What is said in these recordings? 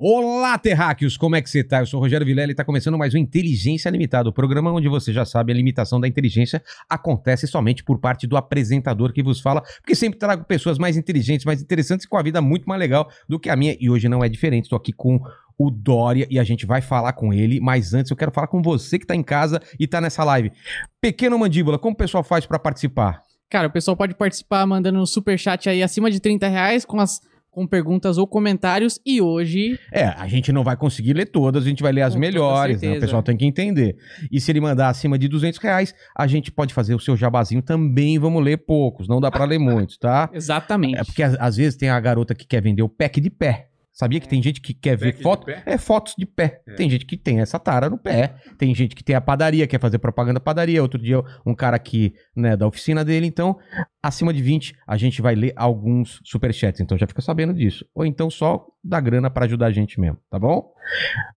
Olá, terráqueos! Como é que você tá? Eu sou o Rogério Vilela e está começando mais um Inteligência Limitada, o programa onde você já sabe a limitação da inteligência acontece somente por parte do apresentador que vos fala, porque sempre trago pessoas mais inteligentes, mais interessantes e com a vida muito mais legal do que a minha, e hoje não é diferente. Estou aqui com o Dória e a gente vai falar com ele, mas antes eu quero falar com você que está em casa e está nessa live. Pequeno Mandíbula, como o pessoal faz para participar? Cara, o pessoal pode participar mandando um superchat aí acima de 30 reais com as com perguntas ou comentários e hoje É, a gente não vai conseguir ler todas, a gente vai ler as melhores, né? O pessoal tem que entender. E se ele mandar acima de 200 reais, a gente pode fazer o seu jabazinho também, vamos ler poucos, não dá pra ler muitos, tá? exatamente. É porque às, às vezes tem a garota que quer vender o pack de pé. Sabia que tem gente que quer ver foto? É fotos de pé. Tem gente que tem essa tara no pé. Tem gente que tem a padaria, quer fazer propaganda da padaria. Outro dia, um cara aqui, né, da oficina dele. Então, acima de 20, a gente vai ler alguns superchats. Então já fica sabendo disso. Ou então só dá grana pra ajudar a gente mesmo, tá bom?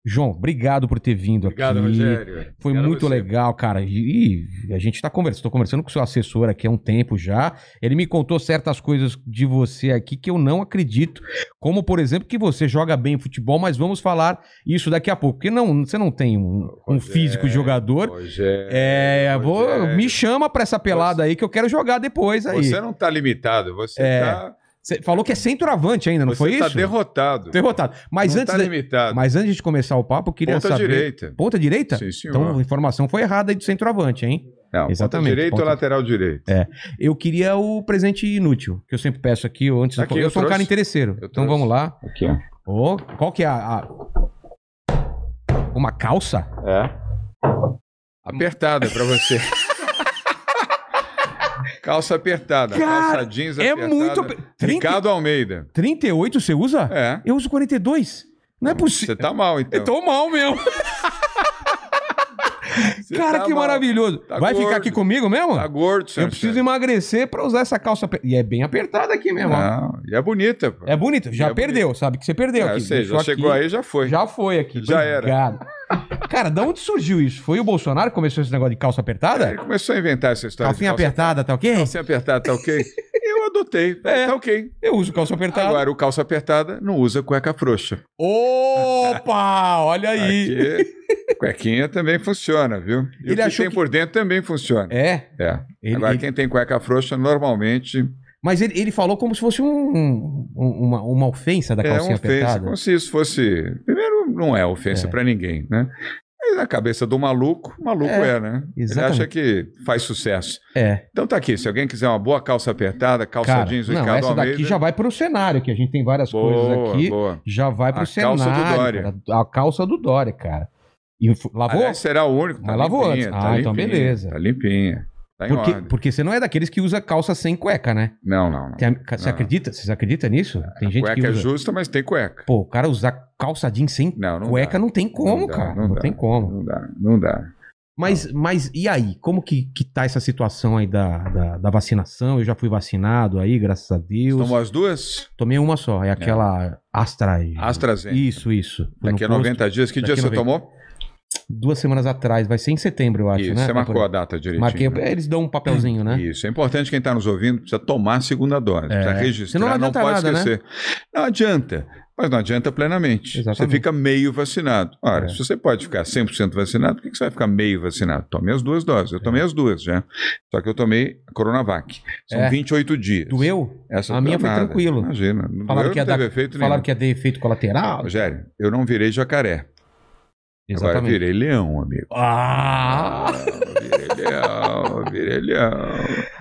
João, obrigado por ter vindo Obrigado, aqui. Rogério. Foi Obrigado muito você. legal, cara. E e a gente tá conversando, tô conversando com o seu assessor aqui há um tempo já. Ele me contou certas coisas de você aqui que eu não acredito. Como, por exemplo, que você joga bem futebol, mas vamos falar isso daqui a pouco. Porque não, você não tem um, um Rogério, físico de jogador. Rogério, É, vou, me chama pra essa pelada aí que eu quero jogar depois aí. Você não tá limitado, você É, tá, Você falou que é centroavante ainda, não você foi tá isso? derrotado. Derrotado. Mas não antes, tá de- limitado. mas antes de começar o papo, eu queria Ponta saber. direita. Ponta direita? Sim, senhor. Então a informação foi errada aí do centroavante, hein? Não, Exatamente, Ponta direita ponta- ou lateral direito? É. Eu queria o presente inútil, que eu sempre peço aqui eu antes. Aqui, eu, eu sou um cara interesseiro. Eu Então vamos lá. Aqui, ó. Ô, qual que é a, a- Uma calça? É. Apertada pra você. Calça apertada. Cara, calça jeans é apertada. muito aper- 30 Ricardo Almeida. 38 você usa? É. Eu uso 42. Não é possível. Você tá mal, então. Eu tô mal mesmo. Você Cara, tá que mal. maravilhoso. Tá Vai ficar gordo. aqui comigo mesmo? Tá gordo, eu senhor preciso chefe. emagrecer pra usar essa calça. E é bem apertada aqui mesmo. ó. Não, e é bonita, pô. É bonito. Já É perdeu, sabe que você perdeu É, aqui. ou seja, Deixou já chegou aqui. aí, já foi. Já foi aqui. Já era. Cara, da onde surgiu isso? Foi o Bolsonaro que começou esse negócio de calça apertada? Ele começou a inventar essa história. Calcinha calça- apertada, tá ok? Calcinha apertada, tá ok? Eu adotei. É. Tá ok. Eu uso calça apertada. Agora, o calça apertada não usa cueca frouxa. Opa! Olha aí. Aqui, cuequinha também funciona, viu? E Ele o que tem que- por dentro também funciona. É. É. Ele- Agora, ele- quem tem cueca frouxa, normalmente Mas ele, ele falou como se fosse um- um- uma, uma ofensa da é calcinha uma ofensa. apertada. Como se isso fosse... Primeiro, não é ofensa É. pra ninguém, né? Mas na cabeça do maluco, maluco É, é, né? Ele exatamente. acha que faz sucesso. É. Então tá aqui, se alguém quiser uma boa calça apertada, calça Cara, jeans, não, Ricardo essa daqui já vai pro cenário, que a gente tem várias coisas Boa, aqui. boa. Já vai pro A cenário. calça do Dória. cara. A calça do Dória, cara. E lavou? Aliás, será o único. Mas lavou antes. Ah, então limpinha, beleza. Tá limpinha. Tá em porque, ordem. porque você não é daqueles que usa calça sem cueca, né? Não, não, não. Tem a- você Não. acredita? Vocês acreditam nisso? Tem gente cueca que é usa. justa, mas tem cueca. Pô, o cara usar calça jeans sem Não, não cueca dá. não tem como, dá, cara. Não, dá, tem como. Não dá, não dá. Mas, mas e aí? Como que, que tá essa situação aí da, da, da vacinação? Eu já fui vacinado aí, graças a Deus. Tomou as duas? Tomei uma só, é aquela Astra. AstraZeneca. Isso, isso. Fui Daqui a no posto 90 dias. Que Daqui dia a você 90. tomou? Duas semanas atrás, vai ser em setembro, eu acho, Isso, né? você marcou a data direitinho. Marquei, né? eles dão um papelzinho, né? Isso, é importante quem está nos ouvindo, precisa tomar a segunda dose, precisa registrar, Senão não não, pode nada, né? esquecer. Não adianta, mas não adianta plenamente. Exatamente. Você fica meio vacinado. Ora, É. se você pode ficar 100% vacinado, por que você vai ficar meio vacinado? Tome as duas doses. Eu tomei as duas já. Só que eu tomei a Coronavac. São É. 28 dias. Doeu? Essa A minha foi nada. tranquilo. Imagina. Não Falaram doeu, que não teve efeito Falaram nenhum. que ia ter efeito colateral. Rogério, eu não virei jacaré. Agora Exatamente. virei leão, amigo. Ah! virei leão, virei leão.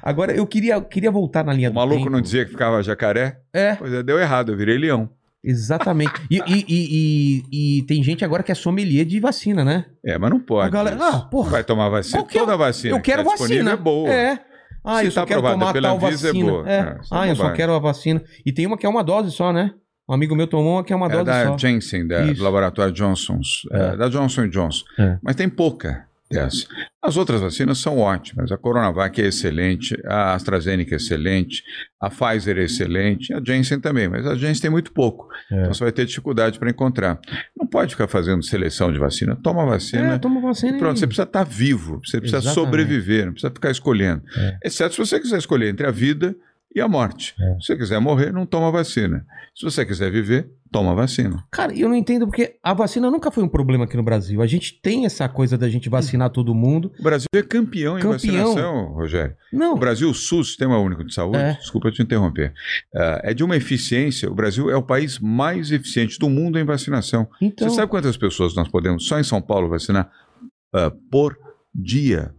Agora, eu queria, queria voltar na linha O do maluco tempo. não dizia que ficava jacaré? É, Pois é, deu errado, eu virei leão. exatamente. E, e, e, e- e tem gente agora que é sommelier de vacina, né? É, mas não pode. A galera- isso. Ah, porra. Vai tomar vacina. Qualquer- Toda vacina. eu quero que tá vacina. É boa. É. Ah, Se eu só tá quero aprovada tomar pela tal é vacina. boa. É. É, é ah, eu só quero a vacina. E tem uma que é uma dose só, né? Um amigo meu tomou uma que é uma É dose da só. Janssen, da, Isso. do laboratório Johnson's. É. é, da Johnson Johnson. É. Mas tem pouca dessa. As outras vacinas são ótimas. A Coronavac é excelente, a AstraZeneca é excelente, a Pfizer é excelente, a Janssen também, mas a Janssen tem muito pouco. É. Então você vai ter dificuldade para encontrar. Não pode ficar fazendo seleção de vacina. Toma vacina. É, toma vacina pronto, e- você precisa estar vivo, você precisa Exatamente. sobreviver, não precisa ficar escolhendo. É. Exceto se você quiser escolher entre a vida e a morte. É. Se você quiser morrer, não toma vacina. Se você quiser viver, toma vacina. Cara, eu não entendo porque a vacina nunca foi um problema aqui no Brasil. A gente tem essa coisa da gente vacinar todo mundo. O Brasil é campeão em Campeão. vacinação, Rogério. Não, O Brasil, o SUS, Sistema Único de Saúde, É. desculpa te interromper, ah, é de uma eficiência. O Brasil é o país mais eficiente do mundo em vacinação. então. Você sabe quantas pessoas nós podemos, só em São Paulo, vacinar ah, por dia?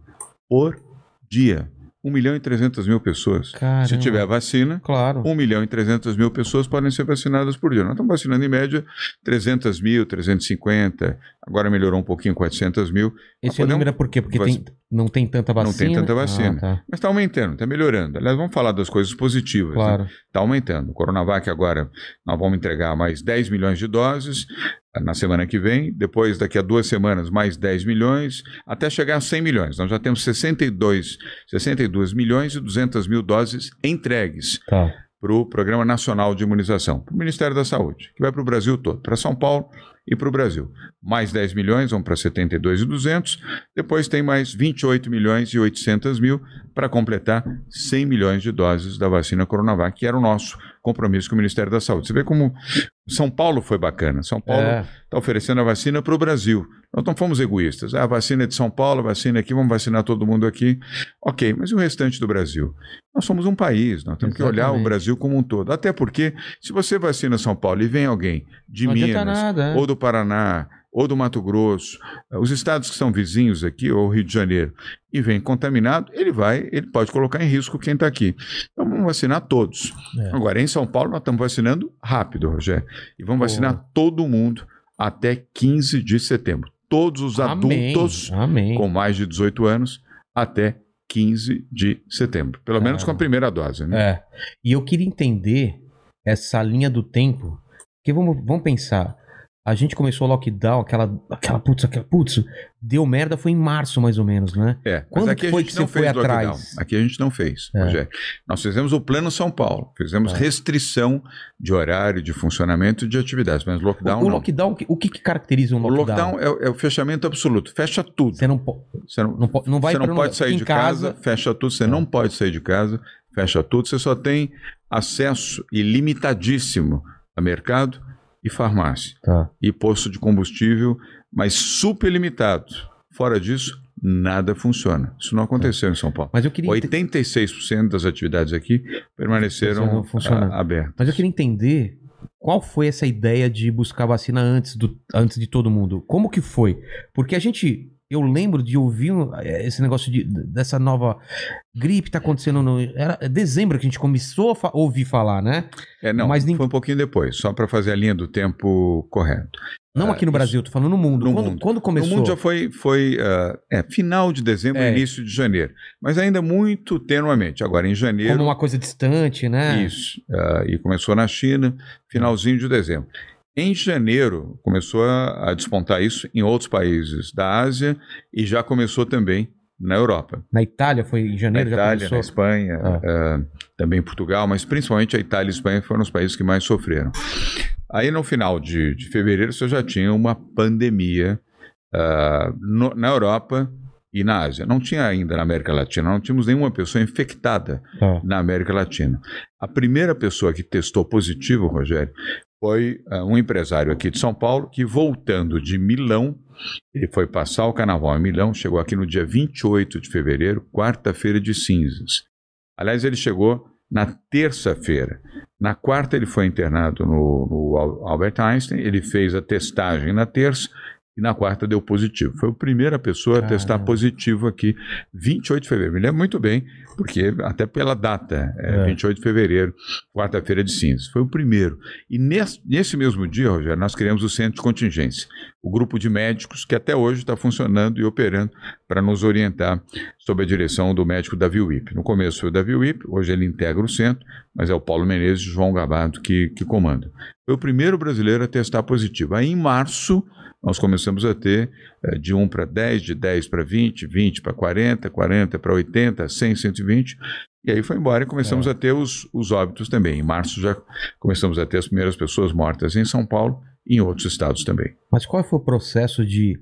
Por dia. 1 milhão e 300 mil pessoas. Caramba. Se tiver vacina, Claro. 1 milhão e 300 mil pessoas podem ser vacinadas por dia. Nós estamos vacinando em média 300 mil, 350, agora melhorou um pouquinho, 400 mil. Esse podemos- número é por quê? Porque vac- tem, não tem tanta Não vacina. tem tanta vacina. Ah, tá. Mas está aumentando, está melhorando. Aliás, vamos falar das coisas positivas. né? Claro. Está aumentando. O Coronavac agora, nós vamos entregar mais 10 milhões de doses na semana que vem. Depois, daqui a duas semanas, mais 10 milhões, até chegar a 100 milhões. Nós já temos 62, 62 milhões e 200 mil doses entregues Tá. para o Programa Nacional de Imunização, para o Ministério da Saúde, que vai para o Brasil todo, para São Paulo e para o Brasil. Mais 10 milhões, vão para 72 e 200. Depois tem mais 28 milhões e 800 mil para completar 100 milhões de doses da vacina Coronavac, que era o nosso compromisso com o Ministério da Saúde. Você vê como São Paulo foi bacana. São Paulo É. está oferecendo a vacina para o Brasil. Nós não fomos egoístas. Ah, a vacina é de São Paulo, a vacina aqui, vamos vacinar todo mundo aqui. Ok, mas e o restante do Brasil? Nós somos um país, nós temos que olhar o Exatamente. Brasil como um todo. Até porque, se você vacina São Paulo e vem alguém de Não Minas, é. ou do Paraná, ou do Mato Grosso, eh, os estados que são vizinhos aqui, ou Rio de Janeiro, e vem contaminado, ele vai, ele pode colocar em risco quem está aqui. Então vamos vacinar todos. É. Agora, em São Paulo, nós estamos vacinando rápido, Rogério. E vamos vacinar todo mundo até 15 de setembro. Todos os Amém. adultos Amém. com mais de 18 anos até 15 de setembro. Pelo menos com a primeira dose, né? É. E eu queria entender essa linha do tempo. Porque vamos, vamos pensar. A gente começou o lockdown, aquela, aquela putz, aquela putz, deu merda foi em março mais ou menos, né? É, mas Quando aqui a foi gente que não você foi fez lockdown. atrás? Aqui a gente não fez, É. Rogério. Nós fizemos o Plano São Paulo. Fizemos É. restrição de horário, de funcionamento e de atividades. Mas lockdown o, o não. lockdown, o que, que caracteriza um O lockdown? lockdown é, o- é o fechamento absoluto. Fecha tudo. Você não, po- Você não, não, po- não vai você não pode sair de em casa, fecha tudo. Você É. não pode sair de casa, fecha tudo. Você só tem acesso ilimitadíssimo a mercado e farmácia. Tá. E posto de combustível, mas super limitado. Fora disso, nada funciona. Isso não aconteceu em São Paulo. Mas eu queria ente- 86% das atividades aqui permaneceram abertas. Mas eu queria entender qual foi essa ideia de buscar vacina antes, do, antes de todo mundo. Como que foi? Porque a gente. Eu lembro de ouvir eh, esse negócio de, dessa nova gripe tá acontecendo no. Era dezembro que a gente começou a ouvir falar, né? É, não, Mas nem- foi um pouquinho depois, só para fazer a linha do tempo correto. Não Ah, aqui no. Brasil, tô falando no mundo. No quando, mundo. quando começou? No mundo já foi, foi ah, é, final de dezembro, É. início de janeiro. Mas ainda muito tenuamente. Agora, em janeiro. Como uma coisa distante, né? Isso. Ah, e começou na China, finalzinho de dezembro. Em janeiro, começou a, a despontar isso em outros países da Ásia e já começou também na Europa. Na Itália foi em Na janeiro já Itália, começou. na Espanha, Ah. ah, também Portugal, mas principalmente a Itália e a Espanha foram os países que mais sofreram. Aí no final de, de fevereiro você já tinha uma pandemia ah, no- na Europa e na Ásia. Não tinha ainda na América Latina, não tínhamos nenhuma pessoa infectada Tá. na América Latina. A primeira pessoa que testou positivo, Rogério, foi ah, um empresário aqui de São Paulo que, voltando de Milão, ele foi passar o carnaval em Milão, chegou aqui no dia 28 de fevereiro, quarta-feira de cinzas. Aliás, ele chegou na terça-feira. Na quarta, ele foi internado no, no Al- Albert Einstein, ele fez a testagem na terça e na quarta deu positivo. Foi a primeira pessoa a testar Caramba. positivo aqui, 28 de fevereiro. Me lembro muito bem, porque até pela data, é, É. 28 de fevereiro, quarta-feira de cinzas. Foi o primeiro. E nesse, nesse mesmo dia, Rogério, nós criamos o centro de contingência, o grupo de médicos que até hoje está funcionando e operando para nos orientar sob a direção do médico Davi Wip. No começo foi o Davi Wip, hoje ele integra o centro, mas é o Paulo Menezes e João Gabardo que, que comandam. Foi o primeiro brasileiro a testar positivo. Aí em março, nós começamos a ter eh, de 1 para 10, de 10 para 20, 20 para 40, 40 para 80, 100, 120. E aí foi embora e começamos É. a ter os, os óbitos também. Em março já começamos a ter as primeiras pessoas mortas em São Paulo e em outros estados também. Mas qual foi o processo de.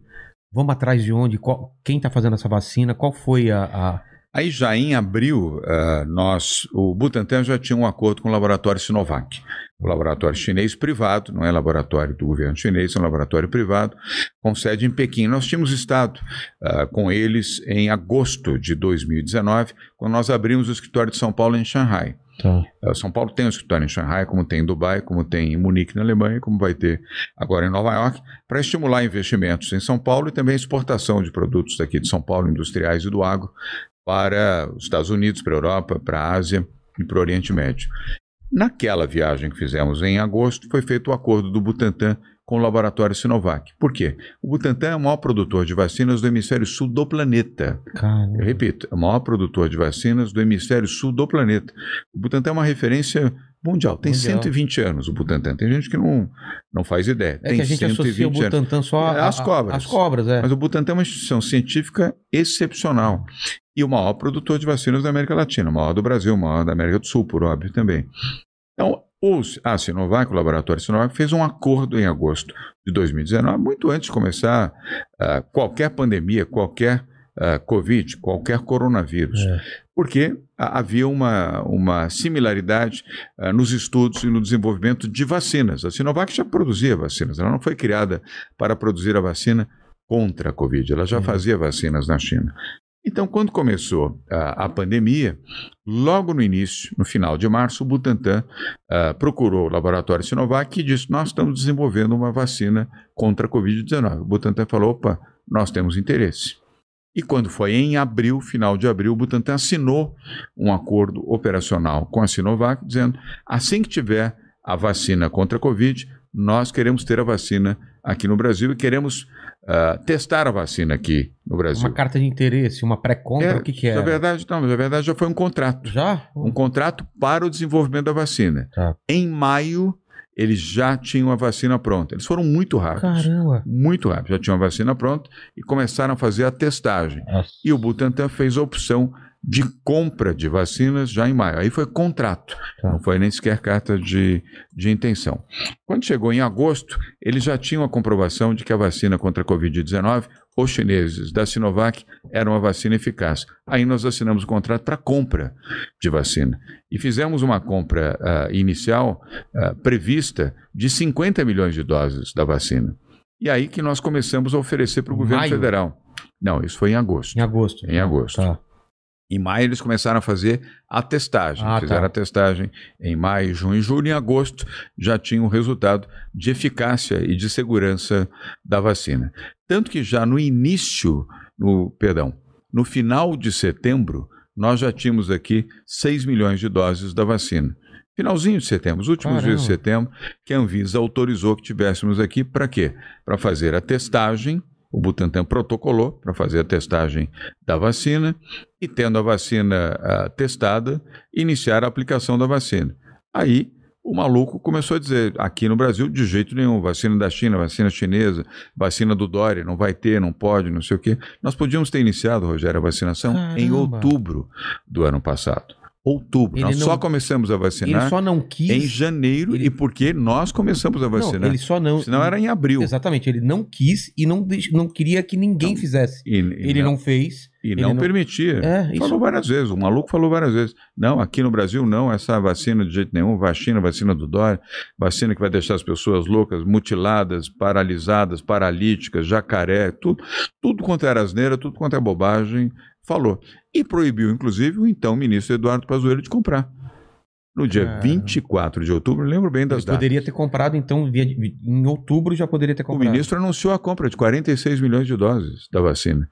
Vamos atrás de onde? Qual- quem está fazendo essa vacina? Qual foi a. a- Aí já em abril, ah, nós, o Butantan já tinha um acordo com o laboratório Sinovac. O laboratório chinês privado, não é laboratório do governo chinês, é um laboratório privado, com sede em Pequim. Nós tínhamos estado ah, com eles em agosto de 2019, quando nós abrimos o escritório de São Paulo em Xangai. Tá. Uh, São Paulo tem um escritório em Xangai, como tem em Dubai, como tem em Munique, na Alemanha, como vai ter agora em Nova York, para estimular investimentos em São Paulo e também a exportação de produtos daqui de São Paulo, industriais e do agro, para os Estados Unidos, para a Europa, para a Ásia e para o Oriente Médio. Naquela viagem que fizemos em agosto, foi feito o acordo do Butantan com o laboratório Sinovac. Por quê? O Butantan é o maior produtor de vacinas do hemisfério sul do planeta. Eu Caramba. repito, é o maior produtor de vacinas do hemisfério sul do planeta. O Butantan é uma referência mundial. Tem Mundial. 120 anos o Butantan. Tem gente que não, não faz ideia. É Tem que a gente associa o anos. Butantan só É, a- às a- cobras. As cobras, é. Mas o Butantan é uma instituição científica excepcional. E o maior produtor de vacinas da América Latina, o maior do Brasil, o maior da América do Sul, por óbvio também. Então, os, a Sinovac, o laboratório Sinovac, fez um acordo em agosto de 2019, muito antes de começar ah, qualquer pandemia, qualquer ah, Covid, qualquer coronavírus. É. Porque ah, havia uma, uma similaridade ah, nos estudos e no desenvolvimento de vacinas. A Sinovac já produzia vacinas, ela não foi criada para produzir a vacina contra a Covid, ela já Uhum. fazia vacinas na China. Então, quando começou a, a pandemia, logo no início, no final de março, o Butantan ah, procurou o laboratório Sinovac e disse: Nós estamos desenvolvendo uma vacina contra a Covid-19. O Butantan falou: opa, nós temos interesse. E quando foi em abril, final de abril, o Butantan assinou um acordo operacional com a Sinovac, dizendo: assim que tiver a vacina contra a Covid, nós queremos ter a vacina aqui no Brasil e queremos ah, testar a vacina aqui no Brasil. Uma carta de interesse, uma pré-compra, É, o que, que é? Na verdade, não, na verdade já foi um contrato. Já? Um contrato para o desenvolvimento da vacina. Tá. Em maio, eles já tinham a vacina pronta. Eles foram muito rápidos. Caramba. Muito rápido. Já tinham a vacina pronta e começaram a fazer a testagem. Nossa. E o Butantan fez a opção de compra de vacinas já em maio. Aí foi contrato, Tá. não foi nem sequer carta de, de intenção. Quando chegou em agosto, eles já tinham a comprovação de que a vacina contra a Covid-19, os chineses da Sinovac, era uma vacina eficaz. Aí nós assinamos o contrato para compra de vacina. E fizemos uma compra ah, inicial ah, prevista de 50 milhões de doses da vacina. E aí que nós começamos a oferecer para o governo Maio? federal. Não, isso foi em agosto. Em agosto. Em agosto. Tá. Em maio eles começaram a fazer a testagem. Ah, Fizeram tá. a testagem em maio, junho e julho. Em agosto já tinha um resultado de eficácia e de segurança da vacina. Tanto que já no início, no, perdão, no final de setembro, nós já tínhamos aqui 6 milhões de doses da vacina. Finalzinho de setembro, os últimos Caramba. dias de setembro, que a Anvisa autorizou que tivéssemos aqui para quê? Para fazer a testagem, o Butantan protocolou para fazer a testagem da vacina e, tendo a vacina ah, testada, iniciar a aplicação da vacina. Aí o maluco começou a dizer: aqui no Brasil, de jeito nenhum, vacina da China, vacina chinesa, vacina do Dória, não vai ter, não pode, não sei o quê. Nós podíamos ter iniciado, Rogério, a vacinação em Caramba. outubro do ano passado. Outubro. Ele nós não- só começamos a Ele vacinar só não quis. em janeiro ele- e porque nós começamos a Não, vacinar. ele só não. Senão era em abril. Exatamente, ele não quis e não, não queria que ninguém fizesse. E, e Ele não fez. E ele não, não- permitia. É, isso- Falou várias vezes, o maluco falou várias vezes. Não, aqui no Brasil não, essa vacina de jeito nenhum, vacina, vacina do Dória, vacina que vai deixar as pessoas loucas, mutiladas, paralisadas, paralíticas, jacaré, tudo, tudo quanto era asneira, tudo quanto é bobagem, falou. E proibiu, inclusive, o então ministro Eduardo Pazuello de comprar. No dia Caramba. 24 de outubro, lembro bem das Ele datas. poderia ter comprado, então, via- em outubro já poderia ter O comprado. ministro anunciou a compra de 46 milhões de doses da vacina.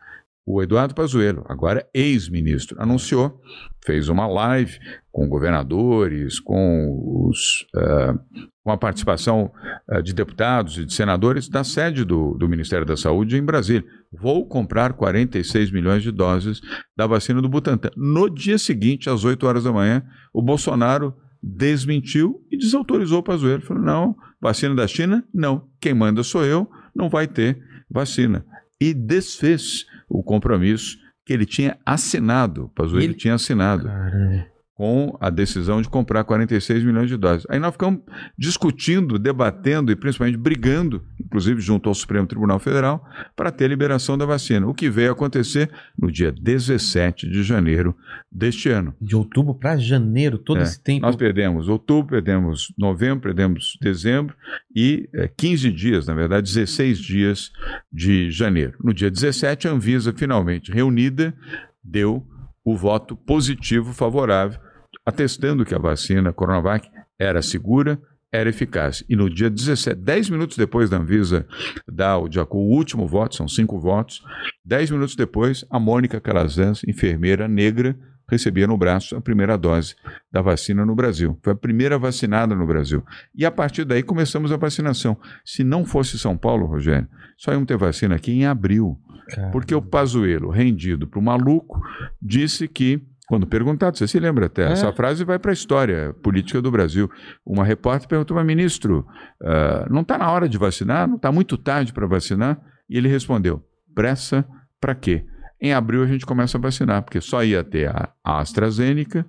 O Eduardo Pazuello, agora ex-ministro, anunciou, fez uma live com governadores, com, os, eh, com a participação eh, de deputados e de senadores da sede do, do Ministério da Saúde em Brasília. Vou comprar 46 milhões de doses da vacina do Butantan. No dia seguinte, às 8 horas da manhã, o Bolsonaro desmentiu e desautorizou o Pazuello. Falou, não, vacina da China, não. Quem manda sou eu. não vai ter vacina. E desfez o compromisso que ele tinha assinado, Pazuello Ele- tinha assinado Caramba. Com a decisão de comprar 46 milhões de doses. Aí nós ficamos discutindo, debatendo e principalmente brigando, inclusive junto ao Supremo Tribunal Federal, para ter liberação da vacina. O que veio a acontecer no dia 17 de janeiro deste ano. De outubro para janeiro, todo É, esse tempo. Nós perdemos outubro, perdemos novembro, perdemos dezembro e eh, 15 dias, na verdade, 16 dias de janeiro. No dia 17, a Anvisa, finalmente reunida, deu o voto positivo favorável, atestando que a vacina Coronavac era segura, era eficaz. E no dia 17, 10 minutos depois da Anvisa dar o, o último voto, são cinco votos, 10 minutos depois, a Mônica Calazans, enfermeira negra, recebia no braço a primeira dose da vacina no Brasil. Foi a primeira vacinada no Brasil. E a partir daí começamos a vacinação. Se não fosse São Paulo, Rogério, só íamos ter vacina aqui em abril. Cara. Porque o Pazuello, rendido para o maluco, disse que, quando perguntado, você se lembra até, É. essa frase vai para a história política do Brasil. Uma repórter perguntou, mas ministro, ah, não está na hora de vacinar? Não está muito tarde para vacinar? E ele respondeu, pressa para quê? Em abril a gente começa a vacinar, porque só ia ter a, AstraZeneca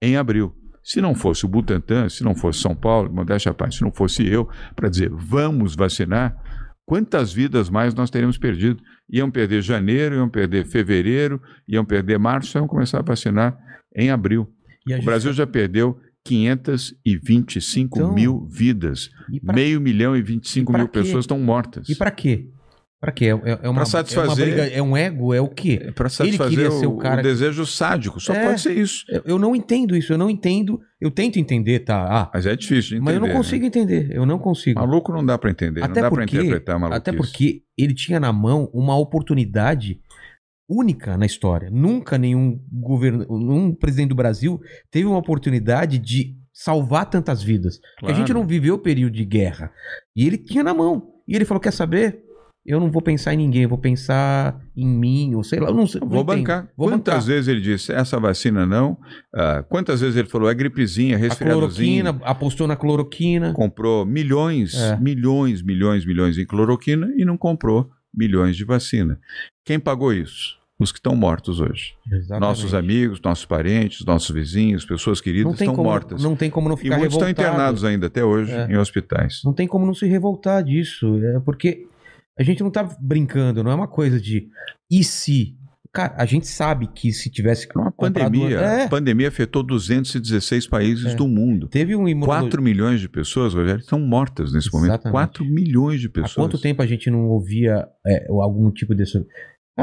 em abril. Se não fosse o Butantan, se não fosse São Paulo, modéstia parte, se não fosse eu, para dizer vamos vacinar, quantas vidas mais nós teríamos perdido? Iam perder janeiro, iam perder fevereiro, iam perder março, iam começar a vacinar em abril. E O gente- Brasil já perdeu 525 Então, mil vidas. Meio milhão e 25 e mil quê? pessoas estão mortas. e pra quê? Pra quê? É, é- é uma, Pra satisfazer- é uma briga, é um ego, é o quê? É Ele satisfazer o, o cara o desejo sádico. Só É. pode ser isso. Eu, não entendo isso, eu não entendo. Eu tento entender, tá? Ah, Mas é difícil de entender. mas eu não né? consigo entender, eu não consigo. Maluco não dá para entender. Até não dá porque- interpretar maluquice. Até porque ele tinha na mão uma oportunidade única na história. Nunca nenhum governo, nenhum presidente do Brasil teve uma oportunidade de salvar tantas vidas. Porque a gente Claro. não viveu o período de guerra. E ele tinha na mão. E ele falou: quer saber? Eu não vou pensar em ninguém, eu vou pensar em mim, ou sei lá, eu não sei. Eu Vou entendo. bancar. Vou quantas bancar. vezes ele disse essa vacina não? Ah, quantas vezes ele falou é gripezinha, A resfriadozinho? cloroquina, apostou na cloroquina. Comprou milhões, É. milhões, milhões, milhões em cloroquina e não comprou milhões de vacina. Quem pagou isso? Os que estão mortos hoje. Exatamente. Nossos amigos, nossos parentes, nossos vizinhos, pessoas queridas estão como, mortas. Não tem como não e ficar muitos estão revoltado. internados ainda até hoje É. em hospitais. Não tem como não se revoltar disso. É porque a gente não tá brincando, não é uma coisa de e se. Cara, a gente sabe que se tivesse Uma comprado- pandemia. É, A pandemia afetou 216 países É. do mundo. teve um imunologista. 4 milhões de pessoas, Rogério, estão mortas nesse momento. Exatamente. 4 milhões de Há pessoas. quanto tempo a gente não ouvia é, algum tipo desse.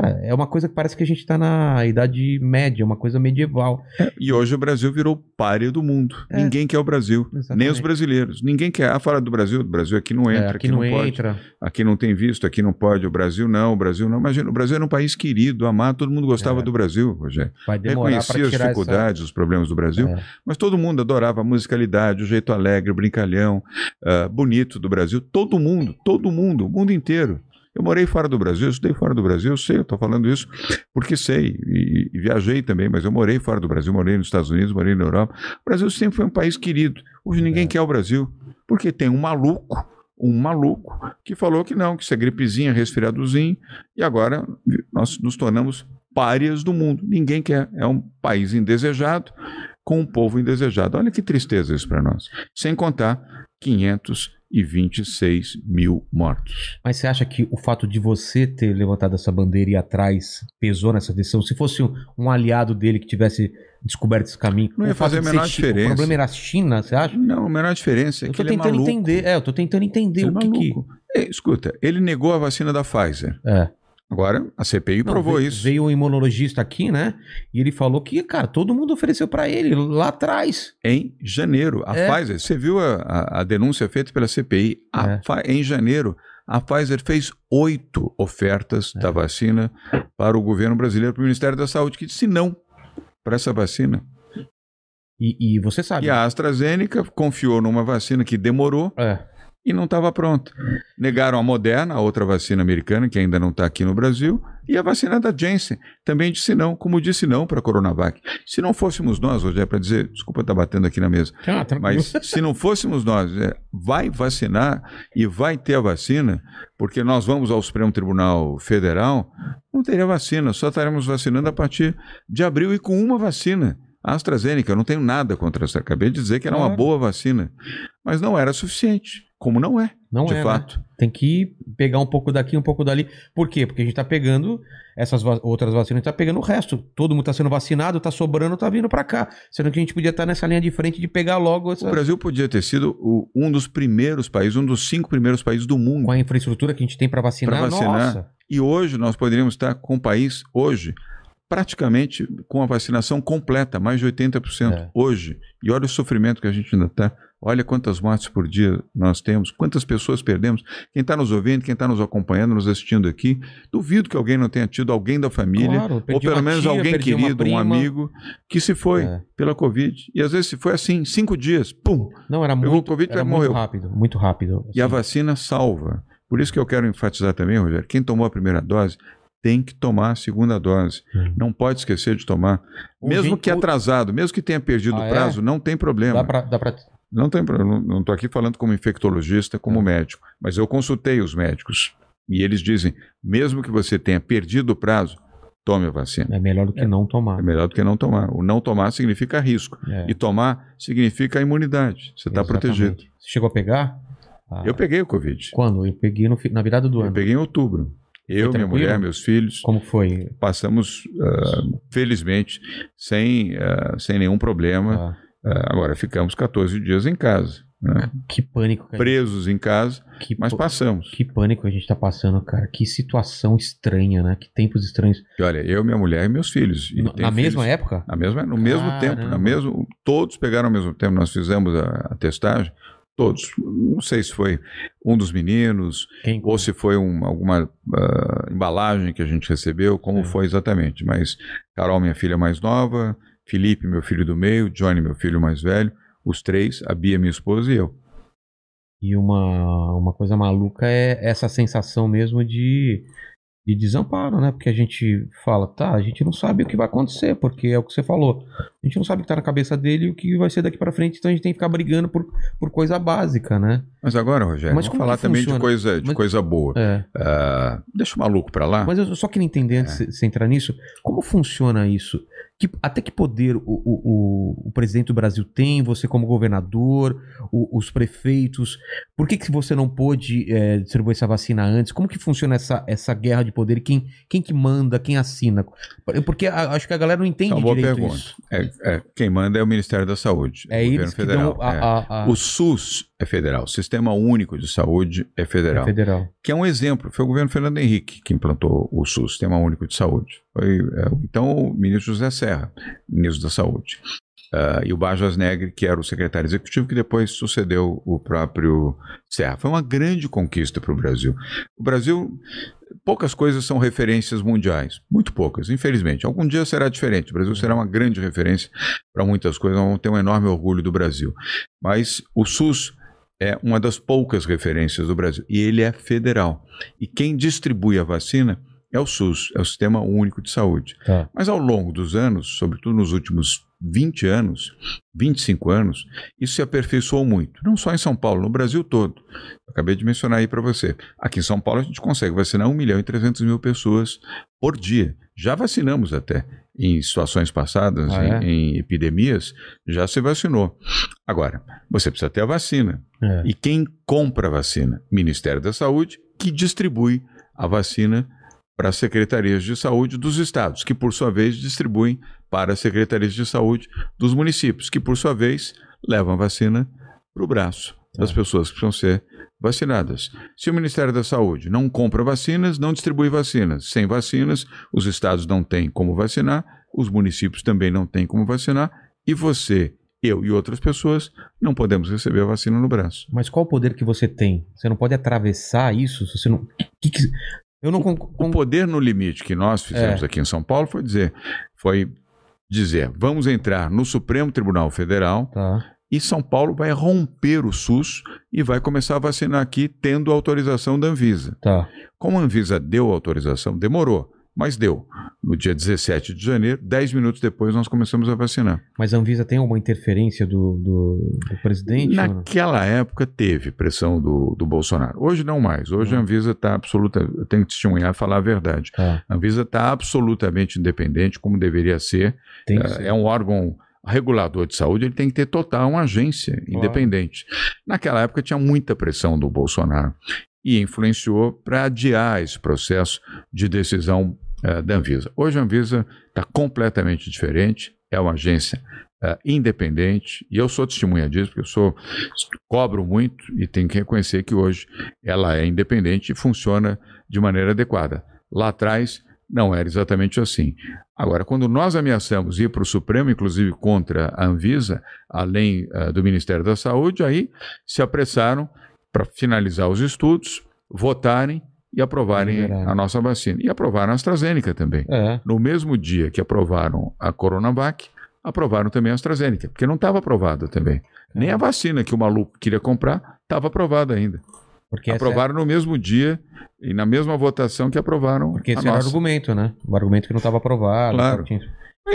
Cara, é uma coisa que parece que a gente tá na Idade Média, uma coisa medieval. E hoje o Brasil virou páreo do mundo. É. Ninguém quer o Brasil. Exatamente. Nem os brasileiros. Ninguém quer. Ah, fora do Brasil, o Brasil aqui não É, entra, aqui aqui, não, não, pode. entra. Aqui não tem visto, aqui não pode. O Brasil não, o Brasil não. Imagina, o Brasil era um país querido, amado, todo mundo gostava É. do Brasil, Rogério. Vai demorar Reconhecia as dificuldades, os problemas do Brasil, essa. É. mas todo mundo adorava a musicalidade, o jeito alegre, o brincalhão, ah, bonito do Brasil. Todo mundo, todo mundo, o mundo inteiro. Eu morei fora do Brasil, estudei fora do Brasil, eu sei, eu estou falando isso porque sei, e, e viajei também, mas eu morei fora do Brasil, morei nos Estados Unidos, morei na Europa. O Brasil sempre foi um país querido. Hoje ninguém É. quer o Brasil, porque tem um maluco, um maluco, que falou que não, que isso é gripezinha, resfriadozinho, e agora nós nos tornamos párias do mundo. Ninguém quer. É um país indesejado com um povo indesejado. Olha que tristeza isso para nós. Sem contar 526 mil mortos. Mas você acha que o fato de você ter levantado essa bandeira e ir atrás pesou nessa decisão? Se fosse um, aliado dele que tivesse descoberto esse caminho, Não ia fazer a menor diferença. O problema era a China, você acha? Não, a menor diferença é eu que ele é tentando maluco. entender. É, eu tô tentando entender Ele é o que que. maluco. É, escuta, ele negou a vacina da Pfizer. É. Agora, a CPI Não, provou veio, isso. Veio um imunologista aqui, né? E ele falou que, cara, todo mundo ofereceu pra ele lá atrás. em janeiro. A É. Pfizer, você viu a, a- a denúncia feita pela CPI? A É. Em janeiro, a Pfizer fez oito ofertas É. da vacina para o governo brasileiro, para o Ministério da Saúde, que disse não para essa vacina. E, e você sabe. E a AstraZeneca confiou numa vacina que demorou É. e não estava pronta. Negaram a Moderna, a outra vacina americana, que ainda não está aqui no Brasil, E a vacina da Janssen também disse não, como disse não para a Coronavac. Se não fôssemos nós, hoje é para dizer, desculpa estar batendo aqui na mesa, Ah, tranquilo. mas se não fôssemos nós, é, vai vacinar e vai ter a vacina, porque nós vamos ao Supremo Tribunal Federal, não teria vacina, só estaremos vacinando a partir de abril e com uma vacina. A AstraZeneca, eu não tenho nada contra essa. Acabei de dizer que era uma boa vacina, mas não era suficiente, como não é, Não de é, né? fato. Tem que pegar um pouco daqui, um pouco dali. Por quê? Porque a gente tá pegando essas va- outras vacinas, a gente tá pegando o resto. Todo mundo tá sendo vacinado, tá sobrando, tá vindo pra cá. Sendo que a gente podia estar nessa linha de frente de pegar logo essa... O Brasil podia ter sido o- um dos primeiros países, um dos cinco primeiros países do mundo com a infraestrutura que a gente tem pra vacinar. Pra vacinar. Nossa. E hoje nós poderíamos estar com o país, hoje, praticamente com a vacinação completa, mais de 80% É. hoje. E olha o sofrimento que a gente ainda está. Olha quantas mortes por dia nós temos, quantas pessoas perdemos. Quem está nos ouvindo, quem está nos acompanhando, nos assistindo aqui, duvido que alguém não tenha tido alguém da família, Claro, ou pelo menos tia, alguém querido, um amigo, que se foi É. pela Covid. E às vezes se foi assim, cinco dias, pum, Não, era muito, Covid, era muito rápido, muito rápido. e a assim. vacina salva. Por isso que eu quero enfatizar também, Rogério, quem tomou a primeira dose tem que tomar a segunda dose. Hum. Não pode esquecer de tomar. O mesmo gente- que atrasado, mesmo que tenha perdido Ah, o é? prazo, não tem problema. Dá pra... Não tem problema. Não estou aqui falando como infectologista, como Hum. médico, mas eu consultei os médicos e eles dizem, mesmo que você tenha perdido o prazo, tome a vacina. É melhor do que não tomar. É melhor do que não tomar. O não tomar significa risco. É, E tomar significa imunidade. Você está protegido. Você chegou a pegar? Ah, Eu peguei o Covid. Quando? Eu peguei no na virada do Eu ano. peguei em outubro. Eu, minha mulher, meus filhos. Como foi? passamos, ah, felizmente, sem, ah, sem nenhum problema. Ah, agora, ficamos 14 dias em casa, né? que pânico, cara. presos em casa, Que, mas passamos. que pânico a gente tá passando, cara. Que situação estranha, né? Que tempos estranhos. E olha, eu, minha mulher e meus filhos. E na mesma filhos- época? Na mesma, no mesmo Caramba. tempo, na mesmo, todos pegaram ao mesmo tempo. Nós fizemos a, a testagem, todos. Não sei se foi um dos meninos, Quem? ou se foi um- alguma ah, embalagem que a gente recebeu, como Sim. foi exatamente. Mas Carol, minha filha mais nova, Felipe, meu filho do meio, Johnny, meu filho mais velho, os três, a Bia, minha esposa e eu. E uma, uma coisa maluca é essa sensação mesmo de, de desamparo, né? Porque a gente fala, tá, a gente não sabe o que vai acontecer, porque é o que você falou. A gente não sabe o que tá na cabeça dele e o que vai ser daqui pra frente, então a gente tem que ficar brigando por, por coisa básica, né? Mas agora, Rogério, Mas vamos falar também de coisa, de Mas- coisa boa. É. Ah, deixa o maluco pra lá. Mas eu só queria entender, antes É. de você entrar nisso, como funciona isso? Que- até que poder o, o, o, presidente do Brasil tem, você como governador, o- os prefeitos? Por que, que você não pôde é, distribuir essa vacina antes? Como que funciona essa, essa guerra de poder? Quem, quem que manda, quem assina? Porque a- acho que a galera não entende é uma boa direito pergunta. isso. É, é, quem manda é o Ministério da Saúde. É o governo federal. a... é. a- a- O SUS é federal, o Sistema Único de Saúde é federal. é federal. que é um exemplo. Foi o governo Fernando Henrique que implantou o SUS, Sistema Único de Saúde. Foi, é, então, o ministro José Serra, ministro da Saúde. Ah, e o Bajas Negri, que era o secretário executivo, que depois sucedeu o próprio Serra. Foi uma grande conquista para o Brasil. O Brasil, poucas coisas são referências mundiais. Muito poucas, infelizmente. Algum dia será diferente. O Brasil será uma grande referência para muitas coisas. Vamos ter um enorme orgulho do Brasil. Mas o SUS é uma das poucas referências do Brasil. E ele é federal. E quem distribui a vacina é o SUS, é o Sistema Único de Saúde. Tá. Mas ao longo dos anos, sobretudo nos últimos 20 anos, 25 anos, isso se aperfeiçoou muito. Não só em São Paulo, no Brasil todo. Eu acabei de mencionar aí para você. Aqui em São Paulo a gente consegue vacinar 1 milhão e 300 mil pessoas por dia. Já vacinamos até. Em situações passadas, Ah, em, é? em epidemias, já se vacinou. Agora, você precisa ter a vacina. É. E quem compra a vacina? Ministério da Saúde, que distribui a vacina para as secretarias de saúde dos estados, que por sua vez distribuem para as secretarias de saúde dos municípios, que por sua vez levam a vacina para o braço das Tá. pessoas que precisam ser vacinadas. Se o Ministério da Saúde não compra vacinas, não distribui vacinas. Sem vacinas, os estados não têm como vacinar, os municípios também não têm como vacinar, e você, eu e outras pessoas não podemos receber a vacina no braço. Mas qual o poder que você tem? Você não pode atravessar isso? Você não... que que- Eu não... con- O con- poder no limite que nós fizemos É. aqui em São Paulo foi dizer, foi dizer, vamos entrar no Supremo Tribunal Federal Tá. E São Paulo vai romper o SUS e vai começar a vacinar aqui tendo autorização da Anvisa. Tá. Como a Anvisa deu autorização, demorou. Mas deu. No dia 17 de janeiro, 10 minutos depois, nós começamos a vacinar. Mas a Anvisa tem alguma interferência do, do, do presidente? Naquela época teve pressão do, do Bolsonaro. Hoje não mais. Hoje a Anvisa está absoluta. Eu tenho que testemunhar e falar a verdade. Tá, A Anvisa está absolutamente independente, como deveria ser. tem que É, ser. é um órgão regulador de saúde, ele tem que ter total uma agência independente. Naquela época tinha muita pressão do Bolsonaro e influenciou para adiar esse processo de decisão eh, da Anvisa. Hoje a Anvisa está completamente diferente, é uma agência eh, independente e eu sou testemunha disso, porque eu sou cobro muito e tenho que reconhecer que hoje ela é independente e funciona de maneira adequada. Lá atrás não era exatamente assim. Agora, quando nós ameaçamos ir para o Supremo, inclusive contra a Anvisa, além eh, do Ministério da Saúde, aí se apressaram para finalizar os estudos, votarem e aprovarem a nossa vacina. E aprovaram a AstraZeneca também. É, No mesmo dia que aprovaram a Coronavac, aprovaram também a AstraZeneca, porque não estava aprovada também. Nem a vacina que o maluco queria comprar estava aprovada ainda. Porque é- aprovaram no mesmo dia e na mesma votação que aprovaram porque esse era o nossa. argumento, né? O argumento que não estava aprovado. Claro. tinha-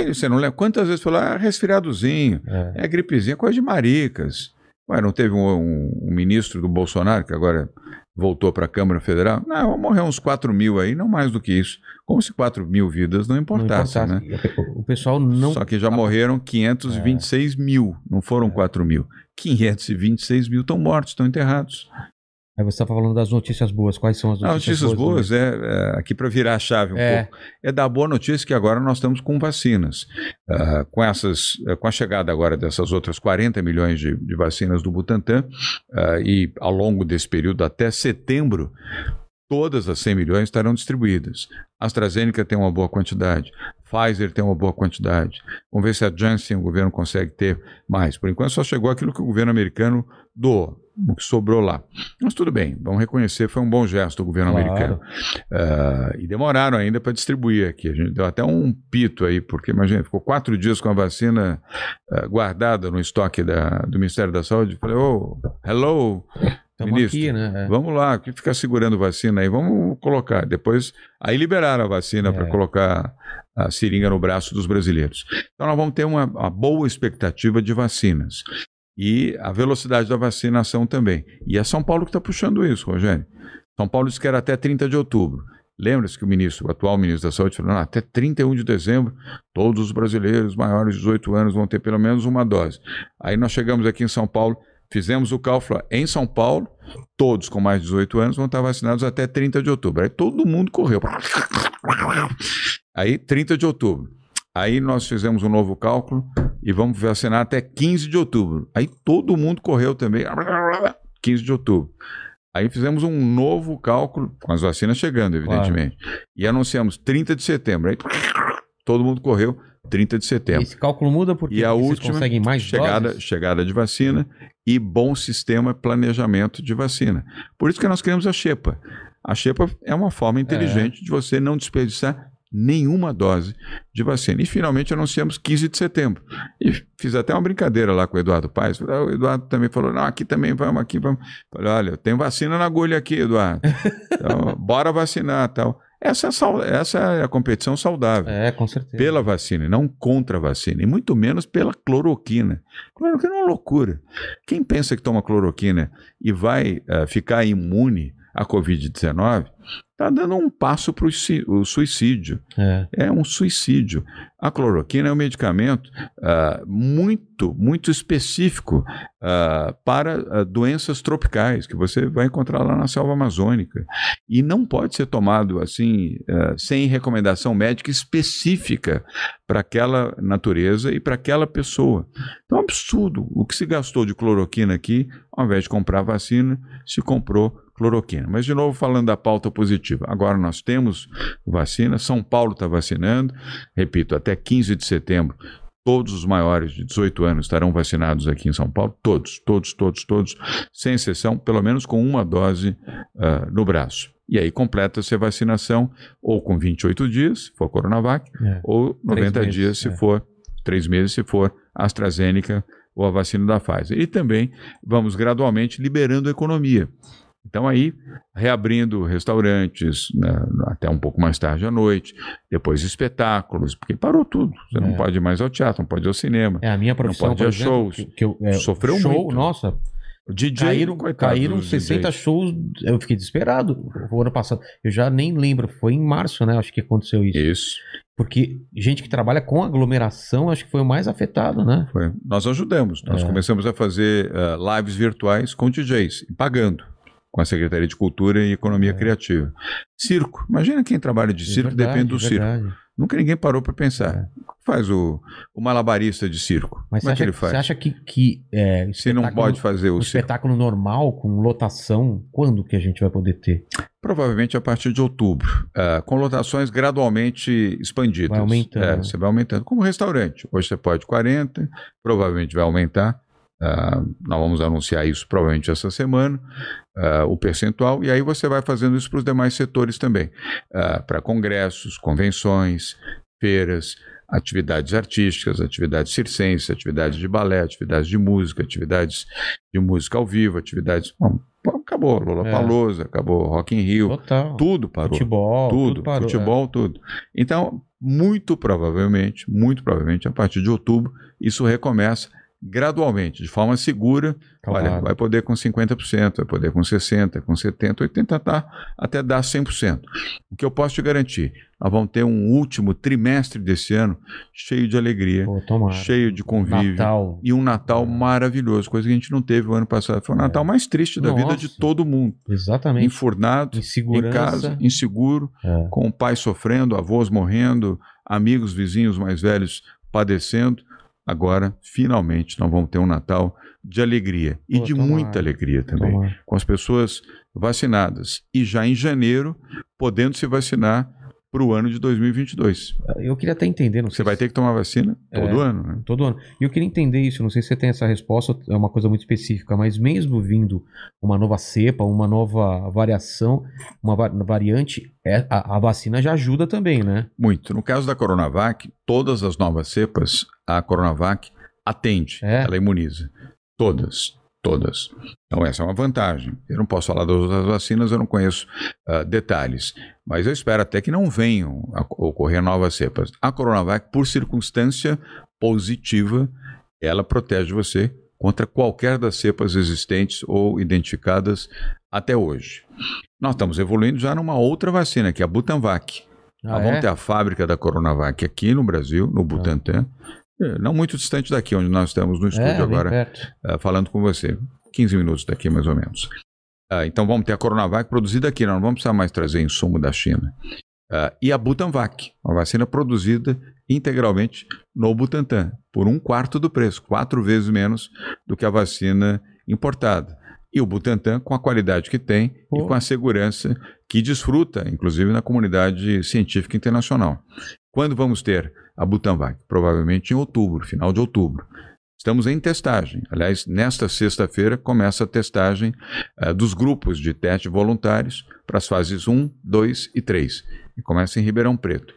Você não lembra? Quantas vezes falou, ah, resfriadozinho, É. é gripezinha, coisa de maricas. Ué, não teve um, um- um ministro do Bolsonaro que agora voltou para a Câmara Federal? Não, vão morrer uns 4 mil aí, não mais do que isso. Como se 4 mil vidas não Não importassem, né? importasse. O pessoal não. Só que já morreram 526 mil, não foram 4 mil. 526 mil estão mortos, estão enterrados. Você estava falando das notícias boas. Quais são as As notícias, notícias boas, é, é, aqui para virar a chave um É. pouco, é da boa notícia que agora nós estamos com vacinas. Ah, com, essas, eh, com a chegada agora dessas outras 40 milhões de, de vacinas do Butantan, ah, e ao longo desse período até setembro, todas as 100 milhões estarão distribuídas. A AstraZeneca tem uma boa quantidade, Pfizer tem uma boa quantidade. Vamos ver se a Janssen o governo consegue ter mais. Por enquanto só chegou aquilo que o governo americano doou, o que sobrou lá. Mas tudo bem, vamos reconhecer, foi um bom gesto do governo Claro. americano. Ah, e demoraram ainda para distribuir aqui. A gente deu até um pito aí, porque imagina, ficou quatro dias com a vacina ah, guardada no estoque da- do Ministério da Saúde. Falei, oh, hello, Estamos ministro. aqui, né? É. Vamos lá, que fica segurando vacina aí, vamos colocar. Depois, aí liberaram a vacina É. para colocar a seringa no braço dos brasileiros. Então, nós vamos ter uma, uma boa expectativa de vacinas. E a velocidade da vacinação também. E é São Paulo que está puxando isso, Rogério. São Paulo disse que era até 30 de outubro. Lembra-se que o ministro, o atual ministro da Saúde, falou: "Não, até 31 de dezembro, todos os brasileiros maiores de 18 anos vão ter pelo menos uma dose. Aí nós chegamos aqui em São Paulo, fizemos o cálculo: em São Paulo, todos com mais de 18 anos vão estar vacinados até 30 de outubro. Aí todo mundo correu. Aí, 30 de outubro. Aí nós fizemos um novo cálculo e vamos vacinar até 15 de outubro. Aí todo mundo correu também. 15 de outubro. Aí fizemos um novo cálculo, com as vacinas chegando, evidentemente. E anunciamos 30 de setembro. Aí todo mundo correu 30 de setembro. Esse cálculo muda porque E a vocês última, conseguem mais chegada, doses? chegada de vacina e bom sistema planejamento de vacina. Por isso que nós criamos a Xepa. A Xepa é uma forma inteligente de você não desperdiçar nenhuma dose de vacina. E finalmente anunciamos 15 de setembro. E fiz até uma brincadeira lá com o Eduardo Paes. Ah, O Eduardo também falou: não, aqui também vamos, aqui vamos. Falei, olha, eu tenho vacina na agulha aqui, Eduardo. Então, bora vacinar tal. Essa é, essa é a competição saudável É, com certeza. pela vacina, não contra a vacina, e muito menos pela cloroquina. Cloroquina é uma loucura. Quem pensa que toma cloroquina e vai eh, ficar imune à Covid-19, está dando um passo para o suicídio. É. É um suicídio. A cloroquina é um medicamento ah, muito, muito específico ah, para ah, doenças tropicais que você vai encontrar lá na selva amazônica. E não pode ser tomado assim, sem recomendação médica específica para aquela natureza e para aquela pessoa. Então é um absurdo. O que se gastou de cloroquina aqui, ao invés de comprar vacina, se comprou cloroquina. Mas, de novo, falando da pauta positiva. Agora nós temos vacina, São Paulo está vacinando, repito, até 15 de setembro. Todos os maiores de 18 anos estarão vacinados aqui em São Paulo, todos, todos, todos, todos, sem exceção, pelo menos com uma dose ah, no braço. E aí completa-se a vacinação ou com 28 dias, se for Coronavac, É. ou 90 meses, dias, se é. for três meses, se for AstraZeneca ou a vacina da Pfizer. E também vamos gradualmente liberando a economia. Então aí, reabrindo restaurantes né, até um pouco mais tarde à noite, depois espetáculos, porque parou tudo. Você não É. pode ir mais ao teatro, não pode ir ao cinema. É a minha profissão, pode ir a shows. que, que eu, é, Sofreu show, muito. Nossa, DJ, caíram, coitado caíram dos 60 DJs. shows, eu fiquei desesperado o ano passado. Eu já nem lembro, foi em março, né? Acho que aconteceu isso. Isso. Porque gente que trabalha com aglomeração, acho que foi o mais afetado, né? Foi. Nós ajudamos. Nós É. começamos a fazer eh, lives virtuais com DJs, pagando, com a Secretaria de Cultura e Economia É. Criativa. Circo. Imagina quem trabalha de circo, É verdade, depende do é circo. verdade. Nunca ninguém parou para pensar. É. O que faz o, o malabarista de circo? Mas Como é que ele faz? você acha que, que é, Se não pode fazer um o circo? espetáculo normal, com lotação, quando que a gente vai poder ter? Provavelmente a partir de outubro, ah, com lotações gradualmente expandidas. Vai aumentando. É, você vai aumentando. Como restaurante. Hoje você pode 40, provavelmente vai aumentar. Ah, nós vamos anunciar isso provavelmente essa semana, ah, o percentual, e aí você vai fazendo isso para os demais setores também. para congressos, convenções, feiras, atividades artísticas, atividades circenses, atividades de balé, atividades de música, atividades de música ao vivo, atividades. Bom, acabou Lola É. Palosa, acabou Rock in Rio, Total. tudo parou. Futebol, tudo, tudo parou, futebol, tudo. Então, muito provavelmente, muito provavelmente, a partir de outubro, isso recomeça gradualmente, de forma segura. Claro. Olha, vai poder com 50%, vai poder com 60%, com 70%, 80%, tá, até dar 100%. O que eu posso te garantir, nós vamos ter um último trimestre desse ano cheio de alegria, Pô, cheio de convívio. Natal. E um Natal maravilhoso, coisa que a gente não teve o ano passado. Foi o Natal mais triste da vida de É. Nossa. todo mundo. Exatamente. Enfurnado, em casa, inseguro, É. com o pai sofrendo, avós morrendo, amigos, vizinhos mais velhos padecendo. Agora, finalmente, nós vamos ter um Natal de alegria e Pô, de tomara. muita alegria também, Tomara. com as pessoas vacinadas e já em janeiro podendo se vacinar para o ano de 2022. Eu queria até entender, não sei Você vai ter que tomar vacina todo É. ano, né? todo ano. E eu queria entender isso, não sei se você tem essa resposta, é uma coisa muito específica, mas mesmo vindo uma nova cepa, uma nova variação, uma va- variante, é, a, a vacina já ajuda também, né? Muito. No caso da Coronavac, todas as novas cepas, a Coronavac atende, É. ela imuniza. Todas. Todas. Então, essa é uma vantagem. Eu não posso falar das outras vacinas, eu não conheço ah, detalhes. Mas eu espero até que não venham a ocorrer novas cepas. A Coronavac, por circunstância positiva, ela protege você contra qualquer das cepas existentes ou identificadas até hoje. Nós estamos evoluindo já numa outra vacina, que é a Butanvac. Ah, Nós vamos é? ter a fábrica da Coronavac aqui no Brasil, no Butantan, eh, não muito distante daqui, onde nós estamos no estúdio É, agora, eh, falando com você. 15 minutos daqui, mais ou menos. Ah, então vamos ter a Coronavac produzida aqui, não vamos precisar mais trazer insumo da China. Ah, e a Butanvac, uma vacina produzida integralmente no Butantan, por um quarto do preço, quatro vezes menos do que a vacina importada. E o Butantan com a qualidade que tem e Pô. com a segurança que desfruta, inclusive na comunidade científica internacional. Quando vamos ter a Butanvac? Provavelmente em outubro, final de outubro. Estamos em testagem. Aliás, nesta sexta-feira começa a testagem eh, dos grupos de teste voluntários para as fases 1, 2 e 3. E começa em Ribeirão Preto.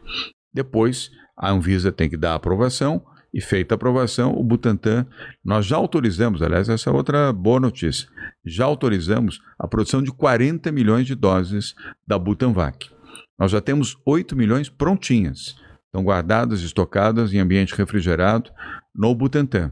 Depois, a Anvisa tem que dar a aprovação e feita a aprovação, o Butantan, nós já autorizamos, aliás, essa é outra boa notícia, já autorizamos a produção de 40 milhões de doses da Butanvac. Nós já temos 8 milhões prontinhas, estão guardadas, estocadas em ambiente refrigerado no Butantan.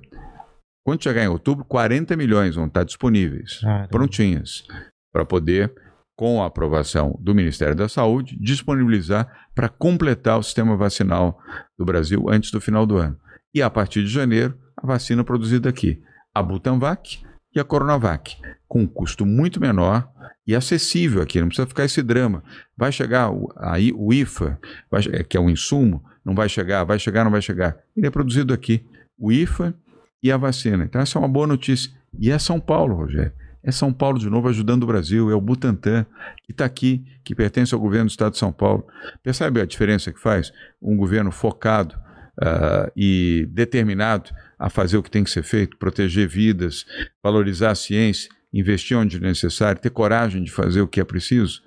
Quando chegar em outubro, 40 milhões vão estar disponíveis, Caramba. prontinhas, para poder, com a aprovação do Ministério da Saúde, disponibilizar para completar o sistema vacinal do Brasil antes do final do ano. E a partir de janeiro, a vacina produzida aqui, a Butanvac e a Coronavac, com um custo muito menor e acessível aqui, não precisa ficar esse drama. Vai chegar o- aí o IFA, que é um insumo, não vai chegar, vai chegar, não vai chegar. Ele é produzido aqui, o IFA e a vacina. Então essa é uma boa notícia. E é São Paulo, Rogério. É São Paulo de novo ajudando o Brasil, é o Butantan, que está aqui, que pertence ao governo do Estado de São Paulo. Percebe a diferença que faz? Um governo focado ah, e determinado a fazer o que tem que ser feito, proteger vidas, valorizar a ciência, investir onde é necessário, ter coragem de fazer o que é preciso,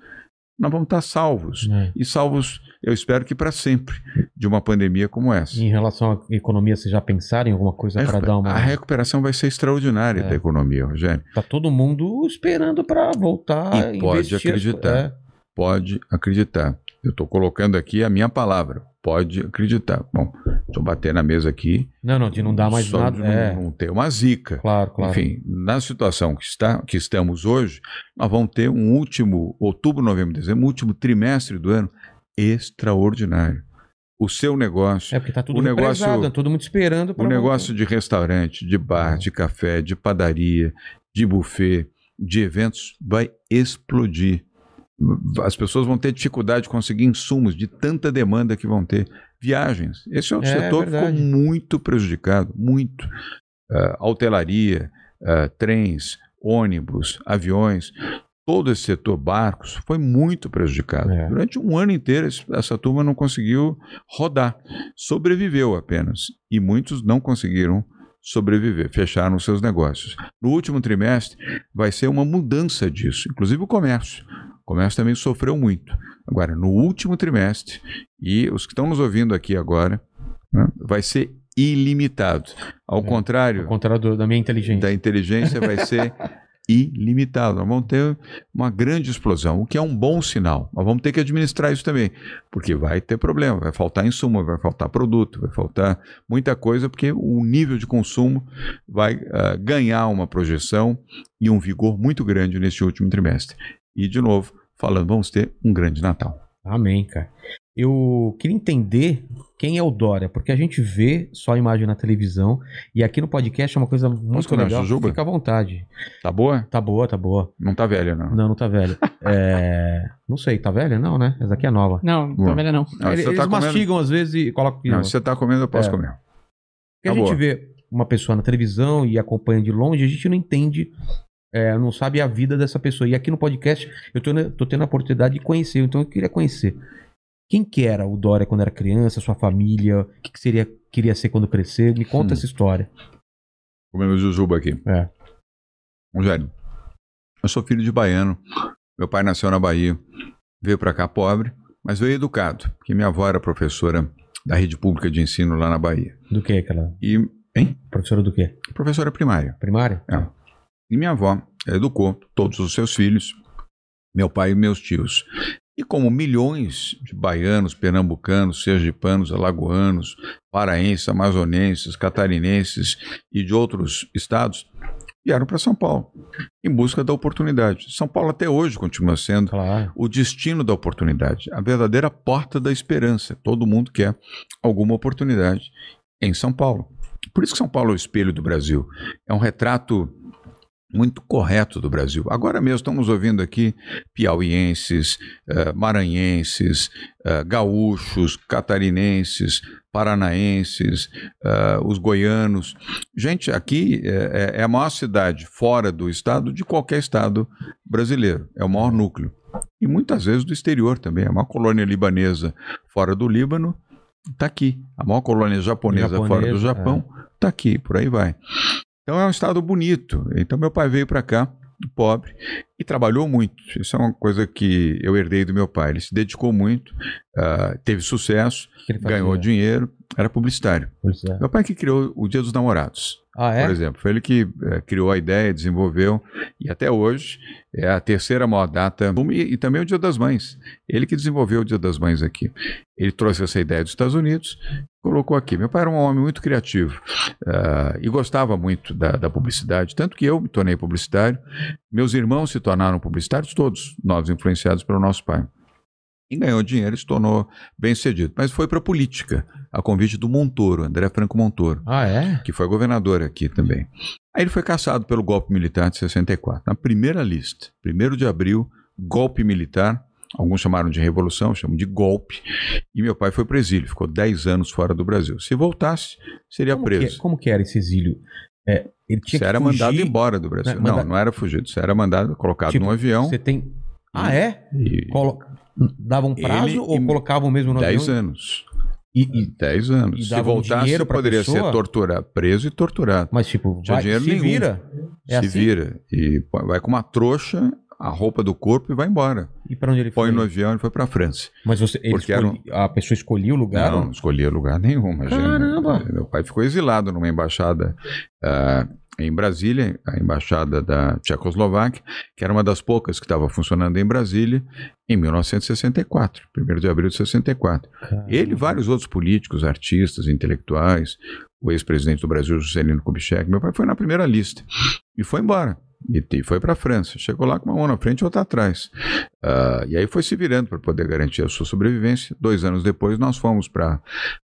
nós vamos estar salvos. É. E salvos, eu espero que para sempre. de uma pandemia como essa. Em relação à economia, vocês já pensaram em alguma coisa para dar uma. A recuperação vai ser extraordinária É. da economia, Rogério. Tá todo mundo esperando para voltar E pode investir acreditar. É. Pode acreditar. Eu estou colocando aqui a minha palavra. Pode acreditar. Bom, deixa eu bater na mesa aqui. Não, não, de não dar mais nada. de É, não, não ter uma zica. claro, claro. Enfim, na situação que, está, que estamos hoje, nós vamos ter um último, outubro, novembro, dezembro, um último trimestre do ano extraordinário. O seu negócio, É porque tá tudo o negócio- represado, todo mundo esperando o negócio de restaurante, de É. bar, de café, de padaria, de buffet, de eventos, vai explodir. As pessoas vão ter dificuldade de conseguir insumos de tanta demanda que vão ter. Viagens. Esse outro É, setor ficou verdade. muito prejudicado, muito. Hotelaria, ah, trens, ônibus, aviões, todo esse setor, barcos, foi muito prejudicado. É. Durante um ano inteiro, essa turma não conseguiu rodar. Sobreviveu apenas. E muitos não conseguiram sobreviver, fecharam seus negócios. No último trimestre, vai ser uma mudança disso, inclusive o comércio. O comércio também sofreu muito. Agora, no último trimestre, e os que estão nos ouvindo aqui agora, né, vai ser ilimitado. Ao É. contrário Ao contrário da minha inteligência. da inteligência, vai ser ilimitado. Nós vamos ter uma grande explosão, o que é um bom sinal. Nós vamos ter que administrar isso também, porque vai ter problema, vai faltar insumo, vai faltar produto, vai faltar muita coisa, porque o nível de consumo vai ah, ganhar uma projeção e um vigor muito grande neste último trimestre. E, de novo, falando, vamos ter um grande Natal. Amém, cara. Eu queria entender quem é o Dória, porque a gente vê só a imagem na televisão e aqui no podcast é uma coisa muito uma legal. jujuba? Fica à vontade. Tá boa? Tá boa, tá boa. Não tá velha, não. Não, não tá velho. É, Não sei, tá velha? Não, né? Essa aqui é nova. Não, Boa. tá velha não. Não, Eles, você tá eles comendo- mastigam às vezes e colocam aqui. Não, se você tá comendo, eu posso É. comer. Porque a Tá gente boa. vê uma pessoa na televisão e acompanha de longe, a gente não entende, é, não sabe a vida dessa pessoa. E aqui no podcast eu tô, ne- tô tendo a oportunidade de conhecer, então eu queria conhecer. Quem que era o Dória quando era criança, sua família, o que, que seria, queria ser quando crescer? Me conta Hum. essa história. Comendo jujuba aqui. É. Rogério, eu sou filho de baiano. Meu pai nasceu na Bahia. Veio para cá pobre, mas veio educado, porque minha avó era professora da rede pública de ensino lá na Bahia. Do que aquela? E, hein? Professora do quê? Professora primária. Primária? É. E minha avó educou todos os seus filhos, meu pai e meus tios. E como milhões de baianos, pernambucanos, sergipanos, alagoanos, paraenses, amazonenses, catarinenses e de outros estados, vieram para São Paulo em busca da oportunidade. São Paulo até hoje continua sendo Claro. o destino da oportunidade, a verdadeira porta da esperança. Todo mundo quer alguma oportunidade em São Paulo. Por isso que São Paulo é o espelho do Brasil. É um retrato muito correto do Brasil. Agora mesmo estamos ouvindo aqui piauienses, eh, maranhenses, eh, gaúchos, catarinenses, paranaenses, eh, os goianos. Gente, aqui é, é a maior cidade fora do estado de qualquer estado brasileiro. É o maior núcleo. E muitas vezes do exterior também. A maior colônia libanesa fora do Líbano está aqui. A maior colônia japonesa, Japonesa, fora do Japão está aqui. Por aí vai. Então é um estado bonito. Então meu pai veio para cá, pobre, e trabalhou muito. Isso é uma coisa que eu herdei do meu pai. Ele se dedicou muito, ah, teve sucesso, ganhou dinheiro, era publicitário. É. Meu pai que criou o Dia dos Namorados, Ah, é? por exemplo. Foi ele que eh, criou a ideia, desenvolveu, e até hoje é a terceira maior data, e, e também o Dia das Mães. Ele que desenvolveu o Dia das Mães aqui. Ele trouxe essa ideia dos Estados Unidos, colocou aqui. Meu pai era um homem muito criativo ah, e gostava muito da, da publicidade, tanto que eu me tornei publicitário. Meus irmãos se tornaram publicitários, todos nós influenciados pelo nosso pai. E ganhou dinheiro e se tornou bem sucedido. Mas foi para a política, a convite do Montoro, André Franco Montoro Ah, é? que foi governador aqui também. Aí ele foi caçado pelo golpe militar de 64. Na primeira lista, 1 de abril, golpe militar, alguns chamaram de revolução, chamam de golpe, e meu pai foi para o exílio, ficou 10 anos fora do Brasil. Se voltasse, seria Como preso. que, como que era esse exílio? É, ele tinha Você era fugir, mandado embora do Brasil. Né, Não, manda- não era fugido. Você era mandado, colocado Tipo, num avião. Você tem. Ah, é? E Colo... Davam prazo Ele ou colocavam mesmo no 10 avião? anos. E, e- 10 anos. e Se voltasse, poderia pessoa? ser torturado, preso e torturado. Mas, tipo, Tinha vai, dinheiro se nenhum. vira. É se assim? vira e vai com uma trouxa a roupa do corpo e vai embora. E pra onde ele Põe foi? no avião e foi para a França. Mas você, Porque era um- escolhi- a pessoa escolhia o lugar? Não, não escolhia lugar nenhum, imagina. Caramba! Meu pai ficou exilado numa embaixada ah, em Brasília, a embaixada da Tchecoslováquia, que era uma das poucas que estava funcionando em Brasília, em 1964, 1 de abril de 64. Ele e vários outros políticos, artistas, intelectuais, o ex-presidente do Brasil, Juscelino Kubitschek, meu pai foi na primeira lista e foi embora. E foi para a França. Chegou lá com uma mão na frente e outra atrás. Ah, e aí foi se virando para poder garantir a sua sobrevivência. Dois anos depois, nós fomos para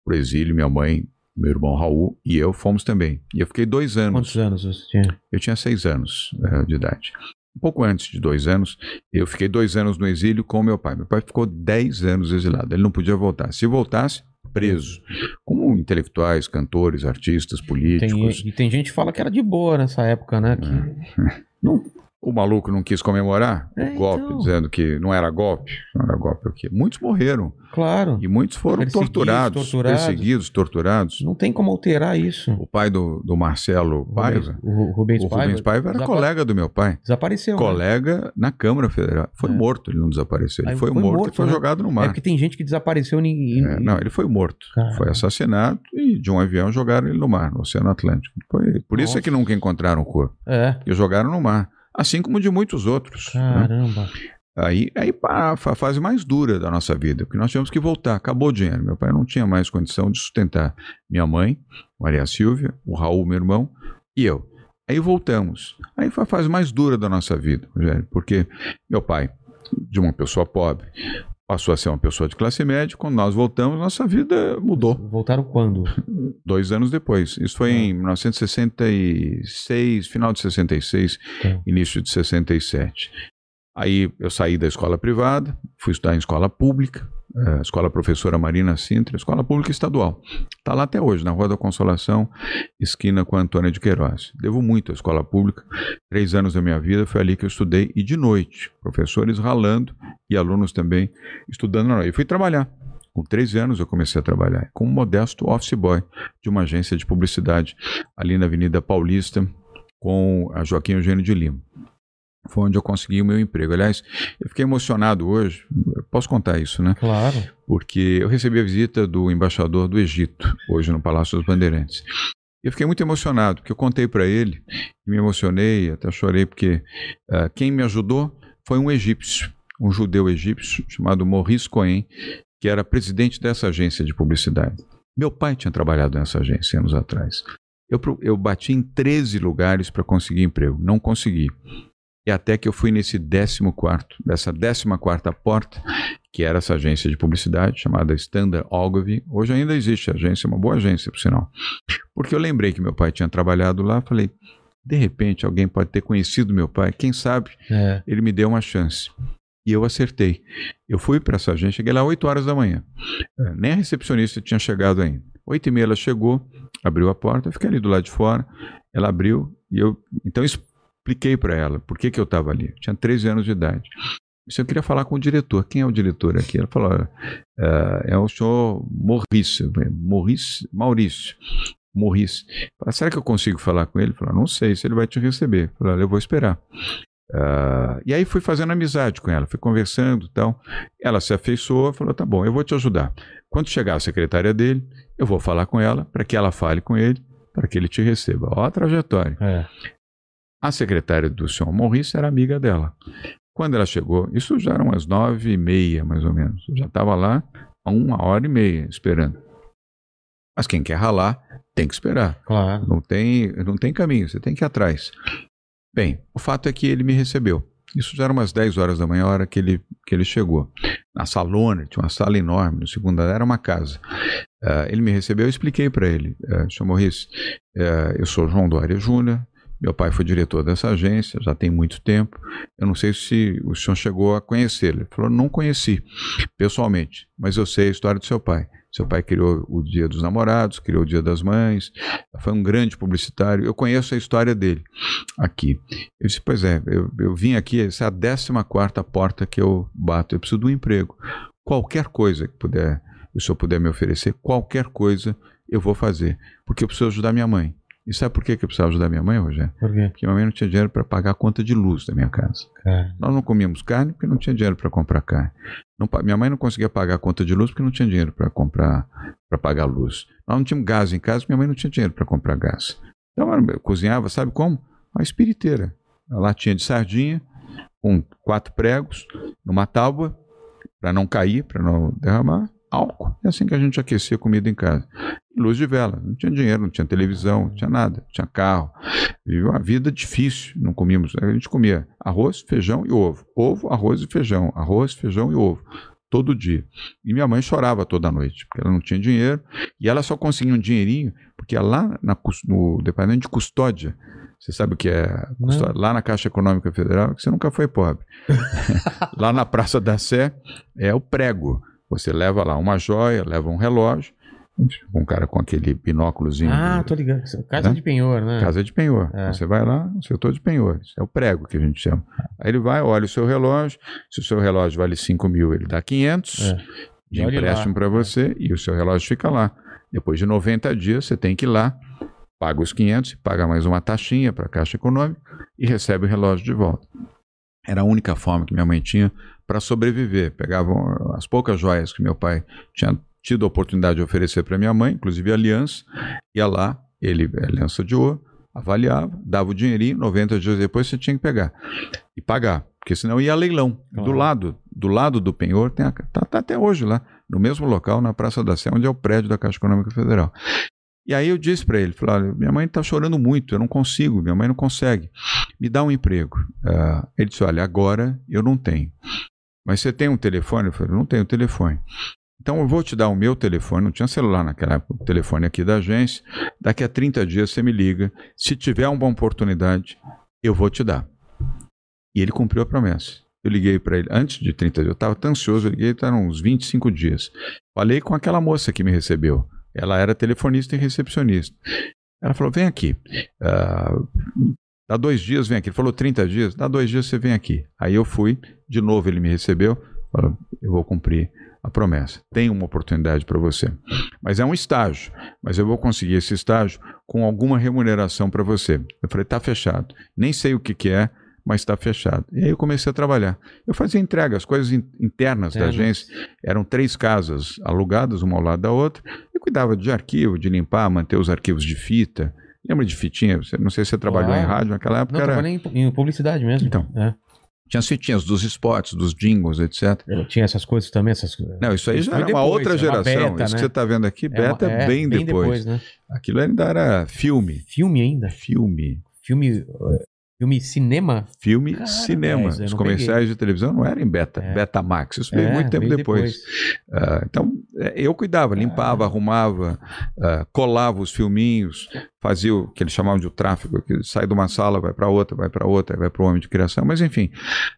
o exílio. Minha mãe, meu irmão Raul e eu fomos também. E eu fiquei dois anos. Quantos anos você tinha? Eu tinha seis anos eh, de idade. Um pouco antes de dois anos, eu fiquei dois anos no exílio com meu pai. Meu pai ficou dez anos exilado. Ele não podia voltar. Se voltasse, preso. Como intelectuais, cantores, artistas, Tem, políticos. e tem gente que fala que era de boa nessa época, né? Que- Não, o maluco não quis comemorar É, o golpe, então. dizendo que não era golpe. Não era golpe o quê? Muitos morreram. Claro. E muitos foram Perseguidos, torturados, torturados. perseguidos, torturados. Não tem como alterar isso. O pai do, do Marcelo Paiva, O Rubens o Paiva, Rubens Paiva era desapa- colega do meu pai. Desapareceu. né? colega na Câmara Federal. Foi É. morto, ele não desapareceu. Ele Aí foi, foi morto, morto, e foi né? jogado no É mar. porque tem gente que desapareceu e. É, não, ele foi morto. Caramba. Foi assassinado e de um avião jogaram ele no mar, no Oceano Atlântico. Foi, por isso é que Nossa. nunca encontraram o corpo. É. Porque jogaram no mar. Assim como de muitos outros. né? Caramba. Aí, aí pá, a fase mais dura da nossa vida, porque nós tivemos que voltar. Acabou o dinheiro. Meu pai não tinha mais condição de sustentar minha mãe, Maria Silvia, o Raul, meu irmão, e eu. Aí voltamos. Aí foi a fase mais dura da nossa vida, Rogério, porque meu pai, de uma pessoa pobre, passou a ser uma pessoa de classe média. Quando nós voltamos, nossa vida mudou. Voltaram quando? Dois anos depois. Isso foi em 1966, final de 66, Tá. início de 67. Aí eu saí da escola privada, fui estudar em escola pública, eh, escola professora Marina Sintra, escola pública estadual. Está lá até hoje, na Rua da Consolação, esquina com a Antônia de Queiroz. Devo muito à escola pública. Três anos da minha vida foi ali que eu estudei, e de noite, professores ralando e alunos também estudando. E fui trabalhar. Com 13 anos eu comecei a trabalhar como modesto office boy de uma agência de publicidade ali na Avenida Paulista com a Joaquim Eugênio de Lima. Foi onde eu consegui o meu emprego. Aliás, eu fiquei emocionado hoje, eu posso contar isso, né? Claro. Porque eu recebi a visita do embaixador do Egito, hoje no Palácio dos Bandeirantes. Eu fiquei muito emocionado, porque eu contei para ele, me emocionei, até chorei, porque ah, quem me ajudou foi um egípcio, um judeu egípcio chamado Maurice Cohen, que era presidente dessa agência de publicidade. Meu pai tinha trabalhado nessa agência anos atrás. Eu, eu bati em 13 lugares para conseguir emprego, não consegui. E até que eu fui nesse 14 quarto, dessa 14 quarta porta, que era essa agência de publicidade chamada Standard Ogilvy. Hoje ainda existe a agência, é uma boa agência, por sinal. Porque eu lembrei que meu pai tinha trabalhado lá, falei, de repente alguém pode ter conhecido meu pai, quem sabe É. ele me deu uma chance. E eu acertei. Eu fui para essa agência, cheguei lá 8 horas da manhã. É, nem a recepcionista tinha chegado ainda. 8 e meia ela chegou, abriu a porta, eu fiquei ali do lado de fora. Ela abriu e eu então expliquei para ela por que, que eu estava ali. Tinha 13 anos de idade. Isso eu queria falar com o diretor. Quem é o diretor aqui? Ela falou: "Olha, é, o senhor Maurício. Maurício? Maurício. Falei, Será que eu consigo falar com ele? Falou: Não sei se ele vai te receber. "Olha, eu vou esperar. Ah, e aí fui fazendo amizade com ela, fui conversando e tal. Ela se afeiçoou, falou: tá bom, eu vou te ajudar. Quando chegar a secretária dele, eu vou falar com ela para que ela fale com ele, para que ele te receba. Ó a trajetória. É. A secretária do senhor Maurício era amiga dela. Quando ela chegou, isso já eram umas nove e meia, mais ou menos. Eu já estava lá há uma hora e meia esperando. Mas quem quer ralar tem que esperar. Claro. Não tem, não tem caminho, você tem que ir atrás. Bem, o fato é que ele me recebeu. Isso já era umas 10 horas da manhã, a hora que ele, que ele chegou. Na salona, tinha uma sala enorme, no segundo andar era uma casa. Ah, ele me recebeu, eu expliquei para ele, uh, senhor Morris, eh, eu sou João Dória Júnior, meu pai foi diretor dessa agência, já tem muito tempo. Eu não sei se o senhor chegou a conhecê-lo. Ele falou, não conheci pessoalmente, mas eu sei a história do seu pai. Seu pai criou o Dia dos Namorados, criou o Dia das Mães, foi um grande publicitário. Eu conheço a história dele aqui. Eu disse, pois é, eu, eu vim aqui, essa é a 14 porta que eu bato, eu preciso de um emprego. Qualquer coisa que puder, o senhor puder me oferecer, qualquer coisa eu vou fazer, porque eu preciso ajudar minha mãe. E sabe por que eu precisava ajudar minha mãe, Rogério? Por quê? Porque minha mãe não tinha dinheiro para pagar a conta de luz da minha casa. Cara. Nós não comíamos carne porque não tinha dinheiro para comprar carne. Não minha mãe não conseguia pagar a conta de luz porque não tinha dinheiro para comprar para pagar a luz. Nós não tínhamos gás em casa, porque minha mãe não tinha dinheiro para comprar gás. Então eu cozinhava, sabe como? A espiriteira. A latinha de sardinha com quatro pregos numa tábua para não cair, para não derramar. Álcool. É assim que a gente aquecia comida em casa. Luz de vela. Não tinha dinheiro, não tinha televisão, não tinha nada, não tinha carro. Vivia uma vida difícil. Não comíamos. A gente comia arroz, feijão e ovo. Ovo, arroz e feijão. Arroz, feijão e ovo. Todo dia. E minha mãe chorava toda noite, porque ela não tinha dinheiro. E ela só conseguia um dinheirinho, porque lá na no departamento de custódia, você sabe o que é custódia? Lá na Caixa Econômica Federal, que você nunca foi pobre. lá na Praça da Sé é o prego. Você leva lá uma joia, leva um relógio, um cara com aquele binóculozinho. Ah, de- tô ligado. Casa Né? de penhor, né? Casa de penhor. É. Você vai lá, o setor de penhor. Isso é o prego que a gente chama. Aí ele vai, olha o seu relógio. Se o seu relógio vale 5 mil, ele dá 500 É. de empréstimo para você e o seu relógio fica lá. Depois de 90 dias, você tem que ir lá, paga os 500, paga mais uma taxinha para a Caixa Econômica e recebe o relógio de volta. Era a única forma que minha mãe tinha para sobreviver. Pegavam as poucas joias que meu pai tinha tido a oportunidade de oferecer para minha mãe, inclusive a aliança, ia lá, ele, aliança de ouro, avaliava, dava o dinheirinho, 90 dias depois você tinha que pegar e pagar, porque senão ia a leilão. Do Claro. lado, do lado do penhor, tem a, tá, tá até hoje lá, no mesmo local, na Praça da Sé, onde é o prédio da Caixa Econômica Federal. E aí eu disse para ele, falei, minha mãe está chorando muito, eu não consigo, minha mãe não consegue. Me dá um emprego. Ah, ele disse, olha, agora eu não tenho. Mas você tem um telefone? Eu falei, não tenho telefone. Então eu vou te dar o meu telefone, não tinha celular naquela época, o telefone aqui da agência. Daqui a 30 dias você me liga. Se tiver uma oportunidade, eu vou te dar. E ele cumpriu a promessa. Eu liguei para ele antes de 30 dias, eu estava tão ansioso, eu liguei, estavam uns 25 dias. Falei com aquela moça que me recebeu. Ela era telefonista e recepcionista. Ela falou: vem aqui. Ah, dá dois dias, vem aqui. Ele falou 30 dias, dá dois dias você vem aqui. Aí eu fui, de novo ele me recebeu, falou: eu vou cumprir a promessa. Tem uma oportunidade para você. Mas é um estágio. Mas eu vou conseguir esse estágio com alguma remuneração para você. Eu falei: tá fechado. Nem sei o que, que é, mas está fechado. E aí eu comecei a trabalhar. Eu fazia entrega, as coisas in- internas da Internas. agência. Eram três casas alugadas, uma ao lado da outra. Eu cuidava de arquivo, de limpar, manter os arquivos de fita. Lembra de fitinha? Não sei se você trabalhou Claro. em rádio naquela época. Não, era- trabalhei em, publicidade mesmo. Então. É. Tinha as fitinhas dos spots, dos jingles, etc. Eu tinha essas coisas também, essas. Não, isso aí Isso já era uma depois, outra é uma geração. beta, isso né? que você está vendo aqui, É uma- beta é, bem, depois. né? Aquilo ainda era filme. Filme ainda. Filme. Filme. Filme cinema. Filme Cara, cinema. Os comerciais de televisão não eram em beta, É. Betamax. Isso veio É, muito tempo bem depois. Ah, então, é, eu cuidava, limpava, arrumava, ah, colava os filminhos, fazia o que eles chamavam de o tráfego, que sai de uma sala, vai para outra, vai para outra, vai para o homem de criação. Mas, enfim,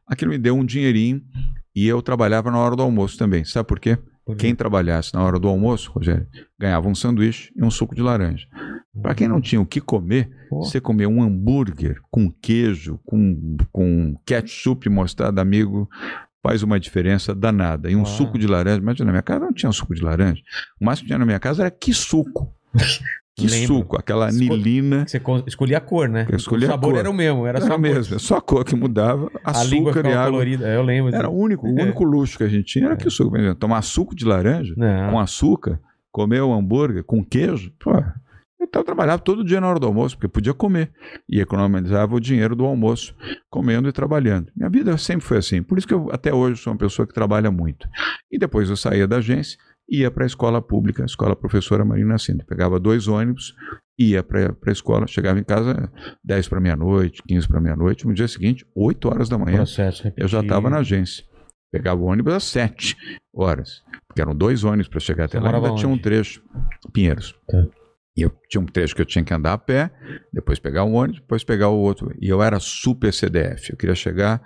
aquilo me deu um dinheirinho e eu trabalhava na hora do almoço também. Sabe por quê? Porque- Quem trabalhasse na hora do almoço, Rogério, ganhava um sanduíche e um suco de laranja. Para quem não tinha o que comer, Pô. você comer um hambúrguer com queijo, com, com ketchup e mostarda, amigo, faz uma diferença danada. E um suco de laranja, imagina, na minha casa não tinha suco de laranja. O máximo que tinha na minha casa era que suco. Que suco, aquela anilina. Você escolhia a cor, né? Eu escolhia o a sabor cor. era o mesmo, era, Era, só a cor. mesmo, é só a cor que mudava, A açúcar e ficava água. colorida. Eu lembro. Era o único, o É. único luxo que a gente tinha era que suco. Tomar suco de laranja Não. com açúcar, comer o hambúrguer com queijo, pô, eu tava- trabalhava todo dia na hora do almoço, porque podia comer. E economizava o dinheiro do almoço, comendo e trabalhando. Minha vida sempre foi assim. Por isso que eu até hoje sou uma pessoa que trabalha muito. E depois eu saía da agência, ia para a escola pública, a escola professora Marina Sintra. Pegava dois ônibus, ia para a escola, chegava em casa 10 para meia-noite, 15 para meia-noite. No dia seguinte, 8 horas da manhã, eu já estava na agência. Pegava o ônibus às 7 horas. Porque eram dois ônibus para chegar até Você lá. Ainda tinha um onde? trecho. Pinheiros. Tá. E eu tinha um trecho que eu tinha que andar a pé, depois pegar um ônibus, depois pegar o outro. E eu era super CDF. Eu queria chegar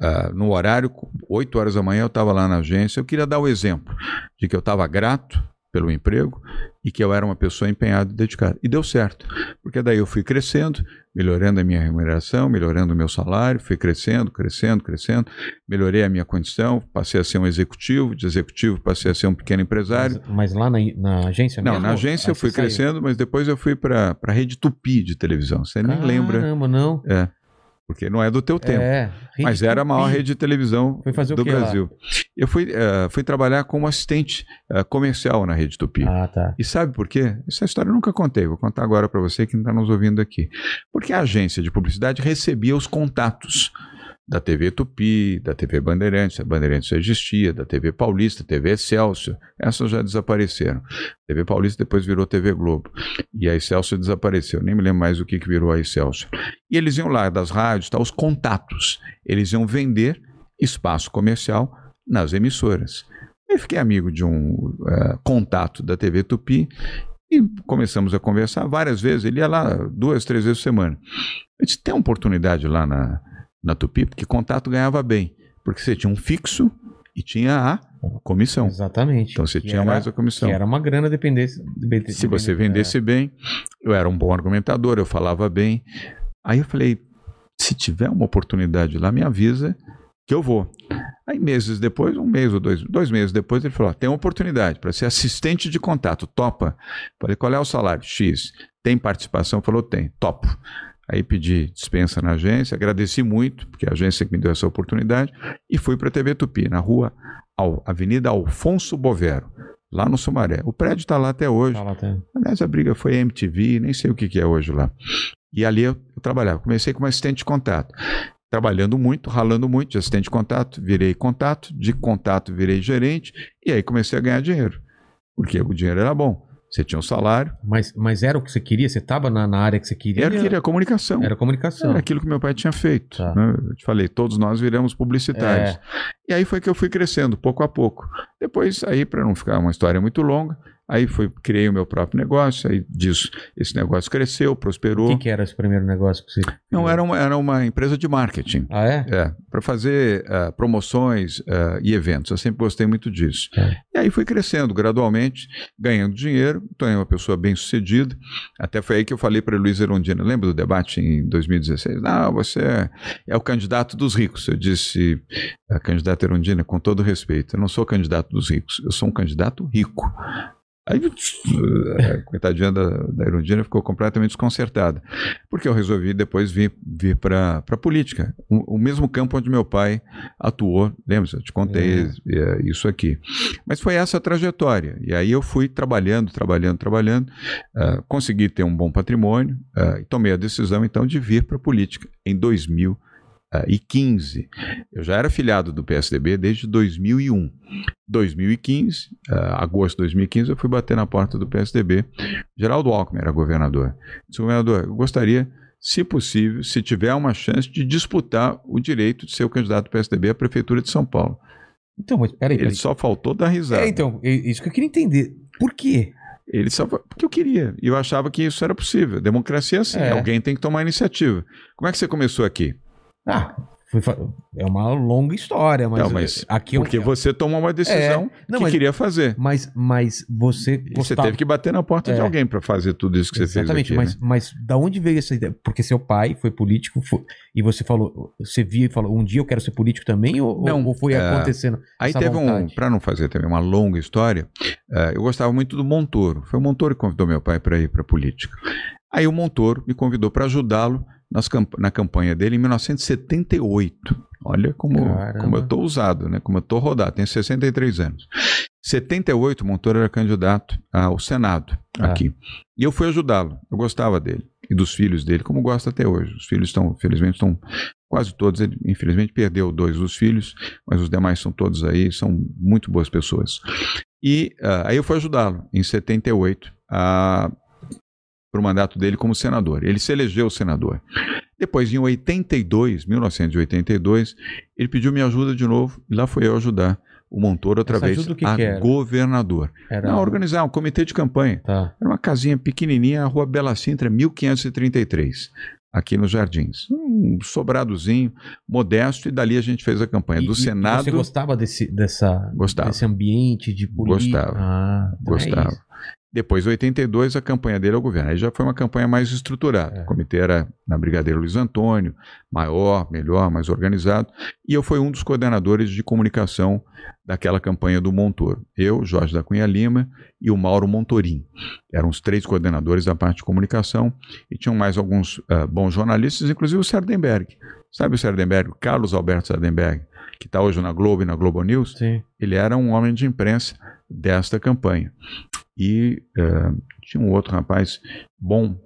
ah, no horário, 8 horas da manhã, eu estava lá na agência. Eu queria dar o exemplo de que eu estava grato pelo emprego e que eu era uma pessoa empenhada e dedicada. E deu certo, porque daí eu fui crescendo, melhorando a minha remuneração, melhorando o meu salário, fui crescendo, crescendo, crescendo, melhorei a minha condição, passei a ser um executivo, de executivo passei a ser um pequeno empresário. Mas, mas lá na, na agência Não, mesmo? na agência eu fui você saiu? crescendo, mas depois eu fui para a rede Tupi de televisão. Você nem lembra, Caramba, não. é, porque não é do teu tempo. É, Mas era a maior rede de televisão do quê lá? Brasil. Eu fui, eh, fui trabalhar como assistente eh, comercial na Rede Tupi. Ah, tá. E sabe por quê? Essa história eu nunca contei, vou contar agora para você que não está nos ouvindo aqui. Porque a agência de publicidade recebia os contatos da TV Tupi, da TV Bandeirantes, a Bandeirantes já existia, da TV Paulista, TV Excelsior, essas já desapareceram. TV Paulista depois virou TV Globo. E a Excelsior desapareceu, nem me lembro mais o que, que virou a Excelsior. E eles iam lá das rádios, tá, os contatos, eles iam vender espaço comercial nas emissoras. Eu fiquei amigo de um eh, contato da TV Tupi e começamos a conversar várias vezes. Ele ia lá duas, três vezes por semana. Eu disse: tem uma oportunidade lá na, na Tupi, porque contato ganhava bem, porque você tinha um fixo e tinha a comissão. Exatamente. Então você Que tinha era- mais a comissão. Que era uma grana dependesse. dependesse- Se você vendesse bem, eu era um bom argumentador, eu falava bem. Aí eu falei: se tiver uma oportunidade lá, me avisa que eu vou. Aí meses depois, um mês ou dois, dois meses depois, ele falou: ó, tem uma oportunidade para ser assistente de contato, topa. Falei: qual é o salário? X. Tem participação? Falou: tem, topo. Aí pedi dispensa na agência, agradeci muito, porque a agência que me deu essa oportunidade, e fui para a TV Tupi, na rua Avenida Alfonso Bovero, lá no Sumaré. O prédio está lá até hoje. Tá lá. Aliás, a briga foi MTV, nem sei o que, que é hoje lá. E ali eu, eu trabalhava. Comecei como assistente de contato. Trabalhando muito, ralando muito, de assistente de contato, virei contato, de contato virei gerente, e aí comecei a ganhar dinheiro. Porque o dinheiro era bom. Você tinha um salário, Mas, mas era o que você queria? Você estava na, na área que você queria? era, queria comunicação. Era comunicação. Era aquilo que meu pai tinha feito. Tá. né? Eu te falei, todos nós viramos publicitários. É. E aí foi que eu fui crescendo, pouco a pouco. Depois, aí, para não ficar uma história muito longa, aí fui, criei o meu próprio negócio, aí disso, esse negócio cresceu, O prosperou. que, que era esse primeiro negócio que você. Não, era uma, era uma empresa de marketing. Ah, é? É, para fazer ah, promoções ah, e eventos. Eu sempre gostei muito disso. É. E aí fui crescendo gradualmente, ganhando dinheiro, tornei uma pessoa bem sucedida. Até foi aí que eu falei para Luiz Erundina, lembra do debate em 2016? Não, você é, é o candidato dos ricos. Eu disse, a candidata Erundina, com todo respeito, eu não sou candidato dos ricos, eu sou um candidato rico. Aí, a coitadinha da, da Erundina ficou completamente desconcertada. Porque eu resolvi depois vir, vir para a política. O, o mesmo campo onde meu pai atuou. Lembra? Eu te contei é, isso aqui. Mas foi essa a trajetória. E aí eu fui trabalhando, trabalhando, trabalhando. ah, consegui ter um bom patrimônio ah, e tomei a decisão, então, de vir para a política em 2015. Eu já era filiado do PSDB desde 2001. 2015, ah, agosto de 2015, eu fui bater na porta do PSDB. Geraldo Alckmin era governador. Disse, governador, eu gostaria, se possível, se tiver uma chance de disputar o direito de ser o candidato do PSDB à Prefeitura de São Paulo. Então, mas peraí, Ele peraí. só faltou dar risada. É, então, é isso que eu queria entender. Por quê? Ele só porque eu queria. E eu achava que isso era possível. Democracia é assim, É. alguém tem que tomar iniciativa. Como é que você começou aqui? Ah, foi é uma longa história, mas, Não, mas aqui eu- Porque você tomou uma decisão É. Não, que mas- queria fazer. Mas, mas você você teve que bater na porta de É. alguém para fazer tudo isso que você Exatamente, fez aqui. mas, né? mas da onde veio essa ideia? Porque seu pai foi político fo- e você falou, você via e falou, um dia eu quero ser político também? Ou, Não, ou foi é, acontecendo? Aí teve um, vontade? para não fazer também uma longa história, eh, eu gostava muito do Montoro. Foi o Montoro que convidou meu pai para ir para política. Aí o Montoro me convidou para ajudá-lo nas na campanha dele em 1978. Olha como, Caramba. como eu tô usado, né? Como eu tô rodado, tenho 63 anos. 78, o Montoro era candidato ao Senado Ah. aqui. E eu fui ajudá-lo. Eu gostava dele e dos filhos dele, como gosto até hoje. Os filhos estão, felizmente, estão quase todos. Ele, infelizmente, perdeu dois dos filhos, mas os demais são todos aí, são muito boas pessoas. E ah, aí eu fui ajudá-lo em 78 a para o mandato dele como senador. Ele se elegeu senador. Depois, em 82, 1982, ele pediu minha ajuda de novo e lá foi eu ajudar o Montoro outra Essa vez a que era? governador. Era... Não, organizar um comitê de campanha. Tá. Era uma casinha pequenininha, a rua Bela Sintra, 1533. aqui nos Jardins. Um sobradozinho modesto e dali a gente fez a campanha E- do Senado. Você gostava desse, dessa, Gostava. desse ambiente de política? Gostava. Ah, então é Gostava. isso. Depois, em 82, a campanha dele ao governo. Aí já foi uma campanha mais estruturada. É. O comitê era na Brigadeiro Luiz Antônio, maior, melhor, mais organizado. E eu fui um dos coordenadores de comunicação daquela campanha do Montoro. Eu, Jorge da Cunha Lima e o Mauro Montorim. Eram os três coordenadores da parte de comunicação e tinham mais alguns ah, bons jornalistas, inclusive o Sardenberg. Sabe o Sardenberg? O Carlos Alberto Sardenberg, que está hoje na Globo e na Globo News Sim. ele era um homem de imprensa desta campanha. E eh, tinha um outro rapaz bom,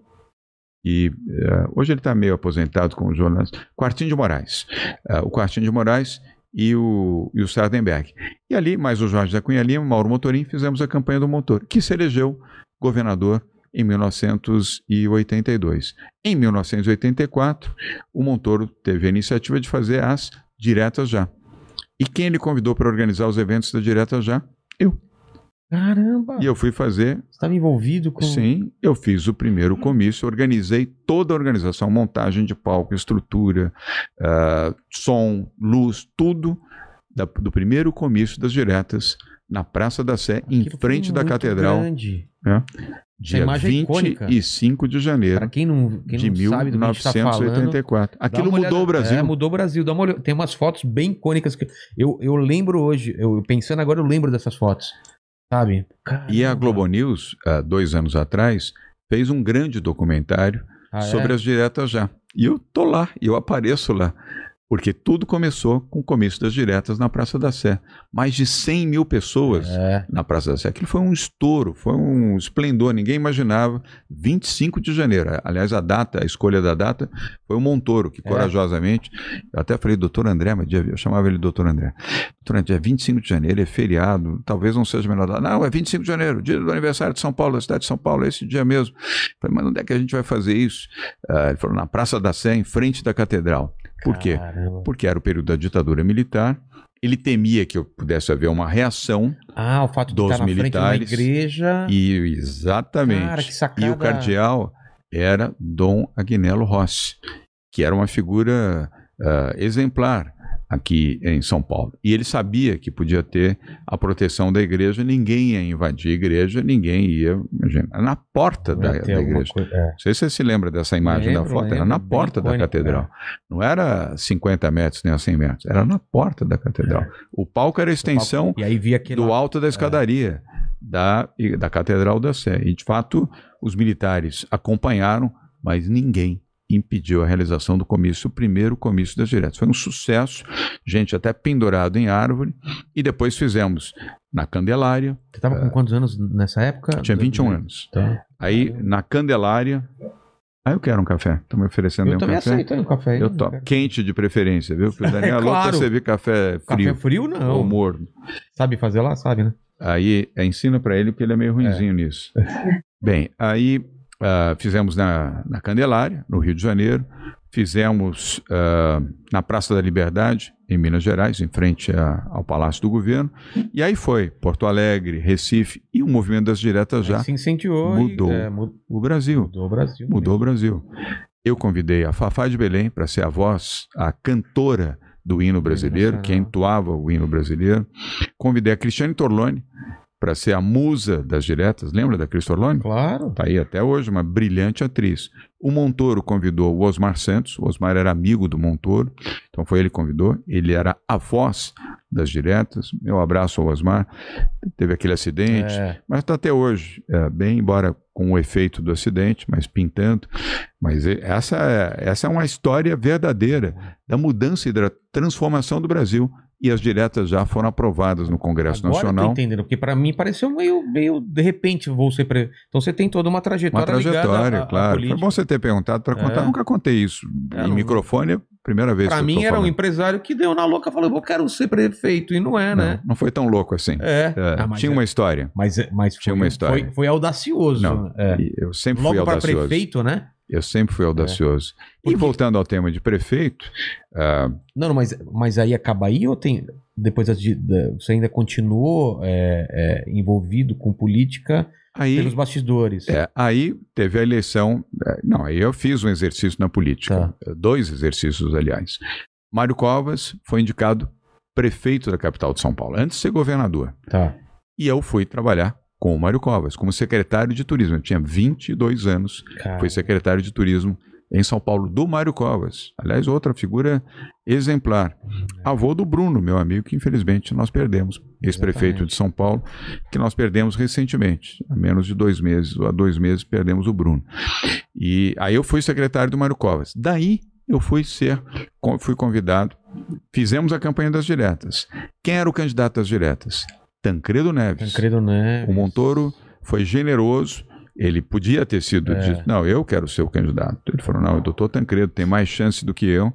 e eh, hoje ele está meio aposentado como jornalista, Quartinho de Moraes. Eh, o Quartinho de Moraes e o, e o Sardenberg. E ali, mais o Jorge da Cunha Lima, Mauro Motorim, fizemos a campanha do Motor, que se elegeu governador em 1982. Em 1984, o Montoro teve a iniciativa de fazer as diretas já. E quem ele convidou para organizar os eventos da Direta Já? Eu. Caramba! E eu fui fazer, Você estava envolvido com. sim, eu fiz o primeiro comício, organizei toda a organização, montagem de palco, estrutura, ah, som, luz, tudo da- do primeiro comício das diretas na Praça da Sé, em Aquilo foi frente da Catedral, grande. dia imagem é icônica. 25 de janeiro Pra quem não, quem de não sabe do que a gente tá falando. 1984. Dá Aquilo mudou olhada- o Brasil. É, mudou o Brasil. Dá uma olhada- Tem umas fotos bem icônicas que eu, eu lembro hoje. Eu pensando agora, eu lembro dessas fotos. Sabe? E a Caramba. Globo News, há dois anos atrás, fez um grande documentário Ah, é? sobre as diretas já. E eu tô lá, eu apareço lá. Porque tudo começou com o comício das diretas na Praça da Sé. Mais de 100 mil pessoas É. na Praça da Sé. Aquilo foi um estouro, foi um esplendor, ninguém imaginava. 25 de janeiro, aliás, a data, a escolha da data foi o Montoro, que É. corajosamente, eu até falei, doutor André, mas dia- eu chamava ele doutor André. Doutor André, 25 de janeiro é feriado, talvez não seja data. Não, é 25 de janeiro, dia do aniversário de São Paulo, da cidade de São Paulo, é esse dia mesmo. Eu falei, mas onde é que a gente vai fazer isso? Ah, ele falou, na Praça da Sé, em frente da Catedral. Por quê? Porque era o período da ditadura militar, ele temia que eu pudesse haver uma reação Ah, o fato de dos estar na frente militares igreja. e exatamente. Cara, que sacada. E o cardeal era Dom Agnello Rossi, que era uma figura ah, exemplar aqui em São Paulo. E ele sabia que podia ter a proteção da igreja, ninguém ia invadir a igreja, ninguém ia, imagina, na porta da, da igreja. coisa- é. Não sei se você se lembra dessa imagem da Lembro, foto, era lembro, na bem porta da icônico, catedral. Não era 50 metros nem a 100 metros, era na porta da catedral. O palco era a extensão E aí via aquele. do alto da escadaria da, da Catedral da Sé. E, de fato, os militares acompanharam, mas ninguém impediu a realização do comício, o primeiro comício das diretas. Foi um sucesso, gente até pendurado em árvore, e depois fizemos na Candelária, Você tava com quantos anos nessa época? tinha 21 anos. Então, Aí, na Candelária, aí eu quero um café, estão me oferecendo aí eu um também café? aceito o café. Eu topo. Quente de preferência, viu? Porque o Daniel é louco claro. pra servir café frio. Café frio, não. Ou morno. Sabe fazer lá? Sabe, né? Aí é, ensina para ele porque ele é meio ruinzinho nisso. Bem, aí ah, fizemos na, na Candelária, no Rio de Janeiro, fizemos ah, na Praça da Liberdade, em Minas Gerais, em frente a- ao Palácio do Governo, e aí foi Porto Alegre, Recife e o movimento das diretas já se incentivou. mudou. E, é, mu- o Brasil. mudou o Brasil. Mudou o Brasil. Eu convidei a Fafá de Belém para ser a voz, a cantora do hino brasileiro, que nacional. entoava o hino brasileiro. Convidei a Cristiane Torlone para ser a musa das diretas. Lembra da Cris Torlone? Claro. Está aí até hoje, uma brilhante atriz. O Montoro convidou o Osmar Santos. O Osmar era amigo do Montoro, então foi ele que convidou. Ele era a voz das diretas. Meu abraço ao Osmar. Teve aquele acidente, É. mas está até hoje, é, bem embora com o efeito do acidente, mas pintando. Mas essa é, essa é uma história verdadeira da mudança e da transformação do Brasil. E as diretas já foram aprovadas no Congresso Agora Nacional. entendendo, porque pra mim pareceu meio, meio de repente vou ser pre... Então você tem toda uma Uma trajetória ligada trajetória, claro. Foi política. bom você ter perguntado para contar. É. Nunca contei isso. É, em não- microfone, primeira vez eu mim era um falando. empresário que deu na louca, falou, eu quero ser prefeito, e não é, né? Não, não foi tão louco assim. É. É, Ah, mas tinha é- uma história. Mas, mas Tinha foi, uma história. Foi, foi audacioso. Não, é. E Eu sempre fui Logo para audacioso. prefeito, né? Eu sempre fui audacioso. E Porque- voltando ao tema de prefeito, ah, Não, não, mas, mas aí acaba aí ou tem. depois di- da- você ainda continuou é, é, envolvido com política Aí, pelos bastidores. é, aí teve a eleição. é, Não, aí eu fiz um exercício na política. Tá. Dois exercícios, aliás. Mário Covas foi indicado prefeito da capital de São Paulo, antes de ser governador. Tá. E eu fui trabalhar com o Mário Covas, como secretário de turismo. Eu tinha 22 anos, Cara, fui secretário de turismo em São Paulo, do Mário Covas. Aliás, outra figura exemplar. Avô do Bruno, meu amigo, que infelizmente nós perdemos. Ex-prefeito de São Paulo, que nós perdemos recentemente. Há menos de dois meses, ou há dois meses, perdemos o Bruno. E aí eu fui secretário do Mário Covas. Daí eu fui ser, fui convidado. Fizemos a campanha das diretas. Quem era o candidato das diretas? Tancredo Neves. Tancredo Neves. O Montoro foi generoso. Ele podia ter sido É. dito, não, eu quero ser o candidato. Ele falou, não, o doutor Tancredo tem mais chance do que eu.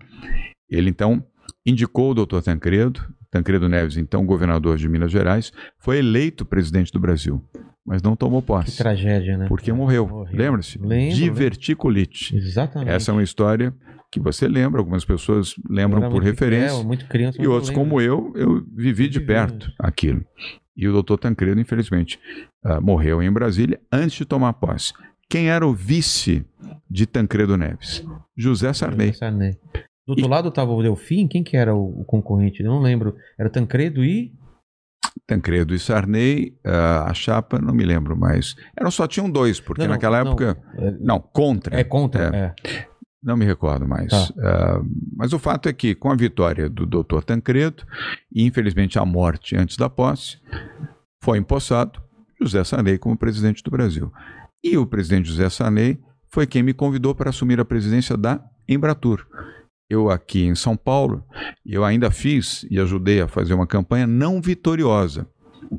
Ele então indicou o doutor Tancredo. Tancredo Neves, então governador de Minas Gerais, foi eleito presidente do Brasil, mas não tomou Que posse. tragédia, né? Porque morreu. Morreu. Lembra-se? Lembro, Diverticulite. Exatamente. Essa é uma história que você lembra, algumas pessoas lembram por muito- referência. é, muito criança. E eu outros, lembro. como eu, eu vivi de perto aquilo. E o doutor Tancredo, infelizmente, ah, morreu em Brasília antes de tomar posse. Quem era o vice de Tancredo Neves? José Sarney. Sarney. Do outro lado estava o Delfim, quem que era o, concorrente? Eu não lembro. Era Tancredo e. Tancredo e Sarney, ah, a chapa, não me lembro mais. Eram só tinham dois, porque Não, naquela não. época. É, Não, contra. é contra. É. Não me recordo mais. Tá. Ah, mas o fato é que, com a vitória do doutor Tancredo, e infelizmente a morte antes da posse, foi empossado José Sarney como presidente do Brasil. E o presidente José Sarney foi quem me convidou para assumir a presidência da Embratur. Eu aqui em São Paulo, eu ainda fiz e ajudei a fazer uma campanha não vitoriosa.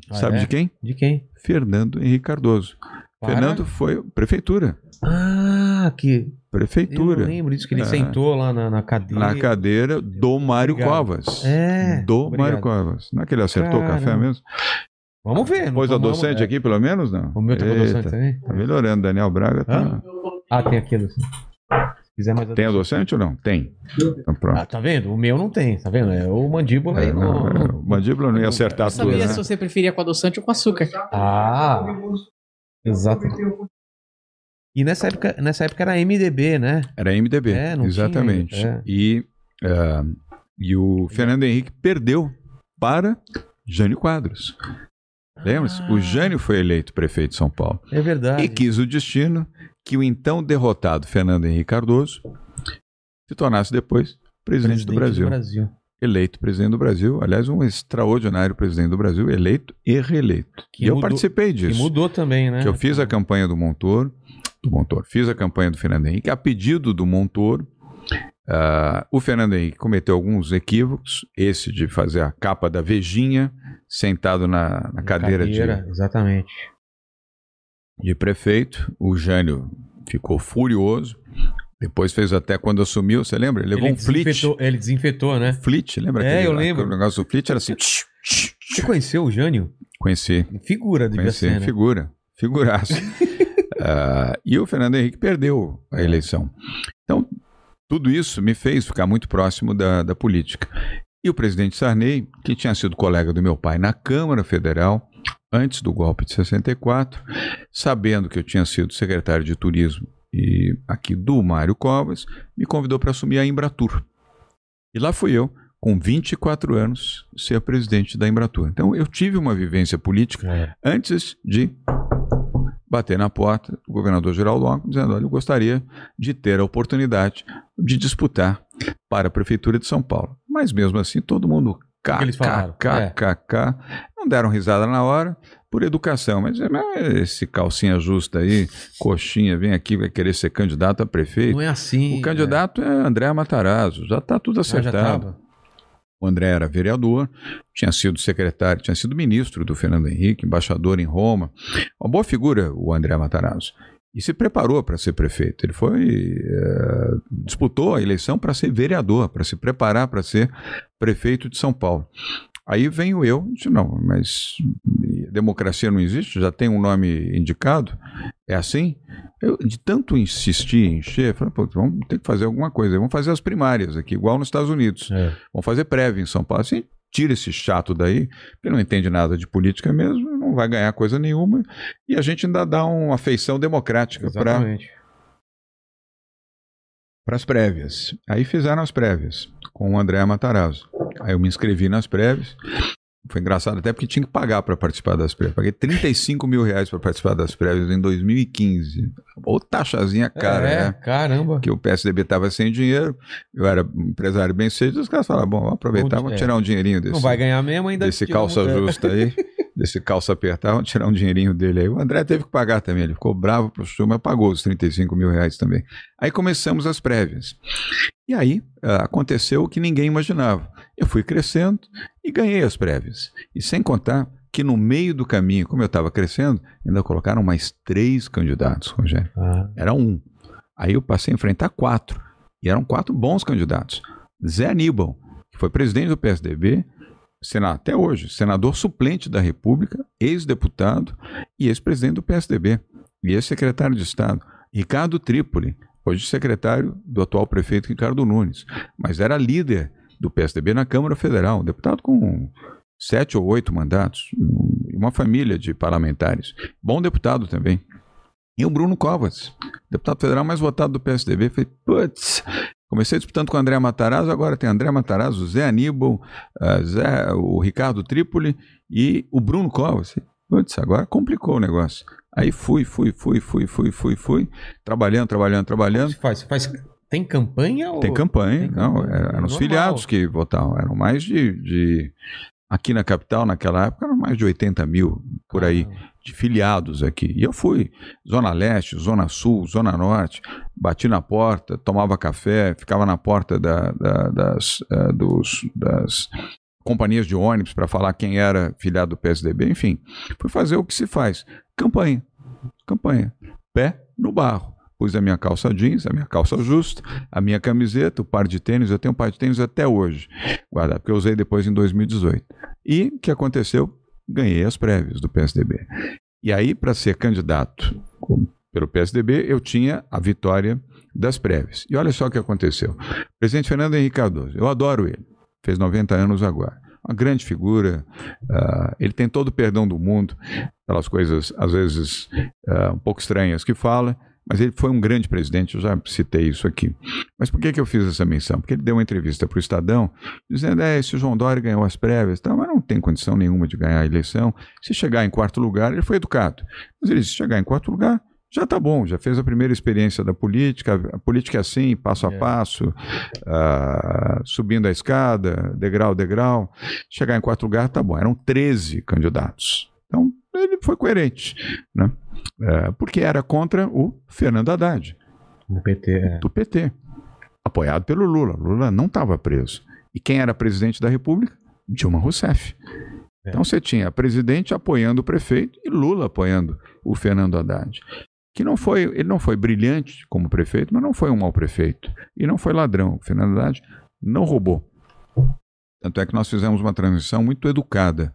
Ah, Sabe é? de quem? De quem? Fernando Henrique Cardoso. Para? Fernando foi prefeitura. Ah, que. Eu Prefeitura. lembro disso, que ele É. sentou lá na, na cadeira. Na cadeira do Mário Obrigado. Covas. É. Do obrigado. Mário Covas. Não é que ele acertou o café Caramba. mesmo? Vamos ver. Pôs tomamos, adoçante é. aqui, pelo menos, não? O meu tá com adoçante também? Tá melhorando. Daniel Braga tá... Ah, tem aqui adoçante. Se quiser mais Tem adoçante ou não? Tem. Então pronto. Ah, tá vendo? O meu não tem, tá vendo? É o mandíbula aí. É, não, não, não- o mandíbula não ia acertar Eu sabia tudo, né? se você preferia com adoçante ou com açúcar. Ah, exato. E nessa época, nessa época era MDB, né? Era MDB, É, não exatamente. tinha, é. E, ah, e o Fernando Henrique perdeu para Jânio Quadros. Lembra-se? Ah. O Jânio foi eleito prefeito de São Paulo. É verdade. E quis o destino que o então derrotado Fernando Henrique Cardoso se tornasse depois presidente, do Brasil. Brasil. Eleito presidente do Brasil. Aliás, um extraordinário presidente do Brasil, eleito e reeleito. Que e eu mudou- participei Que disso. mudou também, né? Que eu fiz a campanha do Montoro, do Montoro, fiz a campanha do Fernando Henrique, a pedido do Montoro. ah, o Fernando Henrique cometeu alguns equívocos, esse de fazer a capa da Vejinha, sentado na, na cadeira, de, Exatamente. de prefeito. O Jânio ficou furioso. Depois fez até quando assumiu, você lembra? Ele levou ele um flit. ele desinfetou, né? Flit, lembra? É, aquele eu lá, lembro. O negócio do flit era assim. Você conheceu o Jânio? Conheci, Figura devia conheci. ser, né? Figura, figuraço. Ah, e o Fernando Henrique perdeu a eleição. Então, tudo isso me fez ficar muito próximo da, da política. E o presidente Sarney, que tinha sido colega do meu pai na Câmara Federal, antes do golpe de 64, sabendo que eu tinha sido secretário de turismo e aqui do Mário Covas, me convidou para assumir a Embratur. E lá fui eu, com 24 anos, ser presidente da Embratur. Então eu tive uma vivência política É. antes de bater na porta do governador Geraldo Alckmin, dizendo: olha, eu gostaria de ter a oportunidade de disputar para a Prefeitura de São Paulo. Mas mesmo assim, todo mundo que eles falaram? kkkk, não deram risada na hora por educação, mas, mas esse calcinha justa aí, coxinha, vem aqui, vai querer ser candidato a prefeito. Não é assim. O candidato é André Matarazzo, já está tudo? Ah, acertado. O André era vereador, tinha sido secretário, tinha sido ministro do Fernando Henrique, embaixador em Roma. Uma boa figura, o André Matarazzo. E se preparou para ser prefeito. Ele foi. eh, disputou a eleição para ser vereador, para se preparar para ser prefeito de São Paulo. Aí venho eu, disse, não, mas democracia não existe, já tem um nome indicado, é assim? Eu, de tanto insistir, encher, falei, pô, vamos ter que fazer alguma coisa, vamos fazer as primárias aqui, igual nos Estados Unidos. É. Vamos fazer prévia em São Paulo. Assim, tira esse chato daí, que não entende nada de política mesmo, não vai ganhar coisa nenhuma, e a gente ainda dá uma feição democrática para Exatamente. as prévias. Aí fizeram as prévias com o André Matarazzo. Aí eu me inscrevi nas prévias. Foi engraçado até porque tinha que pagar para participar das prévias. Paguei 35 mil reais para participar das prévias em 2015. Ou taxazinha cara, é, né? caramba. que o PSDB estava sem dinheiro, eu era empresário bem cedo, os caras falaram, bom, vamos aproveitar, vamos é. tirar um dinheirinho desse, Não vai ganhar mesmo ainda. desse calça é. justa aí, desse calça apertar, vamos tirar um dinheirinho dele aí. O André teve que pagar também, ele ficou bravo pro show, mas pagou os 35 mil reais também. Aí começamos as prévias. E aí ah, aconteceu o que ninguém imaginava. Eu fui crescendo e ganhei as prévias. E sem contar que no meio do caminho, como eu estava crescendo, ainda colocaram mais três candidatos, Rogério. Ah, Era um. Aí eu passei a enfrentar quatro. E eram quatro bons candidatos. Zé Aníbal, que foi presidente do PSDB, sena- até hoje, senador suplente da República, ex-deputado e ex-presidente do PSDB. E ex-secretário de Estado. Ricardo Trípoli, hoje secretário do atual prefeito Ricardo Nunes. Mas era líder do PSDB na Câmara Federal, um deputado com sete ou oito mandatos, uma família de parlamentares. Bom deputado também. E o Bruno Covas, deputado federal mais votado do PSDB. Falei, putz, comecei disputando com o André Matarazzo, agora tem André Matarazzo, Zé Aníbal, ah, Zé, o Ricardo Trípoli e o Bruno Covas. Putz, agora complicou o negócio. Aí fui, fui, fui, fui, fui, fui, fui, trabalhando, trabalhando, trabalhando. Faz, faz- Tem campanha? Ou... Tem campanha, Tem não, campanha, eram é os normal. filiados que votavam, eram mais de, de- Aqui na capital, naquela época, eram mais de 80 mil por aí de filiados aqui. E eu fui, Zona Leste, Zona Sul, Zona Norte, bati na porta, tomava café, ficava na porta da- da- das, eh, dos- das companhias de ônibus para falar quem era filiado do PSDB, enfim. Fui fazer o que se faz: campanha. Campanha. Pé no barro. Pus a minha calça jeans, a minha calça justa, a minha camiseta, o par de tênis. Eu tenho um par de tênis até hoje, guardado, porque eu usei depois em 2018. E o que aconteceu? Ganhei as prévias do PSDB. E aí, para ser candidato pelo PSDB, eu tinha a vitória das prévias. E olha só o que aconteceu. Presidente Fernando Henrique Cardoso, eu adoro ele, fez 90 anos agora. Uma grande figura, ah, ele tem todo o perdão do mundo pelas coisas, às vezes, ah, um pouco estranhas que fala, mas ele foi um grande presidente, eu já citei isso aqui. Mas por que, que eu fiz essa menção? Porque ele deu uma entrevista para o Estadão, dizendo, é, esse João Dória ganhou as prévias, tá, mas não tem condição nenhuma de ganhar a eleição. Se chegar em quarto lugar, ele foi educado. Mas ele disse, se chegar em quarto lugar, já está bom, já fez a primeira experiência da política, a política é assim, passo a É. passo, ah, subindo a escada, degrau, degrau. Chegar em quarto lugar, tá bom. Eram 13 candidatos. Então, ele foi coerente, né? Eh, porque era contra o Fernando Haddad, No PT, é. do PT, apoiado pelo Lula. Lula não estava preso. E quem era presidente da República? Dilma Rousseff. É. Então você tinha presidente apoiando o prefeito e Lula apoiando o Fernando Haddad. Que não foi, ele não foi brilhante como prefeito, mas não foi um mau prefeito. E não foi ladrão. O Fernando Haddad não roubou. Tanto é que nós fizemos uma transição muito educada.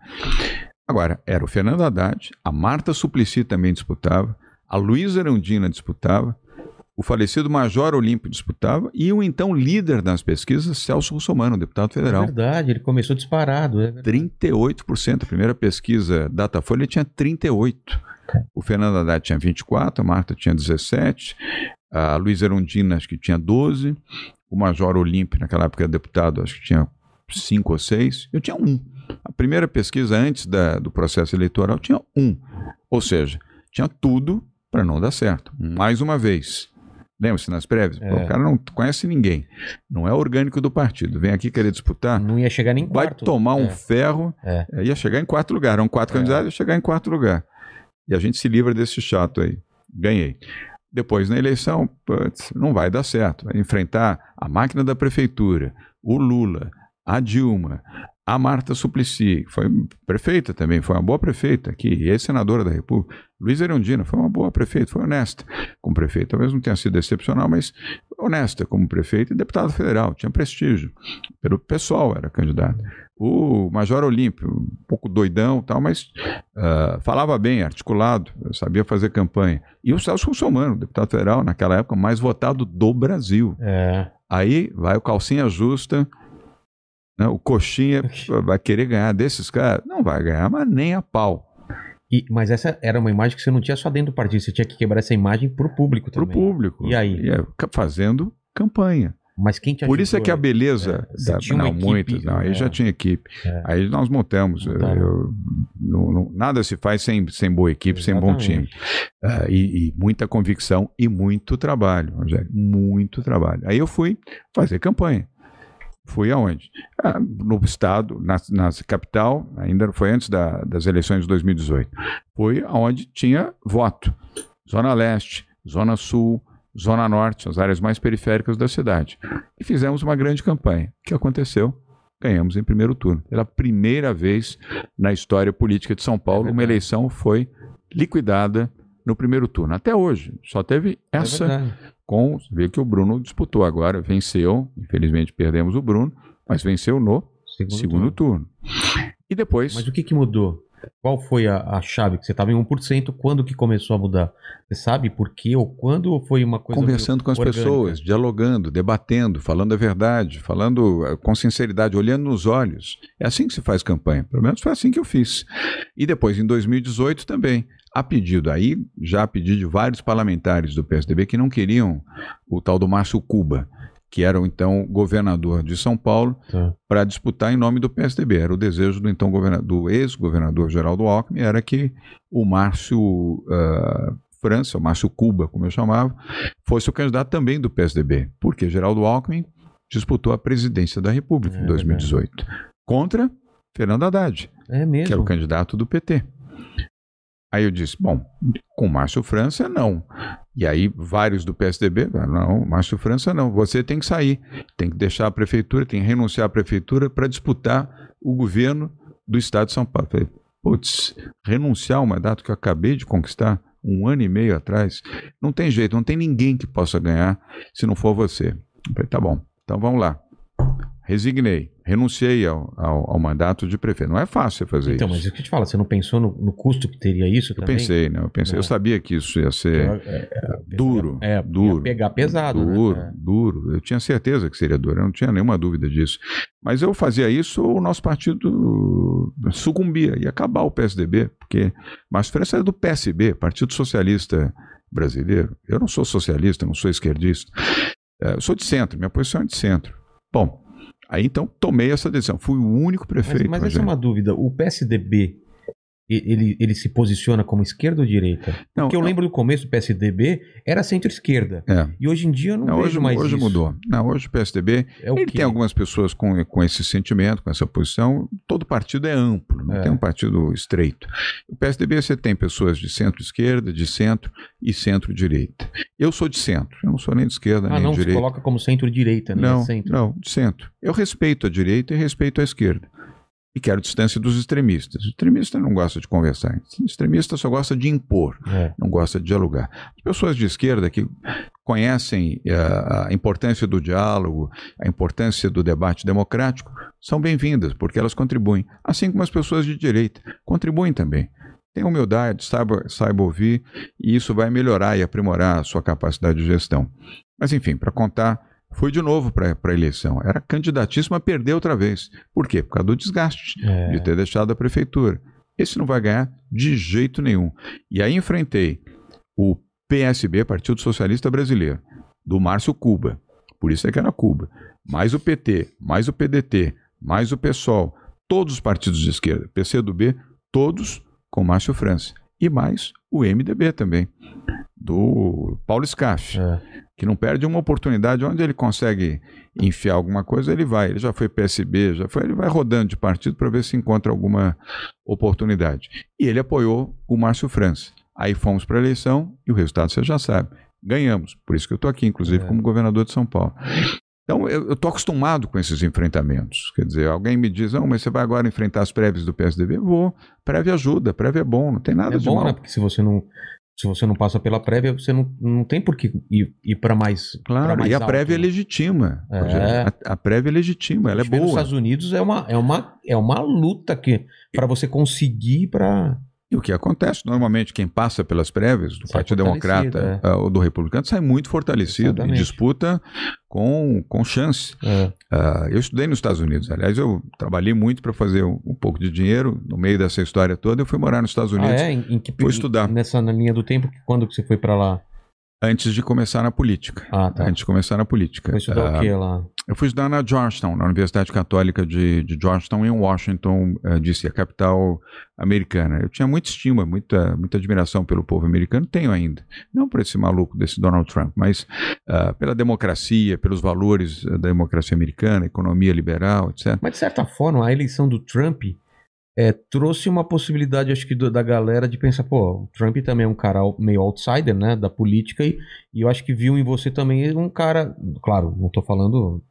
Agora, era o Fernando Haddad, a Marta Suplicy também disputava, a Luísa Erundina disputava, o falecido Major Olímpio disputava e o então líder das pesquisas, Celso Russomano, deputado É federal. verdade, ele começou disparado. É verdade. 38%. A primeira pesquisa Datafolha tinha 38%. O Fernando Haddad tinha 24%, a Marta tinha 17%, a Luísa Erundina acho que tinha 12%, o Major Olímpio, naquela época era deputado, acho que tinha 5 ou 6%, eu tinha 1%. A primeira pesquisa antes da- do processo eleitoral tinha 1%. Ou seja, tinha tudo para não dar certo. Mais uma vez. Lembra-se nas prévias? Pô, É. o cara não conhece ninguém. Não é orgânico do partido. Vem aqui querer disputar Não ia chegar nem vai quarto. tomar um É. ferro, É. é, ia chegar em quarto lugar. Eram quatro É. candidatos, ia chegar em quarto lugar. E a gente se livra desse chato aí. Ganhei. Depois, na eleição, putz, não vai dar certo. Vai enfrentar a máquina da prefeitura, o Lula, a Dilma, a Marta Suplicy, que foi prefeita também, foi uma boa prefeita aqui, e ex-senadora da República. Luiz Erundina foi uma boa prefeita, foi honesta como prefeita. Talvez não tenha sido excepcional, mas honesta como prefeita e deputada federal, tinha prestígio. Pelo pessoal era candidato. O Major Olímpio, um pouco doidão tal, mas ah, falava bem, articulado, sabia fazer campanha. E o Celso Russomano, deputado federal, naquela época, mais votado do Brasil. É. Aí vai o calcinha justa, né? O Coxinha vai querer ganhar desses caras? Não vai ganhar, mas nem a pau. E- mas essa era uma imagem que você não tinha só dentro do partido, você tinha que quebrar essa imagem pro público Pro também. público. E aí? é, ca- fazendo campanha. Mas quem te Por isso é que a beleza. É, da- não, equipe, muitos. Não, aí é. já tinha equipe. É. Aí nós montamos. Montaram. eu- não- não- nada se faz sem, sem boa equipe, sem bom time. Exatamente. Ah, e, e muita convicção e muito trabalho, Rogério. Muito trabalho. Aí eu fui fazer campanha. Fui aonde? Ah, no estado, na, na capital, ainda foi antes da- das eleições de 2018. Fui aonde tinha voto. Zona Leste, Zona Sul, Zona Norte, as áreas mais periféricas da cidade. E fizemos uma grande campanha. O que aconteceu? Ganhamos em primeiro turno. Pela primeira vez na história política de São Paulo, uma verdade. eleição foi liquidada no primeiro turno. Até hoje, só teve É essa verdade. Com. Vê que o Bruno disputou agora, venceu. Infelizmente perdemos o Bruno, mas venceu no Segundo, segundo turno. turno. E depois. Mas o que, que mudou? Qual foi a, a chave que você estava em 1%? Quando que começou a mudar? Você sabe por quê ou quando ou foi uma coisa Conversando com as orgânica? pessoas, dialogando, debatendo, falando a verdade, falando eh, com sinceridade, olhando nos olhos. É assim que se faz campanha. Pelo menos foi assim que eu fiz. E depois, em 2018 também, a pedido, aí já a pedido de vários parlamentares do PSDB que não queriam o tal do Márcio Cuba, que era o então governador de São Paulo, Tá. para disputar em nome do PSDB. Era o desejo do então do ex-governador Geraldo Alckmin, era que o Márcio ah, França, o Márcio Cuba, como eu chamava, fosse o candidato também do PSDB, porque Geraldo Alckmin disputou a presidência da República É em 2018 contra Fernando Haddad, É que era o candidato do PT. Aí eu disse, bom, com Márcio França, não. E aí vários do PSDB, não, Márcio França não, você tem que sair, tem que deixar a prefeitura, tem que renunciar à prefeitura para disputar o governo do estado de São Paulo. Falei, putz, renunciar ao mandato que eu acabei de conquistar um ano e meio atrás, não tem jeito, não tem ninguém que possa ganhar se não for você. Falei, tá bom, então vamos lá. Resignei, renunciei ao, ao, ao mandato de prefeito. Não é fácil você fazer Então, isso. mas o que eu te falo, você não pensou no, no custo que teria isso Eu também? pensei, né? Eu pensei, É. eu sabia que isso ia ser É, é, duro, é, ia duro, pegar pesado, né? duro, É. duro. Eu tinha certeza que seria duro, eu não tinha nenhuma dúvida disso. Mas eu fazia isso, o nosso partido sucumbia, ia acabar o PSDB, porque Márcio França era do PSB, Partido Socialista Brasileiro. Eu não sou socialista, não sou esquerdista. É, Eu sou de centro, minha posição é de centro. Bom, aí então tomei essa decisão. Fui o único Mas, prefeito. mas essa é uma dúvida. O PSDB, ele, ele se posiciona como esquerda ou direita? Não, Porque eu não. lembro do começo do PSDB, era centro-esquerda. É. E hoje em dia eu não, Não, vejo hoje mais hoje isso. mudou. Não, hoje o PSDB É o Ele quê? tem algumas pessoas com, com esse sentimento, com essa posição. Todo partido é amplo, não É. tem um partido estreito. O PSDB você tem pessoas de centro-esquerda, de centro e centro-direita. Eu sou de centro, eu não sou nem de esquerda Ah, nem não, de se direita. coloca como centro-direita, né? Não, centro. não, de centro. Eu respeito a direita e respeito a esquerda. E quero distância dos extremistas. O extremista não gosta de conversar. O extremista só gosta de impor É. não gosta de dialogar. As pessoas de esquerda que conhecem eh, a importância do diálogo, a importância do debate democrático, são bem-vindas, porque elas contribuem. Assim como as pessoas de direita contribuem também. Tenha humildade, saiba, saiba ouvir, e isso vai melhorar e aprimorar a sua capacidade de gestão. Mas, enfim, para contar, fui de novo para a eleição. Era candidatíssimo a perder outra vez. Por quê? Por causa do desgaste É. de ter deixado a prefeitura. Esse não vai ganhar de jeito nenhum. E aí enfrentei o PSB, Partido Socialista Brasileiro, do Márcio Cuba. Por isso é que era Cuba. Mais o PT, mais o PDT, mais o PSOL, todos os partidos de esquerda, PCdoB, todos com Márcio França. E mais o MDB também, do Paulo Scaff É. que não perde uma oportunidade onde ele consegue enfiar alguma coisa, ele vai. Ele já foi PSB, já foi, ele vai rodando de partido para ver se encontra alguma oportunidade. E ele apoiou o Márcio França. Aí fomos para a eleição e o resultado você já sabe. Ganhamos. Por isso que eu estou aqui, inclusive, É. como governador de São Paulo. Então, eu estou acostumado com esses enfrentamentos. Quer dizer, alguém me diz, não, mas você vai agora enfrentar as prévias do PSDB? Vou. Prévia ajuda, prévia é bom, não tem nada É de bom, mal. né? Porque se você não. Se você não passa pela prévia, você não, não tem por que ir, ir para mais. Claro, mais e a alto, prévia é né? legitima. É. A, a prévia é legitima, ela é A gente vê Nos boa. Estados Unidos é uma, é uma, é uma luta que para você conseguir para E o que acontece? Normalmente, quem passa pelas prévias do Sai Partido Democrata é. ah, ou do Republicano sai muito fortalecido Exatamente. e disputa com, com chance. É. Ah, eu estudei nos Estados Unidos. Aliás, eu trabalhei muito para fazer um, um pouco de dinheiro. No meio dessa história toda, eu fui morar nos Estados Ah, Unidos é? Em, em que Fui estudar. Nessa na linha do tempo, quando que você foi pra lá? antes de começar na política. Ah, tá. Antes de começar na política. Foi estudar Ah, o que lá? Eu fui estudar na Georgetown, na Universidade Católica de, de Georgetown, em Washington, D.C., a capital americana. Eu tinha muita estima, muita, muita admiração pelo povo americano, tenho ainda. Não por esse maluco desse Donald Trump, mas ah, pela democracia, pelos valores eh, da democracia americana, economia liberal, etc. Mas de certa forma, a eleição do Trump é, trouxe uma possibilidade, acho que, do- da galera de pensar, pô, o Trump também é um cara meio outsider, né, da política, e, e eu acho que viu em você também um cara, claro, não tô falando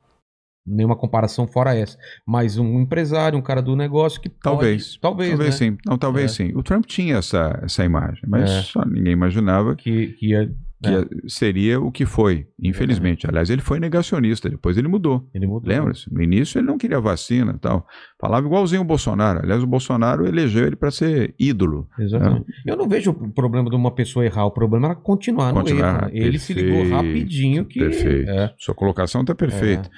nenhuma comparação fora essa, mas um empresário, um cara do negócio que pode- Talvez. talvez, Talvez né, sim. Não, talvez É. sim. O Trump tinha essa, essa imagem, mas É. só ninguém imaginava que, que ia, que É. seria o que foi, infelizmente. Aliás, ele foi negacionista, depois ele mudou. ele mudou. Lembra-se? No início ele não queria vacina e tal. Falava igualzinho o Bolsonaro. Aliás, o Bolsonaro elegeu ele para ser ídolo. Exatamente. Eu não vejo o problema de uma pessoa errar, o problema era continuar, Continuar, no erro. né? Ele se ligou rapidinho que... Perfeito. É. Sua colocação está perfeita.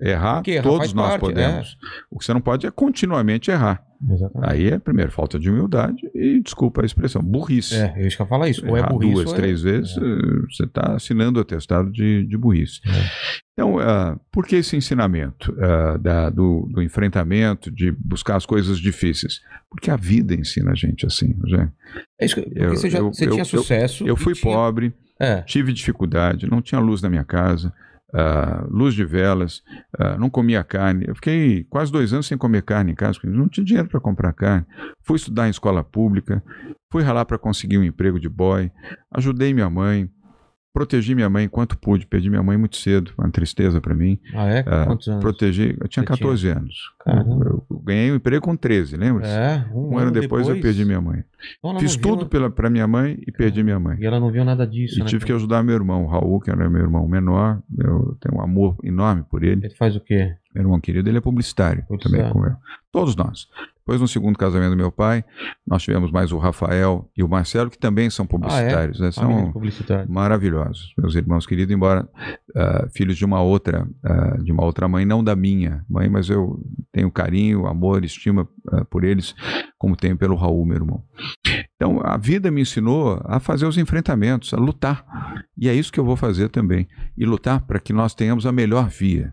Errar, Porque errar todos nós parte, podemos. O que você não pode é continuamente errar. Exatamente. Aí é, primeiro, falta de humildade e, desculpa a expressão, burrice. É, eu ia falar isso. Ou é burrice duas, ou é- três vezes, eh, você está assinando o atestado de, de burrice. É. Então, ah, por que esse ensinamento ah, da- do, do enfrentamento, de buscar as coisas difíceis? Porque a vida ensina a gente assim, Rogério. É isso, que- porque Eu- você, já, eu- você eu- tinha eu- sucesso. Eu fui tinha- pobre, É. tive dificuldade, não tinha luz na minha casa, ah, luz de velas, ah, não comia carne. Eu fiquei quase dois anos sem comer carne em casa, porque não tinha dinheiro para comprar carne. Fui estudar em escola pública, fui ralar para conseguir um emprego de boy, ajudei minha mãe, protegi minha mãe enquanto pude, perdi minha mãe muito cedo, uma tristeza para mim. Ah, é? Ah, Quantos anos? Protegi, eu tinha Você 14 anos. Caramba. Eu, eu ganhei um emprego com 13, lembra? É, um, Um ano depois, eu perdi minha mãe. Então ela Fiz tudo pela, pra minha mãe e perdi minha mãe. E ela não viu nada disso, E né? tive que ajudar meu irmão, o Raul, que era meu irmão menor. Eu tenho um amor enorme por ele. Ele faz o quê? Meu irmão querido, ele é publicitário, Publicitário. também como eu. Todos nós. Depois, no segundo casamento do meu pai, nós tivemos mais o Rafael e o Marcelo, que também são publicitários. né? Família São publicitária. maravilhosos, meus irmãos queridos, embora ah, filhos de uma outra, ah, de uma outra mãe, não da minha mãe, mas eu tenho carinho, amor, estima ah, por eles, como tenho pelo Raul, meu irmão. Então, a vida me ensinou a fazer os enfrentamentos, a lutar. E é isso que eu vou fazer também. E lutar para que nós tenhamos a melhor via.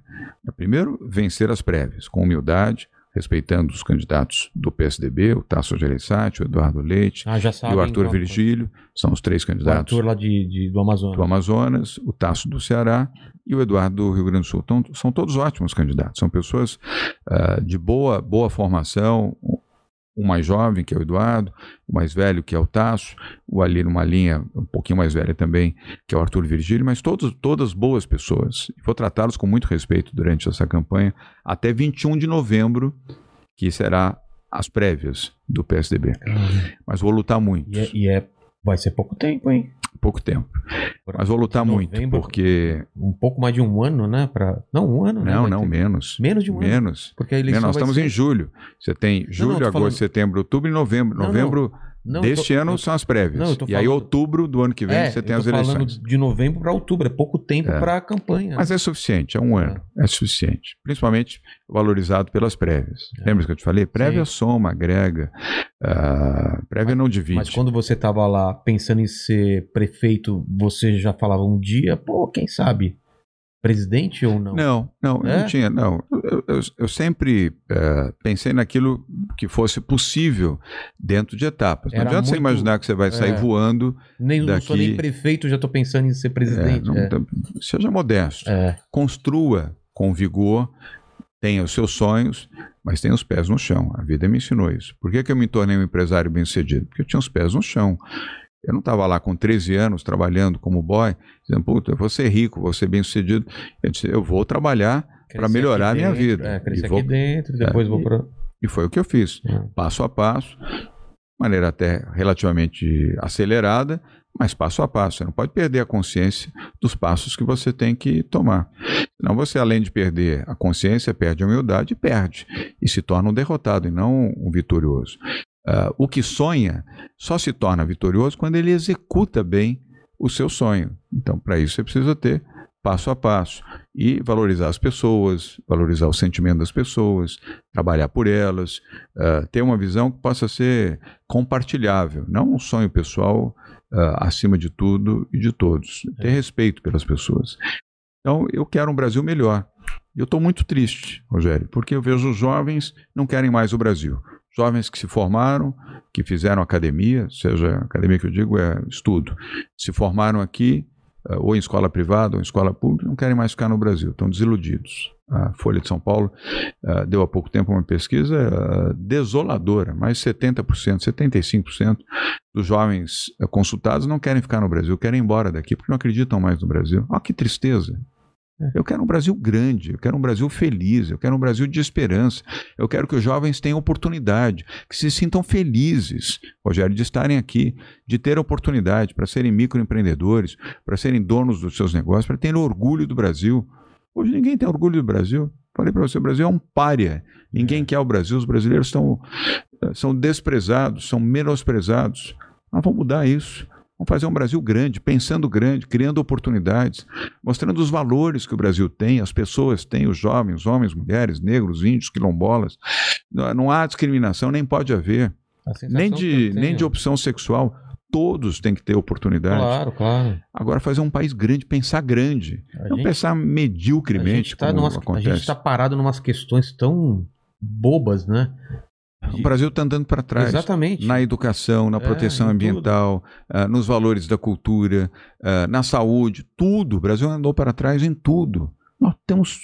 Primeiro, vencer as prévias, com humildade, respeitando os candidatos do PSDB, o Tasso Gereissati, o Eduardo Leite Ah, e o Arthur Virgílio, são os três O candidatos Arthur lá de, de- do Amazonas. do Amazonas, o Tasso do Ceará e o Eduardo do Rio Grande do Sul. Então, são todos ótimos candidatos, são pessoas ah, de boa, boa formação, o mais jovem, que é o Eduardo, o mais velho, que é o Tasso, o ali numa linha um pouquinho mais velha também, que é o Arthur Virgílio, mas todos, todas boas pessoas. E Vou tratá-los com muito respeito durante essa campanha, até 21 de novembro, que será as prévias do PSDB. Mas vou lutar muito, E, é, e é- vai ser pouco tempo, hein? Pouco tempo. Mas vou lutar De muito, novembro, porque Um pouco mais de um ano, né? Pra... Não, um ano, né? Não, vai não, ter. menos. Menos de um ano. Menos. Porque a eleição Menos. Nós estamos ser... em julho. Você tem julho, não, tô agosto, falando- setembro, outubro e novembro. Não, não. Não, deste tô- ano eu- são as prévias. Não, e aí, falando- outubro do ano que vem, É, você tem as tô falando eleições. de novembro para outubro. É pouco tempo É. para a campanha. Mas é suficiente, é um ano. É, suficiente. Principalmente valorizado pelas prévias. Lembra que eu te falei? Prévia Sim. soma, agrega. ah, prévia não divide. Mas quando você tava lá pensando em ser prefeito, você já falava um dia, pô, quem sabe? Presidente ou não? Não, não, eu É? não tinha, não. Eu, eu- eu sempre eh, pensei naquilo que fosse possível dentro de etapas. Não Era adianta você muito- imaginar que você vai sair é. voando. Nem, Não sou Daqui- nem prefeito, já tô pensando em ser eh, presidente. não- É, tá- Seja modesto. é. Construa com vigor, tenha os seus sonhos, mas tenha os pés no chão. A vida me ensinou isso. Por que, que eu me tornei um empresário bem-sucedido? Porque eu tinha os pés no chão. Eu não estava lá com 13 anos trabalhando como boy, dizendo, puta, eu vou ser rico, vou ser bem-sucedido. Eu disse, eu vou trabalhar para melhorar a minha dentro, vida. É, crescer E vou- aqui dentro, depois É, vou para. E foi o que eu fiz, passo a passo, maneira até relativamente acelerada, mas passo a passo. Você não pode perder a consciência dos passos que você tem que tomar. Senão você, além de perder a consciência, perde a humildade e perde. E se torna um derrotado e não um vitorioso. Uh, o que sonha só se torna vitorioso quando ele executa bem o seu sonho. Então, para isso, você precisa ter passo a passo e valorizar as pessoas, valorizar o sentimento das pessoas, trabalhar por elas, uh, ter uma visão que possa ser compartilhável, não um sonho pessoal uh, acima de tudo e de todos. Ter respeito pelas pessoas. Então, eu quero um Brasil melhor. Eu estou muito triste, Rogério, porque eu vejo os jovens não querem mais o Brasil jovens que se formaram, que fizeram academia, seja academia que eu digo é estudo, se formaram aqui, eh, ou em escola privada ou em escola pública, não querem mais ficar no Brasil, estão desiludidos. A Folha de São Paulo uh, deu há pouco tempo uma pesquisa uh, desoladora, mais 70%, 75% dos jovens uh, consultados não querem ficar no Brasil, querem ir embora daqui porque não acreditam mais no Brasil. Olha que tristeza. Eu quero um Brasil grande, eu quero um Brasil feliz, eu quero um Brasil de esperança. Eu quero que os jovens tenham oportunidade, que se sintam felizes, Rogério, de estarem aqui, de ter oportunidade para serem microempreendedores, para serem donos dos seus negócios, para terem orgulho do Brasil. Hoje ninguém tem orgulho do Brasil. Falei para você, o Brasil é um pária. Ninguém é. quer o Brasil, os brasileiros estão, eh, são desprezados, são menosprezados. Nós vamos mudar isso. Vamos fazer um Brasil grande, pensando grande, criando oportunidades, mostrando os valores que o Brasil tem, as pessoas têm, os jovens, homens, mulheres, negros, índios, quilombolas. Não há discriminação, nem pode haver. Nem de, nem de opção sexual. Todos têm que ter oportunidade. Claro, claro. Agora, fazer um país grande, pensar grande. A não gente, pensar mediocremente. A gente tá está parado em umas questões tão bobas, né? O Brasil está andando para trás. Exatamente. Na educação, na é, proteção é, ambiental, uh, nos valores da cultura, uh, na saúde, tudo. O Brasil andou para trás em tudo. Nós temos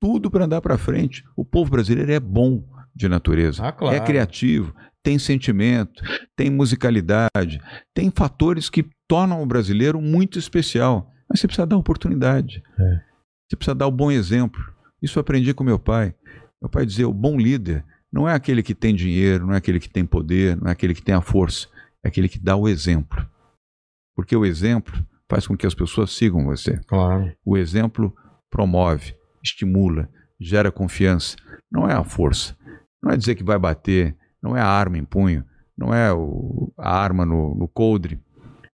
tudo para andar para frente. O povo brasileiro é bom de natureza, ah, claro. é criativo, tem sentimento, tem musicalidade, tem fatores que tornam o brasileiro muito especial. Mas você precisa dar oportunidade. É. Você precisa dar o bom exemplo. Isso eu aprendi com meu pai. Meu pai dizia: o bom líder não é aquele que tem dinheiro, não é aquele que tem poder, não é aquele que tem a força, é aquele que dá o exemplo. Porque o exemplo faz com que as pessoas sigam você. Claro. O exemplo promove, estimula, gera confiança. Não é a força. Não é dizer que vai bater, não é a arma em punho, não é o, a arma no, no coldre,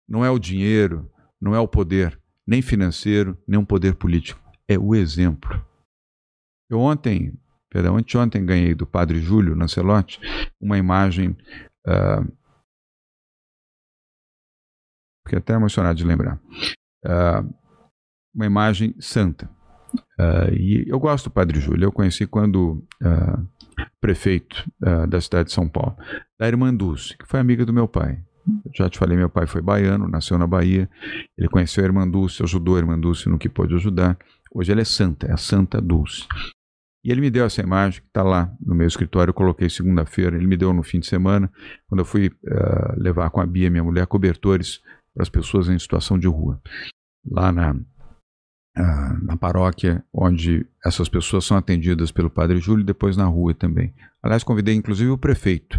não é o dinheiro, não é o poder, nem financeiro, nem um poder político. É o exemplo. Eu ontem Perdão, anteontem ganhei do padre Júlio Lancelotti uma imagem. Uh, fiquei até emocionado de lembrar. Uh, uma imagem santa. Uh, e eu gosto do Padre Júlio, eu conheci quando uh, prefeito uh, da cidade de São Paulo, da irmã Dulce, que foi amiga do meu pai. Já te falei, meu pai foi baiano, nasceu na Bahia, ele conheceu a irmã Dulce, ajudou a irmã Dulce no que pôde ajudar. Hoje ela é santa, é a Santa Dulce. E ele me deu essa imagem que está lá no meu escritório. Eu coloquei segunda-feira. Ele me deu no fim de semana, quando eu fui uh, levar com a Bia, minha mulher, cobertores para as pessoas em situação de rua. Lá na, uh, na paróquia, onde essas pessoas são atendidas pelo Padre Júlio, e depois na rua também. Aliás, convidei inclusive o prefeito,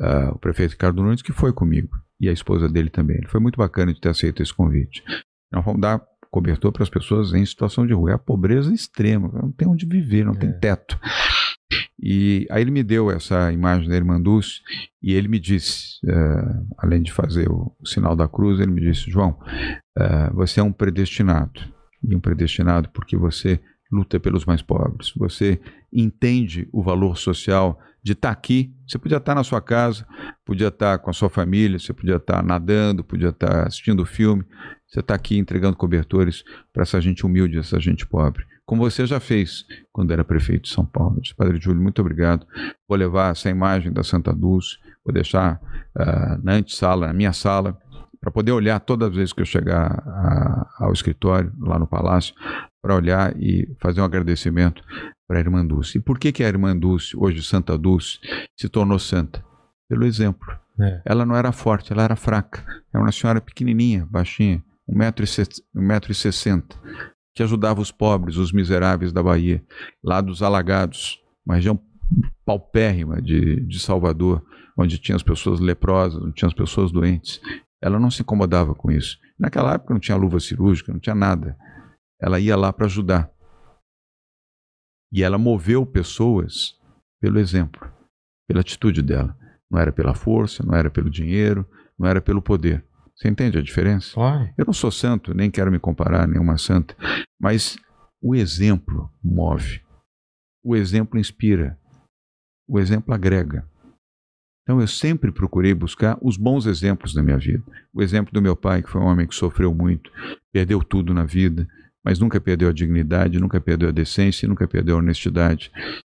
uh, o prefeito Ricardo Nunes, que foi comigo, e a esposa dele também. Ele foi muito bacana de ter aceito esse convite. Nós vamos dar cobertor para as pessoas em situação de rua. É a pobreza extrema, não tem onde viver, não é. tem teto. E aí ele me deu essa imagem da irmã Dulce e ele me disse, uh, além de fazer o, o, sinal da cruz, ele me disse, João, uh, você é um predestinado. E um predestinado porque você luta pelos mais pobres. Você entende o valor social de estar tá aqui. Você podia estar tá na sua casa, podia estar tá com a sua família, você podia estar nadando, podia estar assistindo filme. Você está aqui entregando cobertores para essa gente humilde, essa gente pobre. Como você já fez quando era prefeito de São Paulo. disse, Padre Júlio, muito obrigado. Vou levar essa imagem da Santa Dulce, vou deixar uh, na antessala, na minha sala, para poder olhar todas as vezes que eu chegar a, ao escritório, lá no palácio, para olhar e fazer um agradecimento para a irmã Dulce. E por que, que a irmã Dulce, hoje Santa Dulce, se tornou santa? Pelo exemplo. É. Ela não era forte, ela era fraca. Era uma senhora pequenininha, baixinha, 1,60m, que ajudava os pobres, os miseráveis da Bahia, lá dos Alagados, uma região paupérrima de, de Salvador, onde tinha as pessoas leprosas, onde tinha as pessoas doentes. Ela não se incomodava com isso. Naquela época não tinha luva cirúrgica, não tinha nada. Ela ia lá para ajudar. E ela moveu pessoas pelo exemplo, pela atitude dela. Não era pela força, não era pelo dinheiro, não era pelo poder. Você entende a diferença? Claro. Eu não sou santo, nem quero me comparar a nenhuma santa, mas o exemplo move. O exemplo inspira. O exemplo agrega. Então eu sempre procurei buscar os bons exemplos da minha vida. O exemplo do meu pai, que foi um homem que sofreu muito, perdeu tudo na vida, mas nunca perdeu a dignidade, nunca perdeu a decência, nunca perdeu a honestidade.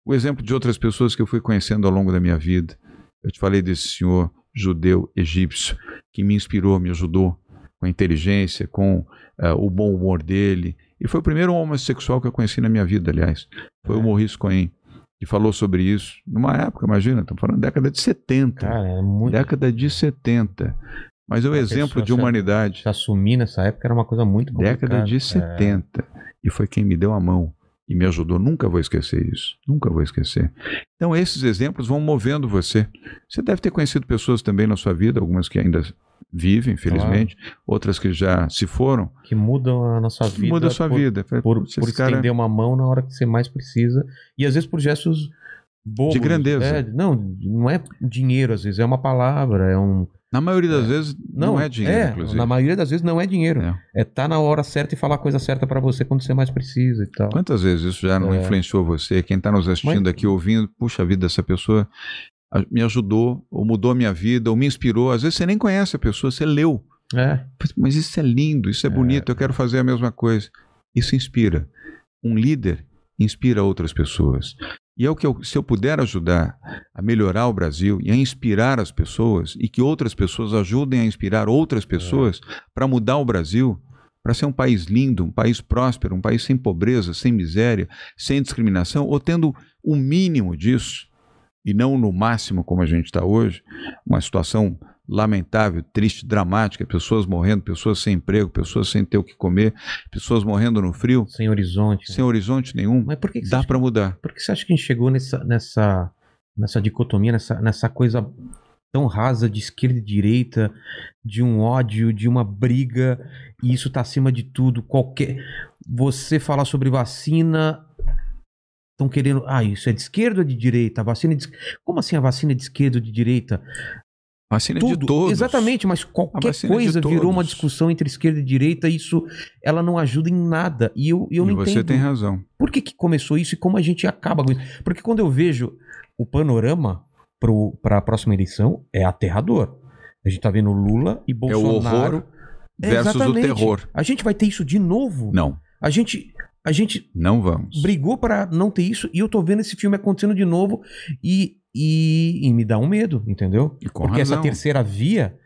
O exemplo de outras pessoas que eu fui conhecendo ao longo da minha vida. Eu te falei desse senhor judeu egípcio que me inspirou, me ajudou com a inteligência, com uh, o bom humor dele. E foi o primeiro homossexual que eu conheci na minha vida, aliás. Foi o Maurice Cohen que falou sobre isso numa época, imagina, estamos falando década de 70. Cara, é muito. Década de 70. Mas é o Uma exemplo de humanidade. Se assumir nessa época era uma coisa muito complicada. Década de É. 70. E foi quem me deu a mão e me ajudou. Nunca vou esquecer isso. Nunca vou esquecer. Então, esses exemplos vão movendo você. Você deve ter conhecido pessoas também na sua vida, algumas que ainda vivem, felizmente, outras que já se foram. Que mudam a nossa vida. Muda a sua por, vida. Por, "Putz, por cara- estender uma mão na hora que você mais precisa. E às vezes por gestos bobos. De grandeza. É, não, não é dinheiro, às vezes, é uma palavra, é um. Na maioria das vezes, não, é dinheiro, inclusive. Na maioria das vezes não é dinheiro. É. É tá na hora certa e falar a coisa certa pra você quando você mais precisa e tal. Quantas vezes isso já não É. influenciou você? Quem está nos assistindo Mas- aqui, ouvindo, puxa vida, essa pessoa me ajudou, ou mudou a minha vida, ou me inspirou. Às vezes você nem conhece a pessoa, você leu. É. Mas isso é lindo, isso é, bonito, eu quero fazer a mesma coisa. Isso inspira. Um líder inspira outras pessoas. E é o que eu, se eu puder ajudar a melhorar o Brasil e a inspirar as pessoas e que outras pessoas ajudem a inspirar outras pessoas para mudar o Brasil, para ser um país lindo, um país próspero, um país sem pobreza, sem miséria, sem discriminação, ou tendo o mínimo disso e não no máximo como a gente está hoje, uma situação lamentável, triste, dramática, pessoas morrendo, pessoas sem emprego, pessoas sem ter o que comer, pessoas morrendo no frio, Sem horizonte. sem horizonte nenhum. Mas por que, que Dá para mudar. Por que você acha que a gente chegou nessa, nessa, nessa dicotomia, nessa, nessa coisa tão rasa de esquerda e direita, de um ódio, de uma briga, e isso tá acima de tudo? Qualquer. Você falar sobre vacina. Estão querendo. Ah, isso é de esquerda ou de direita? A vacina é de... Como assim a vacina é de esquerda ou de direita? Vacina Tudo. de todos. Exatamente, mas qualquer é coisa virou uma discussão entre esquerda e direita, isso ela não ajuda em nada. E eu, eu e não você entendo. tem razão. Por que, que começou isso e como a gente acaba com isso? Porque quando eu vejo o panorama para a próxima eleição, é aterrador. A gente tá vendo Lula e É o Bolsonaro. horror versus o Exatamente. terror. A gente vai ter isso de novo. Não, A gente, a gente não vamos. brigou para não ter isso e eu tô vendo esse filme acontecendo de novo e, e, e me dá um medo, entendeu? Porque razão. essa terceira via,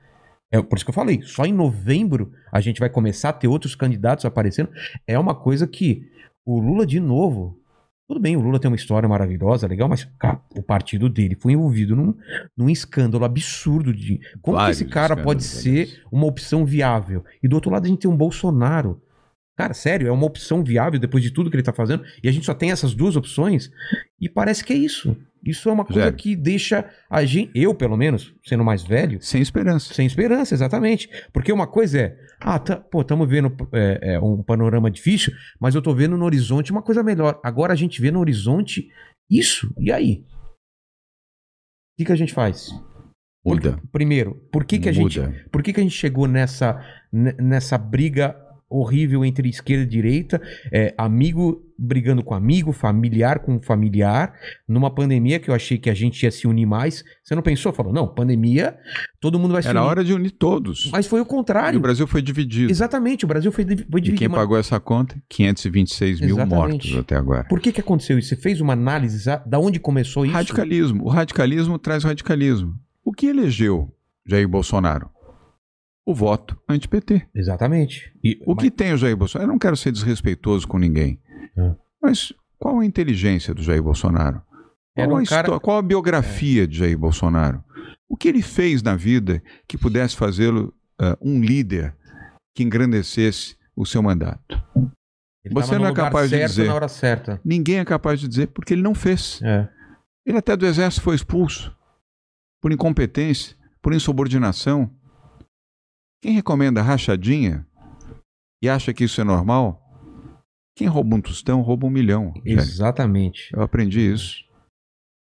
é por isso que eu falei, só em novembro a gente vai começar a ter outros candidatos aparecendo. É uma coisa que o Lula de novo. Tudo bem, o Lula tem uma história maravilhosa, legal, mas cara, o partido dele foi envolvido num, num escândalo absurdo de como que Vários esse cara pode ser uma opção viável. E do outro lado a gente tem um Bolsonaro. Cara, sério, é uma opção viável depois de tudo que ele tá fazendo. E a gente só tem essas duas opções. E parece que é isso. Isso é uma coisa que deixa a gente, eu pelo menos, sendo mais velho, Sem esperança. sem esperança, exatamente. Porque uma coisa é, ah, tá, pô, estamos vendo é, é, um panorama difícil, mas eu tô vendo no horizonte uma coisa melhor. Agora a gente vê no horizonte isso. E aí? O que, que a gente faz? Por- Muda. primeiro, por que, que a gente Muda. por que, que a gente chegou nessa, nessa briga horrível entre esquerda e direita, é, amigo brigando com amigo, familiar com familiar, numa pandemia que eu achei que a gente ia se unir mais. Você não pensou? Falou, não, pandemia, todo mundo vai se Era unir. hora de unir todos. Mas foi o E contrário. o Brasil foi dividido. Exatamente, o Brasil foi, foi E dividido. quem mas pagou essa conta? 526 mil Exatamente. mortos até agora. Por que, que aconteceu isso? Você fez uma análise da onde começou isso? Radicalismo. O radicalismo traz radicalismo. O que elegeu Jair Bolsonaro? O voto anti-PT. Exatamente. E- O mas- que tem o Jair Bolsonaro? Eu não quero ser desrespeitoso com ninguém. É. Mas qual a inteligência do Jair Bolsonaro? Qual, um a, cara- histó- qual a biografia de Jair Bolsonaro? O que ele fez na vida que pudesse fazê-lo ah, um líder que engrandecesse o seu mandato? ele você não é capaz de certo dizer. na hora certa. Ninguém é capaz de dizer porque ele não fez. É. Ele até do exército foi expulso por incompetência, por insubordinação. Quem recomenda rachadinha e acha que isso é normal? Quem rouba um tostão rouba um milhão. Exatamente. Eu aprendi isso.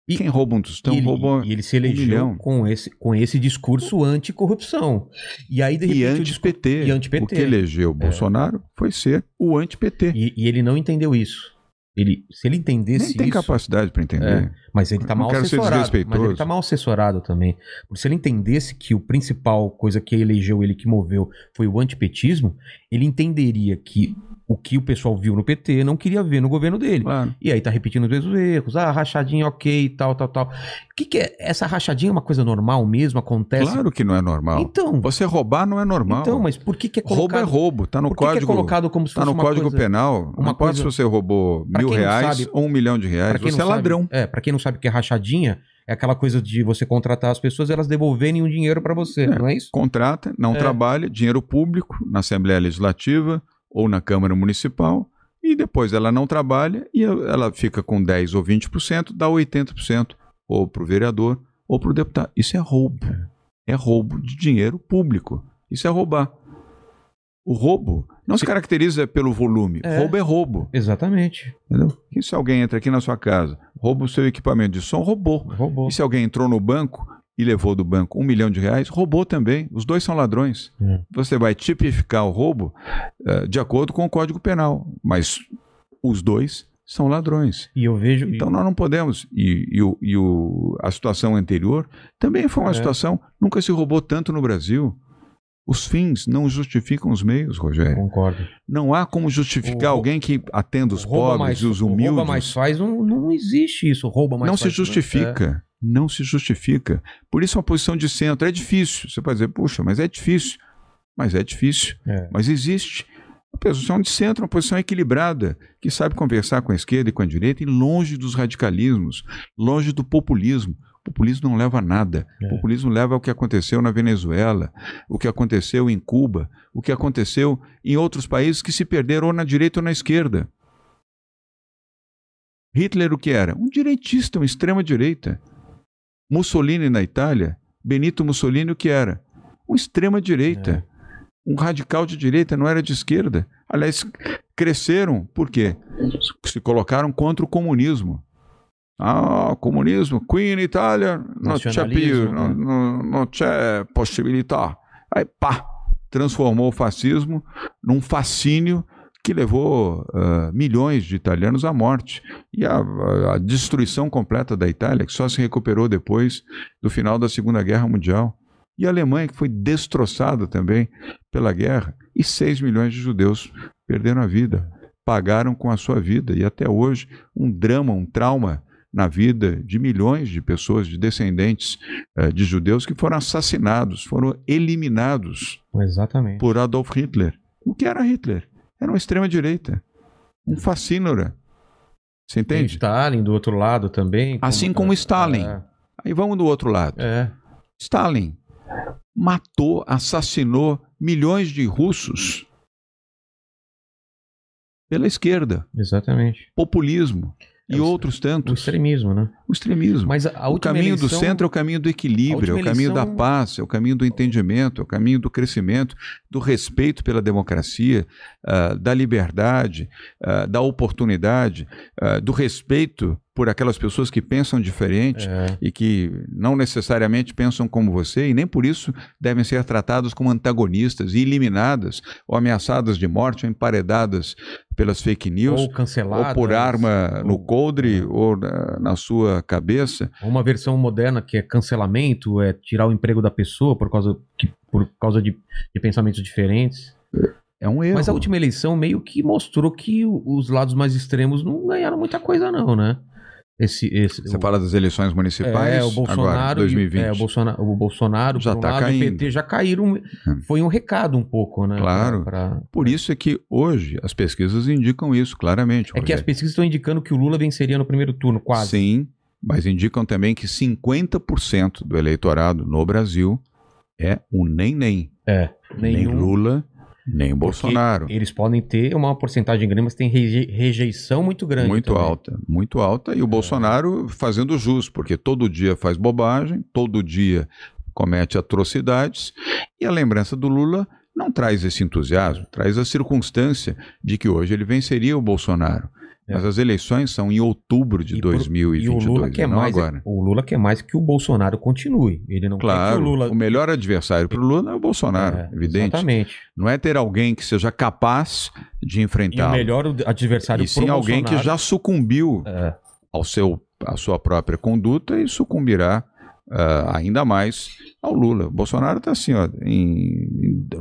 E- Quem rouba um tostão, e ele, rouba e ele se um elegeu milhão. com, esse, com esse discurso anticorrupção. E aí, de E repente, o discurso- anti-PT. e anti-PT. O que elegeu o Bolsonaro foi ser o anti-PT. E, e ele não entendeu isso. Ele, se ele entendesse Nem tem isso, capacidade para entender. Mas ele tá mal quero ser assessorado. Mas ele tá mal assessorado também. Porque se ele entendesse que o principal coisa que elegeu ele, que moveu, foi o antipetismo, ele entenderia que o que o pessoal viu no PT não queria ver no governo dele. Claro. E aí tá repetindo os mesmos erros. Ah, rachadinha ok, tal, tal, tal. O que, que é? Essa rachadinha é uma coisa normal mesmo? Acontece? Claro que não é normal. Então, Você roubar não é normal. então, mas por que, que é Roubo colocado? é roubo. Tá no por que, que é código. colocado como se Tá fosse no uma Código coisa... Penal. uma não pode se coisa- você roubou mil reais sabe- ou um milhão de reais. Você é sabe- ladrão. É, pra quem não sabe o que é rachadinha, é aquela coisa de você contratar as pessoas e elas devolverem um dinheiro pra você, não é isso? Contrata, não É. trabalha, dinheiro público na Assembleia Legislativa ou na Câmara Municipal. E depois ela não trabalha e ela fica com 10 ou 20%, dá 80% ou para o vereador ou para o deputado. Isso é roubo. É roubo de dinheiro público. Isso é roubar. O roubo não se caracteriza pelo volume. É. Roubo é roubo. Exatamente. Entendeu? E se alguém entra aqui na sua casa, rouba o seu equipamento de som, roubou. Roubou. E se alguém entrou no banco e levou do banco um milhão de reais, roubou também. Os dois são ladrões. É. Você vai tipificar o roubo eh, de acordo com o Código Penal, mas os dois são ladrões. E eu vejo. Então nós não podemos. E, e o- e o- a situação anterior também foi uma É. situação. Nunca se roubou tanto no Brasil. Os fins não justificam os meios, Rogério. Concordo. Não há como justificar O- alguém que atenda os pobres mais, e os o rouba humildes. mais faz, não, não existe isso. Rouba mais não se faz. justifica. Não se justifica. Por isso, uma posição de centro é difícil. Você pode dizer, puxa, mas é difícil. Mas é difícil. É. É. Mas existe. Uma posição de centro, uma posição equilibrada, que sabe conversar com a esquerda e com a direita e longe dos radicalismos, longe do populismo. O populismo não leva a nada. É. O populismo leva ao que aconteceu na Venezuela, o que aconteceu em Cuba, o que aconteceu em outros países que se perderam ou na direita ou na esquerda. Hitler o que era? Um direitista, uma extrema-direita. Mussolini na Itália, Benito Mussolini o que era? Um extrema-direita. Um radical de direita, não era de esquerda. Aliás, cresceram, por quê? Se colocaram contra o comunismo. Ah, comunismo, qui in Italia non c'è più, non, non c'è possibilità. Aí, pá, transformou o fascismo num fascínio que levou ah, milhões de italianos à morte. E a, a- a destruição completa da Itália, que só se recuperou depois do final da Segunda Guerra Mundial. E a Alemanha, que foi destroçada também pela guerra. E 6 milhões de judeus perderam a vida, pagaram com a sua vida. E até hoje, um drama, um trauma na vida de milhões de pessoas, de descendentes eh, de judeus que foram assassinados, foram eliminados Exatamente. por Adolf Hitler. O que era Hitler? Era uma extrema-direita, um fascínora. Você Tem entende? Stalin do outro lado também. Assim como Stalin. É. Aí vamos do outro lado. é. Stalin matou, assassinou milhões de russos pela esquerda, Exatamente. populismo e É, o- outros O tantos. extremismo, né? O extremismo. Mas a, o caminho do eleição- centro é o caminho do equilíbrio, é o caminho da eleição- paz, é o caminho do entendimento, é o caminho do crescimento, do respeito pela democracia, ah, da liberdade, ah, da oportunidade, ah, do respeito por aquelas pessoas que pensam diferente É. e que não necessariamente pensam como você e nem por isso devem ser tratadas como antagonistas e eliminadas ou ameaçadas de morte ou emparedadas pelas fake news Ou ou por arma no coldre ou na, na sua cabeça. Uma versão moderna que é cancelamento, é tirar o emprego da pessoa por causa, que, por causa de, de pensamentos diferentes. É um erro. Mas a última eleição meio que mostrou que os lados mais extremos não ganharam muita coisa, não, né? Esse, esse, Você o- fala das eleições municipais é, o Bolsonaro, agora, 2020. E, é, o Bolsonaro, o Bolsonaro Já por um caindo. o PT já caíram. Foi um recado um pouco, né? Claro. pra- pra- Por isso é que hoje as pesquisas indicam isso claramente. É que as Rogério. pesquisas estão indicando que o Lula venceria no primeiro turno, quase. Sim, mas indicam também que 50% do eleitorado no Brasil é o. É. Nem Nenhum. Lula, nem Bolsonaro. Eles podem ter uma porcentagem grande, mas tem reje- rejeição muito grande. Muito também. alta, muito alta. E o Bolsonaro fazendo jus, porque todo dia faz bobagem, todo dia comete atrocidades. E a lembrança do Lula não traz esse entusiasmo, traz a circunstância de que hoje ele venceria o Bolsonaro. É. Mas as eleições são em outubro de E por- 2022, E o Lula quer não mais, agora. o Lula quer mais que o Bolsonaro continue. Ele não quer Claro, que o Lula o melhor adversário para o Lula é o Bolsonaro, É, evidente. Exatamente. Não é ter alguém que seja capaz de E o melhor adversário E sim pro alguém que Bolsonaro- já sucumbiu É. ao seu, à sua própria conduta e sucumbirá ah, ainda mais ao Lula. O Bolsonaro está assim, ó, em-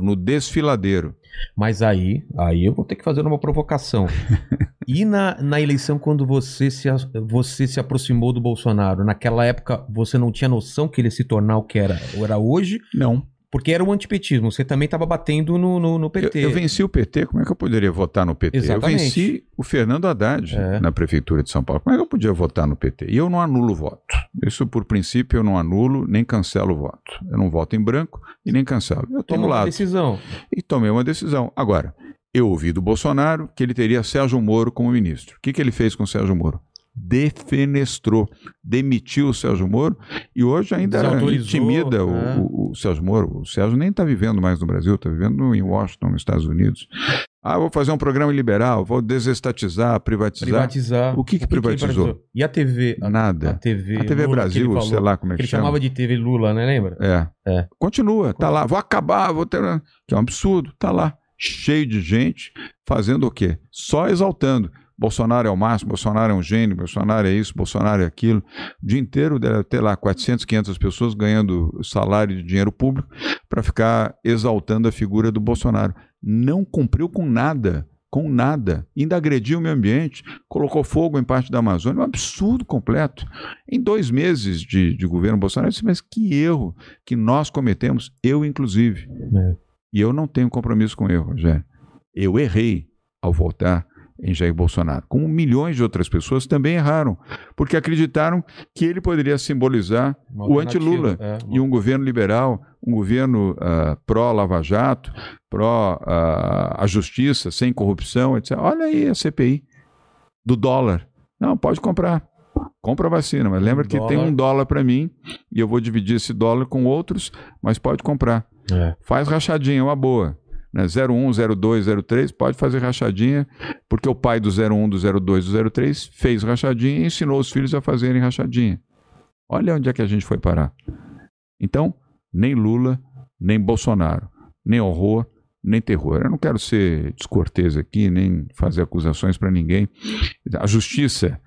no desfiladeiro. Mas aí, aí eu vou ter que fazer uma provocação. e na, na eleição, quando você se, você se aproximou do Bolsonaro, naquela época você não tinha noção que ele ia se tornar o que era, era hoje? Não. Porque era o antipetismo. Você também estava batendo no, no, no Eu, PT. eu venci o PT, como é que eu poderia votar no PT? Exatamente. Eu venci o Fernando Haddad É. na Prefeitura de São Paulo. Como é que eu podia votar no PT? E eu não anulo o voto. Isso, por princípio, eu não anulo nem cancelo o voto. Eu não voto em branco e nem cancelo. Eu tomo uma lado. decisão. E tomei uma decisão. Agora, eu ouvi do Bolsonaro que ele teria Sérgio Moro como ministro. O que, que ele fez com o Sérgio Moro? Defenestrou, demitiu o Sérgio Moro e hoje ainda intimida o, é. o- o Sérgio Moro. O Sérgio nem está vivendo mais no Brasil, está vivendo em Washington, nos Estados Unidos. Ah, vou fazer um programa liberal, vou desestatizar, privatizar. Privatizar. O que que privatizou? E a TV? A, Nada. a TV. A TV Lula, que ele Brasil, falou, sei lá como é que que ele chama. chamava de TV Lula, né? Lembra? É. É. Continua, tá lá. Vou acabar, vou ter. Que é um absurdo, tá lá. Cheio de gente fazendo o quê? Só exaltando. Bolsonaro é o máximo, Bolsonaro é um gênio, Bolsonaro é isso, Bolsonaro é aquilo. O dia inteiro deve ter lá 400, 500 pessoas ganhando salário de dinheiro público para ficar exaltando a figura do Bolsonaro. Não cumpriu com nada, com nada. Ainda agrediu o meio ambiente, colocou fogo em parte da Amazônia, um absurdo completo. Em dois meses de, de governo Bolsonaro, eu disse, mas que erro que nós cometemos, eu inclusive. É. E eu não tenho compromisso com erro, Rogério. Eu errei ao votar em Jair Bolsonaro. Como milhões de outras pessoas também erraram, porque acreditaram que ele poderia simbolizar Uma o anti-Lula é, e um governo liberal, um governo ah, pró-Lava Jato, pró ah, a justiça, sem corrupção, etc. Olha aí a CPI do dólar. Não, pode comprar. Compra a vacina, mas lembra que tem Dólar. um dólar para mim e eu vou dividir esse dólar com outros, mas pode comprar. É. Faz rachadinha, uma boa. Né? 01, 02, 03, pode fazer rachadinha, porque o pai do 01, do 02, do 03 fez rachadinha e ensinou os filhos a fazerem rachadinha. Olha onde é que a gente foi parar. Então, nem Lula, nem Bolsonaro, nem horror, nem terror. Eu não quero ser descortês aqui, nem fazer acusações para ninguém. A justiça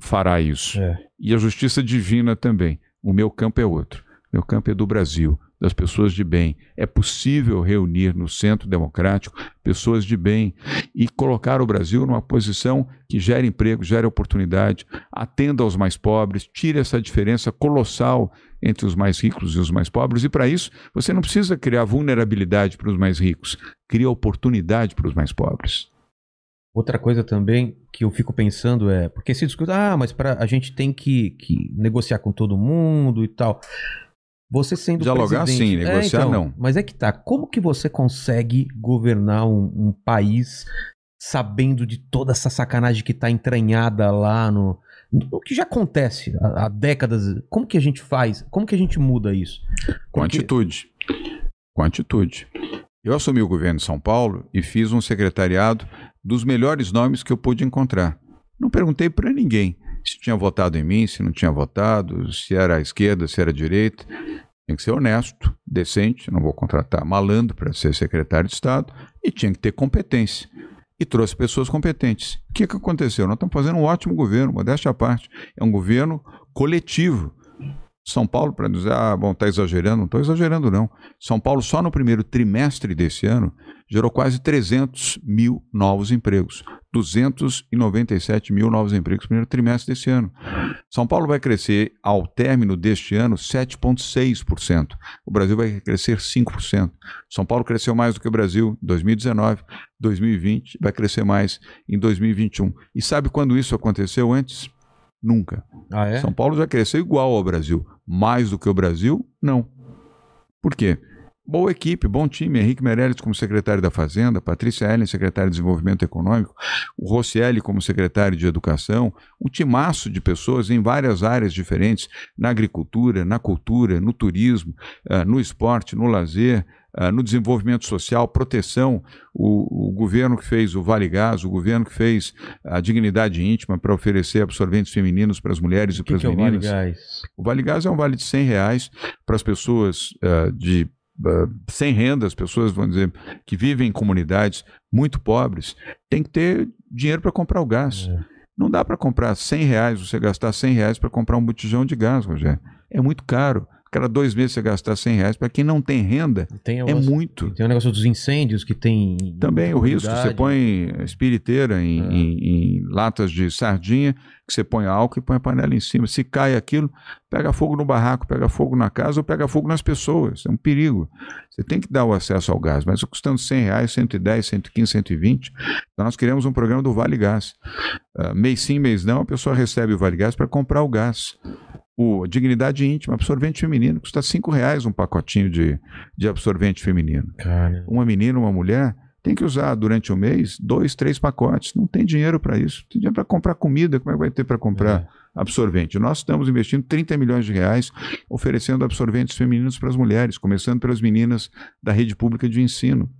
fará isso. É. E a justiça divina também. O meu campo é outro. Meu campo é do Brasil, das pessoas de bem. É possível reunir no centro democrático pessoas de bem e colocar o Brasil numa posição que gere emprego, gere oportunidade, atenda aos mais pobres, tire essa diferença colossal entre os mais ricos e os mais pobres. E para isso, você não precisa criar vulnerabilidade para os mais ricos, cria oportunidade para os mais pobres. Outra coisa também que eu fico pensando é, porque se discute, ah, mas pra, a gente tem que, que negociar com todo mundo e tal. Você sendo Dialogar, presidente, sim, negociar, não. Mas é que tá, como que você consegue governar um, um país sabendo de toda essa sacanagem que tá entranhada lá no, no que já acontece há, há décadas? Como que a gente faz? Como que a gente muda isso? Com Porque- atitude. Com atitude. Eu assumi o governo de São Paulo e fiz um secretariado dos melhores nomes que eu pude encontrar. Não perguntei para ninguém se tinha votado em mim, se não tinha votado, se era à esquerda, se era à direita. Tem que ser honesto, decente, não vou contratar malandro para ser secretário de Estado e tinha que ter competência. E trouxe pessoas competentes. O que, que aconteceu? Nós estamos fazendo um ótimo governo, modéstia à parte. É um governo coletivo. São Paulo, para dizer, ah, bom, está exagerando, não estou exagerando, não. São Paulo, só no primeiro trimestre desse ano, gerou quase 300 mil novos empregos. 297 mil novos empregos no primeiro trimestre desse ano. São Paulo vai crescer, ao término deste ano, 7,6%. O Brasil vai crescer 5%. São Paulo cresceu mais do que o Brasil em 2019, 2020, vai crescer mais em 2021. E sabe quando isso aconteceu antes? Nunca. Ah, é? São Paulo já cresceu igual ao Brasil. Mais do que o Brasil? Não. Por quê? Boa equipe, bom time. Henrique Meirelles como secretário da Fazenda, Patrícia Ellen, secretário de Desenvolvimento Econômico, o Rosselli como secretário de Educação, um timaço de pessoas em várias áreas diferentes, na agricultura, na cultura, no turismo, ah, no esporte, no lazer, uh, no desenvolvimento social, proteção, o, o, governo que fez o Vale Gás, o governo que fez a dignidade íntima para oferecer absorventes femininos para as mulheres e para as meninas. É o, vale Gás? o Vale Gás é um vale de 100 reais para as pessoas uh, de sem renda, as pessoas, vão dizer, que vivem em comunidades muito pobres, tem que ter dinheiro para comprar o gás. É. Não dá para comprar 100 reais, você gastar 100 reais para comprar um botijão de gás, Rogério. É muito caro cada dois meses você gastar 100 reais, para quem não tem renda, tem é muito. Tem o negócio dos incêndios que tem. Também o risco, você põe espiriteira em, é. em, em, latas de sardinha, que você põe álcool e põe a panela em cima. Se cai aquilo, pega fogo no barraco, pega fogo na casa ou pega fogo nas pessoas. É um perigo. Você tem que dar o acesso ao gás, mas custando 100 reais, 110, 115, 120. Então nós queremos um programa do Vale Gás. Uh, mês sim, mês não, a pessoa recebe o Vale Gás para comprar o gás o Dignidade Íntima, absorvente feminino, custa cinco reais um pacotinho de, de absorvente feminino. Cara. Uma menina, uma mulher, tem que usar durante o mês dois, três pacotes. Não tem dinheiro para isso. Tem dinheiro para comprar comida, como é que vai ter para comprar é. absorvente? Nós estamos investindo 30 milhões de reais oferecendo absorventes femininos para as mulheres, começando pelas meninas da rede pública de ensino.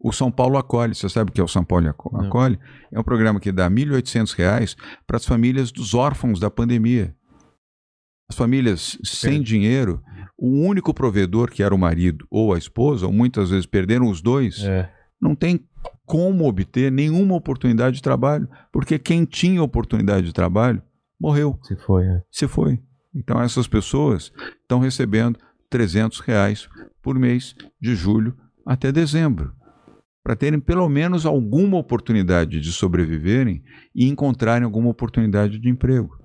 O São Paulo Acolhe, você sabe o que é o São Paulo Acolhe? Não. É um programa que dá R$ 1.800 para as famílias dos órfãos da pandemia. As famílias sem dinheiro, o único provedor que era o marido ou a esposa, ou muitas vezes perderam os dois, é. não tem como obter nenhuma oportunidade de trabalho, porque quem tinha oportunidade de trabalho morreu. Se foi. É. Se foi. Então essas pessoas estão recebendo 300 reais por mês de julho até dezembro, para terem pelo menos alguma oportunidade de sobreviverem e encontrarem alguma oportunidade de emprego.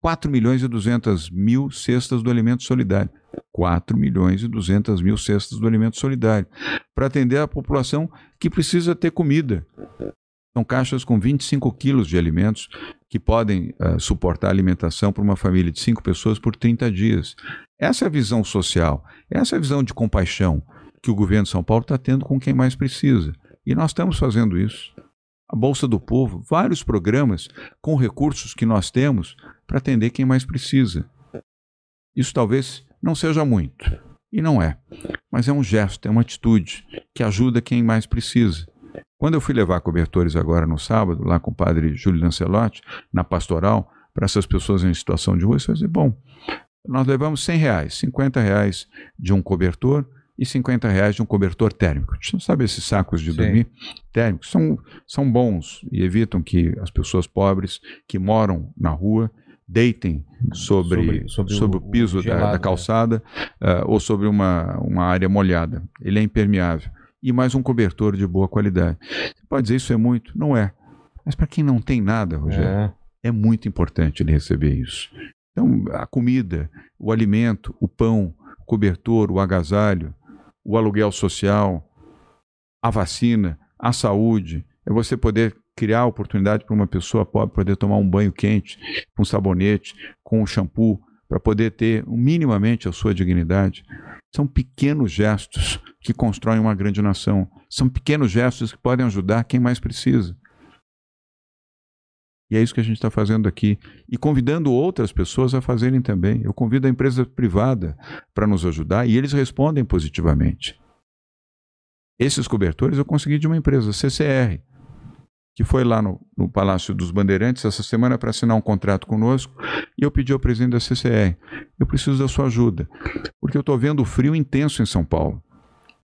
4 milhões e 200 mil cestas do alimento solidário. 4 milhões e 200 mil cestas do alimento solidário. Para atender a população que precisa ter comida. São caixas com 25 quilos de alimentos que podem uh, suportar a alimentação para uma família de 5 pessoas por 30 dias. Essa é a visão social, essa é a visão de compaixão que o governo de São Paulo está tendo com quem mais precisa. E nós estamos fazendo isso a Bolsa do Povo, vários programas com recursos que nós temos para atender quem mais precisa. Isso talvez não seja muito, e não é, mas é um gesto, é uma atitude que ajuda quem mais precisa. Quando eu fui levar cobertores agora no sábado, lá com o padre Júlio Lancelotti, na pastoral, para essas pessoas em situação de rua, eu falei, bom, nós levamos 100 reais, 50 reais de um cobertor, e 50 reais de um cobertor térmico. Sabe esses sacos de Sim. dormir térmicos? São, são bons e evitam que as pessoas pobres que moram na rua deitem sobre, sobre, sobre, sobre o, o, piso gelado, da, da, calçada uh, ou sobre uma, uma área molhada. Ele é impermeável. E mais um cobertor de boa qualidade. Você pode dizer isso é muito? Não é. Mas para quem não tem nada, Rogério, é. é muito importante ele receber isso. Então, a comida, o alimento, o pão, o cobertor, o agasalho, o aluguel social, a vacina, a saúde, é você poder criar oportunidade para uma pessoa pobre poder tomar um banho quente, com sabonete, com um shampoo, para poder ter minimamente a sua dignidade. São pequenos gestos que constroem uma grande nação. São pequenos gestos que podem ajudar quem mais precisa. E é isso que a gente está fazendo aqui. E convidando outras pessoas a fazerem também. Eu convido a empresa privada para nos ajudar e eles respondem positivamente. Esses cobertores eu consegui de uma empresa, CCR, que foi lá no, no Palácio dos Bandeirantes essa semana para assinar um contrato conosco e eu pedi ao presidente da CCR: eu preciso da sua ajuda, porque eu estou vendo o frio intenso em São Paulo.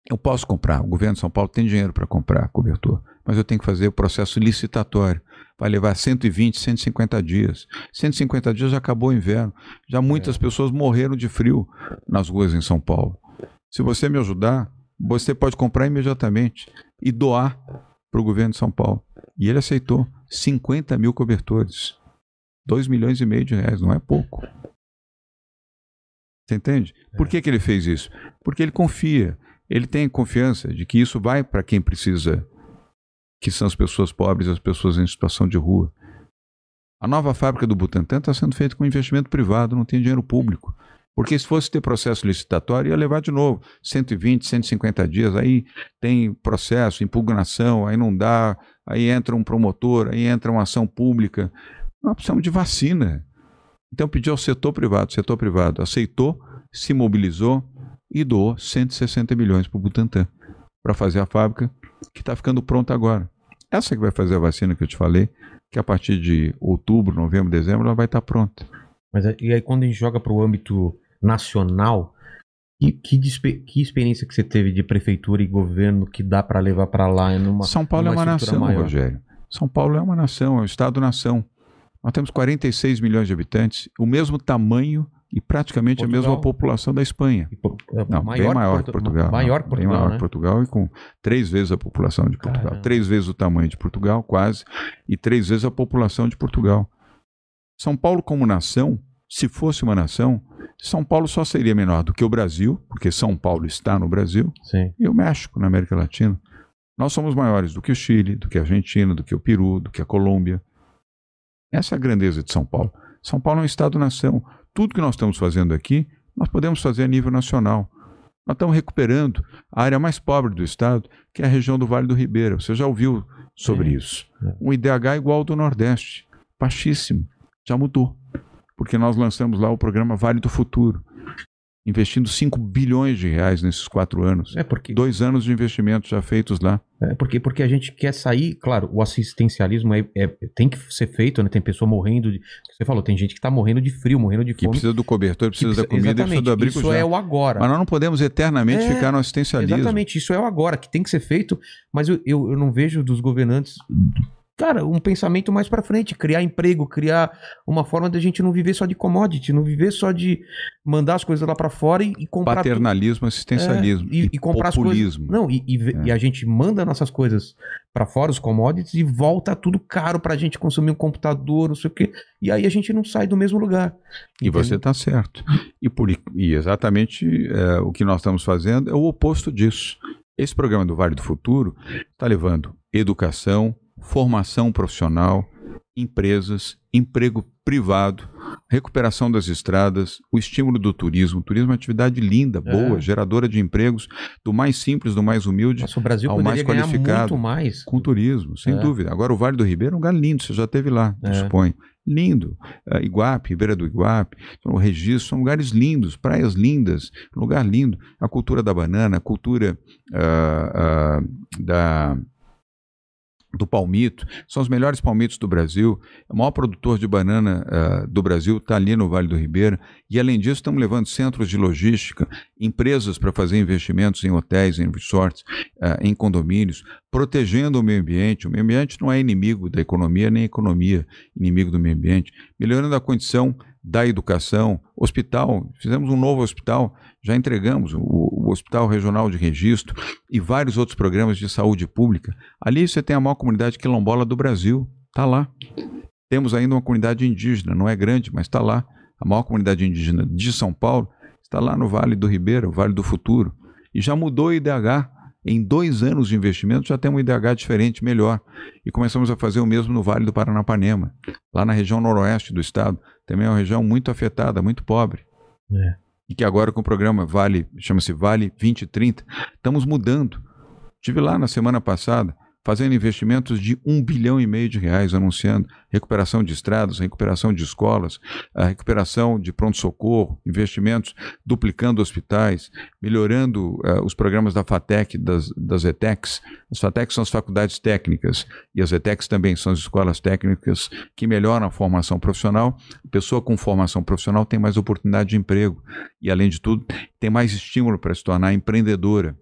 Eu posso comprar, o governo de São Paulo tem dinheiro para comprar cobertor, mas eu tenho que fazer o processo licitatório. Vai levar 120, 150 dias. 150 dias já acabou o inverno. Já muitas é. pessoas morreram de frio nas ruas em São Paulo. Se você me ajudar, você pode comprar imediatamente e doar para o governo de São Paulo. E ele aceitou 50 mil cobertores. 2 milhões e meio de reais, não é pouco. Você entende? Por é. que, que ele fez isso? Porque ele confia ele tem confiança de que isso vai para quem precisa, que são as pessoas pobres, as pessoas em situação de rua. A nova fábrica do Butantan está sendo feita com investimento privado, não tem dinheiro público. Porque se fosse ter processo licitatório, ia levar de novo 120, 150 dias, aí tem processo, impugnação, aí não dá, aí entra um promotor, aí entra uma ação pública. Nós precisamos de vacina. Então pediu ao setor privado, o setor privado aceitou, se mobilizou, e doou 160 milhões para o Butantan para fazer a fábrica que está ficando pronta agora. Essa que vai fazer a vacina que eu te falei, que a partir de outubro, novembro, dezembro, ela vai estar pronta. Mas é- e aí quando a gente joga para o âmbito nacional, que, que, que experiência que você teve de prefeitura e governo que dá para levar para lá numa São Paulo é numa uma estrutura nação, maior? Rogério. São Paulo é uma nação, é um Estado-nação. Nós temos 46 milhões de habitantes, o mesmo tamanho e praticamente a Portugal? mesma população da Espanha. E po- é Não, bem maior que Portu- Portugal. Maior que Bem Portugal, maior né? que Portugal e com três vezes a população de Portugal. Caramba. Três vezes o tamanho de Portugal, quase, e três vezes a população de Portugal. São Paulo, como nação, se fosse uma nação, São Paulo só seria menor do que o Brasil, porque São Paulo está no Brasil, Sim. e o México, na América Latina. Nós somos maiores do que o Chile, do que a Argentina, do que o Peru, do que a Colômbia. Essa é a grandeza de São Paulo. São Paulo é um Estado-nação. Tudo que nós estamos fazendo aqui, nós podemos fazer a nível nacional. Nós estamos recuperando a área mais pobre do Estado, que é a região do Vale do Ribeira. Você já ouviu sobre Sim. isso? É. Um IDH igual ao do Nordeste. Baixíssimo. Já mudou. Porque nós lançamos lá o programa Vale do Futuro, investindo 5 bilhões de reais nesses quatro anos. É porque Dois anos de investimentos já feitos lá. É porque, porque a gente quer sair, claro, o assistencialismo é, é- tem que ser feito, né? Tem pessoa morrendo de. Você falou, tem gente que tá morrendo de frio, morrendo de Que fome. precisa do cobertor, que precisa da comida, precisa do abrigo Isso já. é o agora. Mas nós não podemos eternamente É, ficar no assistencialismo. Exatamente, isso é o agora, que tem que ser feito, mas eu, eu, eu não vejo dos governantes. Cara, um pensamento mais pra frente, criar emprego, criar uma forma da gente não viver só de commodity, não viver só de mandar as coisas lá pra fora e, e comprar tudo. Paternalismo, assistencialismo. É, e, e comprar as populismo. coisas. Não, e, e É. e a gente manda nossas coisas pra fora, os commodities, e volta tudo caro pra gente consumir um computador, não sei o quê. E aí a gente não sai do mesmo lugar. E você está certo. E, por, e exatamente é, o que nós estamos fazendo é o oposto disso. Esse programa do Vale do Futuro está levando educação, formação profissional, empresas, emprego privado, recuperação das estradas, o estímulo do turismo. O turismo é uma atividade linda, boa, É. geradora de empregos, do mais simples, do mais humilde, Nossa, o Brasil ao mais qualificado. muito mais. com turismo, sem É. dúvida. Agora, o Vale do Ribeiro é um lugar lindo, você já esteve lá, É. suponho. Lindo. É, Iguape, Ribeira do Iguape, o Registro, são lugares lindos, praias lindas, lugar lindo. A cultura da banana, a cultura ah, ah, da, do palmito, são os melhores palmitos do Brasil. O maior produtor de banana ah, do Brasil está ali no Vale do Ribeira. E, além disso, estamos levando centros de logística, empresas para fazer investimentos em hotéis, em resorts, ah, em condomínios, protegendo o meio ambiente. O meio ambiente não é inimigo da economia, nem a economia inimigo do meio ambiente. Melhorando a condição da educação, hospital, fizemos um novo hospital, já entregamos o Hospital Regional de Registro e vários outros programas de saúde pública. Ali você tem a maior comunidade quilombola do Brasil, está lá. Temos ainda uma comunidade indígena, não é grande, mas está lá. A maior comunidade indígena de São Paulo está lá no Vale do Ribeira, o Vale do Futuro. E já mudou o IDH. Em dois anos de investimento já temos um IDH diferente, melhor. E começamos a fazer o mesmo no Vale do Paranapanema, lá na região noroeste do estado. Também é uma região muito afetada, muito pobre. É. E que agora com o programa Vale, chama-se Vale 2030, estamos mudando. Estive lá na semana passada, fazendo investimentos de um bilhão e meio de reais, anunciando recuperação de estradas, recuperação de escolas, a recuperação de pronto-socorro, investimentos duplicando hospitais, melhorando eh, os programas da FATEC, das, das ETECs. As FATECs são as faculdades técnicas e as ETECs também são as escolas técnicas que melhoram a formação profissional. A pessoa com formação profissional tem mais oportunidade de emprego e, além de tudo, tem mais estímulo para se tornar empreendedora.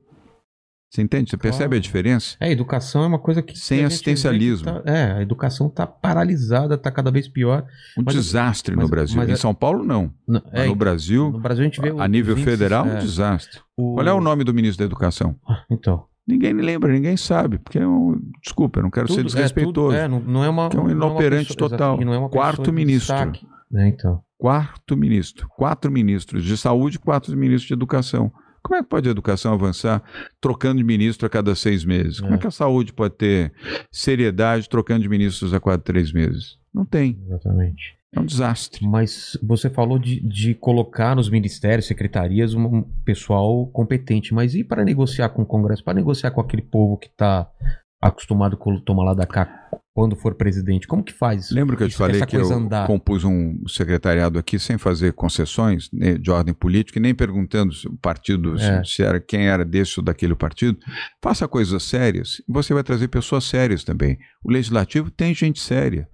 Você entende? Você percebe Claro. a diferença? É, a educação é uma coisa que. Sem que assistencialismo. que tá- é, a educação tá paralisada, tá cada vez pior. Um Mas- desastre mas- no Brasil. mas em é- São Paulo, não. É, no Brasil, no Brasil a gente vê. a nível índices, federal, um é, desastre. o- Qual é o nome do ministro da Educação? Ah, Então. Ninguém lembra, ninguém sabe. Porque é um... Desculpa, eu não quero ser tudo- desrespeitoso. É, tudo- é, não, não é uma. Que é um uma inoperante pessoa- total. exato, é Quarto ministro. destaque. É, então. Quarto ministro. Quatro ministros de saúde, quatro ministros de educação. Como é que pode a educação avançar trocando de ministro a cada seis meses? Como é É. que a saúde pode ter seriedade trocando de ministros a cada três meses? Não tem. Exatamente. É um desastre. Mas você falou de, de colocar nos ministérios, secretarias, um, um pessoal competente. Mas e para negociar com o Congresso? Para negociar com aquele povo que está acostumado com tomar lá da cá quando for presidente. Como que faz? Lembra que eu te falei que eu andar? compus um secretariado aqui sem fazer concessões né, de ordem política e nem perguntando se o partido, se- É. se, era quem era desse ou daquele partido. Faça coisas sérias e você vai trazer pessoas sérias também. O legislativo tem gente séria.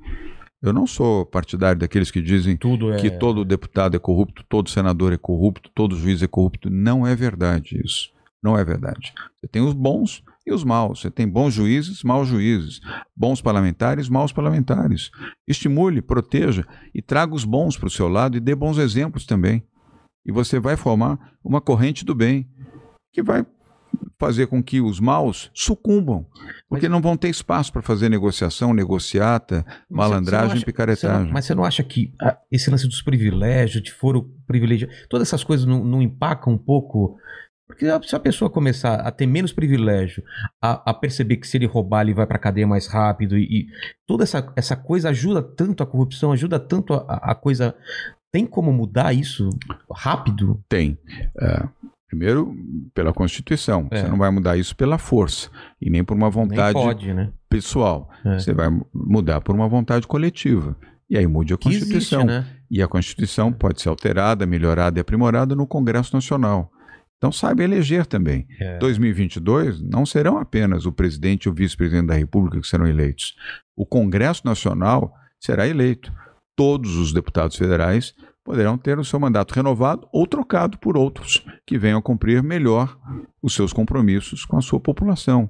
Eu não sou partidário daqueles que dizem Tudo é... que todo deputado é corrupto, todo senador é corrupto, todo juiz é corrupto. Não é verdade isso. Não é verdade. Você tem os bons e os maus. Você tem bons juízes, maus juízes. Bons parlamentares, maus parlamentares. Estimule, proteja e traga os bons para o seu lado e dê bons exemplos também. E você vai formar uma corrente do bem que vai fazer com que os maus sucumbam, porque não vão ter espaço para fazer negociação, negociata, Mas malandragem acha- picaretagem. Você não- mas você não acha que ah, esse lance dos privilégios, de foro privilegiado, todas essas coisas não, não empacam um pouco? Porque se a pessoa começar a ter menos privilégio, a, a perceber que se ele roubar ele vai pra cadeia mais rápido e, e toda essa, essa coisa ajuda tanto a corrupção, ajuda tanto a, a coisa. Tem como mudar isso rápido? Tem. É, primeiro, pela Constituição. É. Você não vai mudar isso pela força e nem por uma vontade pode, né? pessoal. É. Você vai mudar por uma vontade coletiva. E aí mude a Que existe, Constituição. né? E a Constituição pode ser alterada, melhorada e aprimorada no Congresso Nacional. Então saiba eleger também. É. 2022 não serão apenas o presidente e o vice-presidente da República que serão eleitos. O Congresso Nacional será eleito. Todos os deputados federais poderão ter o seu mandato renovado ou trocado por outros que venham cumprir melhor os seus compromissos com a sua população.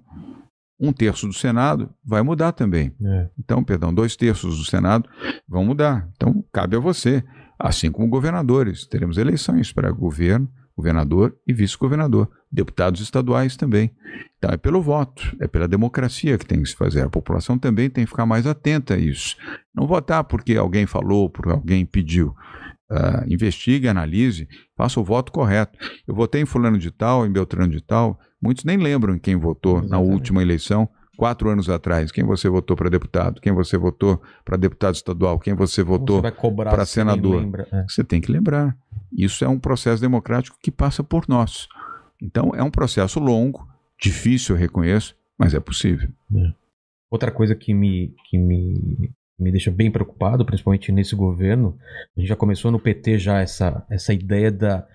Um terço do Senado vai mudar também. É. Então, perdão, dois terços do Senado vão mudar. Então, cabe a você, assim como governadores. Teremos eleições para governo, governador e vice-governador, deputados estaduais também. Então, é pelo voto, é pela democracia que tem que se fazer. A população também tem que ficar mais atenta a isso. Não votar porque alguém falou, porque alguém pediu. Ah, investigue, analise, faça o voto correto. Eu votei em fulano de tal, em Beltrano de tal. Muitos nem lembram em quem votou na Exatamente. última eleição, quatro anos atrás. Quem você votou para deputado, quem você votou para deputado estadual, quem você votou. Nem senador. É. Você tem que lembrar. Isso é um processo democrático que passa por nós. Então, é um processo longo, difícil, eu reconheço, mas é possível. Outra coisa que me, que me, me deixa bem preocupado, principalmente nesse governo, a gente já começou no PT já essa, essa ideia da,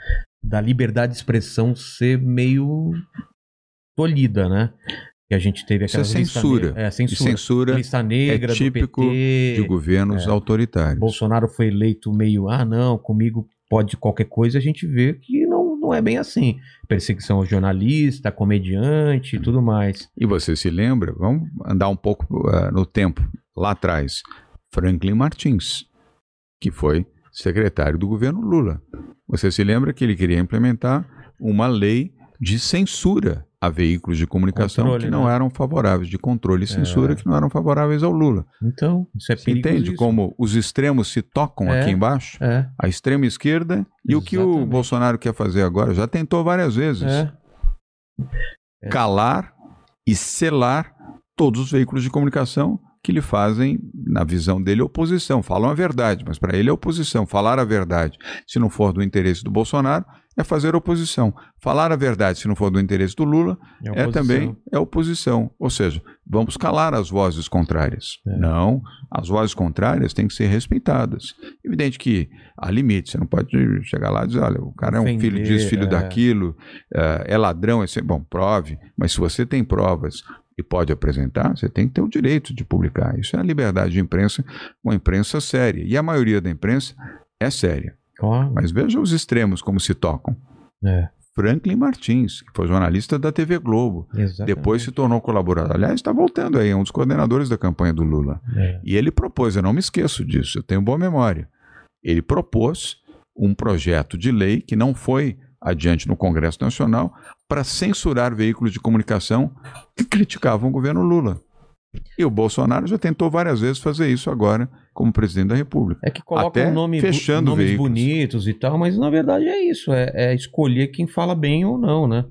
da liberdade de expressão ser meio tolhida, né? Que a gente teve Isso é aquela lista censura. ne- É, E censura. censura lista negra é típico PT. de governos é. autoritários. Bolsonaro foi eleito meio, ah, não, comigo pode qualquer coisa, a gente vê que não, não é bem assim. Perseguição ao jornalista, comediante e tudo mais. E você se lembra? Vamos andar um pouco ah, no tempo, lá atrás. Franklin Martins, que foi secretário do governo Lula. Você se lembra que ele queria implementar uma lei de censura a veículos de comunicação Controle, que não né? eram favoráveis, de controle e censura É. que não eram favoráveis ao Lula. Então, isso é perigoso. entende como os extremos se tocam É. aqui embaixo? É, A extrema esquerda e o que o Exatamente. Bolsonaro quer fazer agora. Já tentou várias vezes. é. É. calar e selar todos os veículos de comunicação que lhe fazem, na visão dele, oposição. Falam a verdade, mas para ele é oposição. Falar a verdade, se não for do interesse do Bolsonaro, é fazer oposição. Falar a verdade, se não for do interesse do Lula, é, oposição. também é oposição. Ou seja, vamos calar as vozes contrárias. É. Não, as vozes contrárias têm que ser respeitadas. Evidente que há limites, você não pode chegar lá e dizer, olha, o cara é um Ofender, filho disso, filho é. daquilo, é, é ladrão, é sempre... bom, prove, mas se você tem provas e pode apresentar, você tem que ter o direito de publicar. Isso é a liberdade de imprensa, uma imprensa séria. E a maioria da imprensa é séria. Claro. Mas veja os extremos como se tocam. É, Franklin Martins, que foi jornalista da TV Globo, exatamente. depois se tornou colaborador. Aliás, está voltando aí, é um dos coordenadores da campanha do Lula. É. E ele propôs, eu não me esqueço disso, eu tenho boa memória. Ele propôs um projeto de lei que não foi adiante no Congresso Nacional para censurar veículos de comunicação que criticavam o governo Lula. E o Bolsonaro já tentou várias vezes fazer isso agora como presidente da República. É que coloca Até um nome, fechando nomes veículos. bonitos e tal, mas na verdade é isso, é, é escolher quem fala bem ou não, né?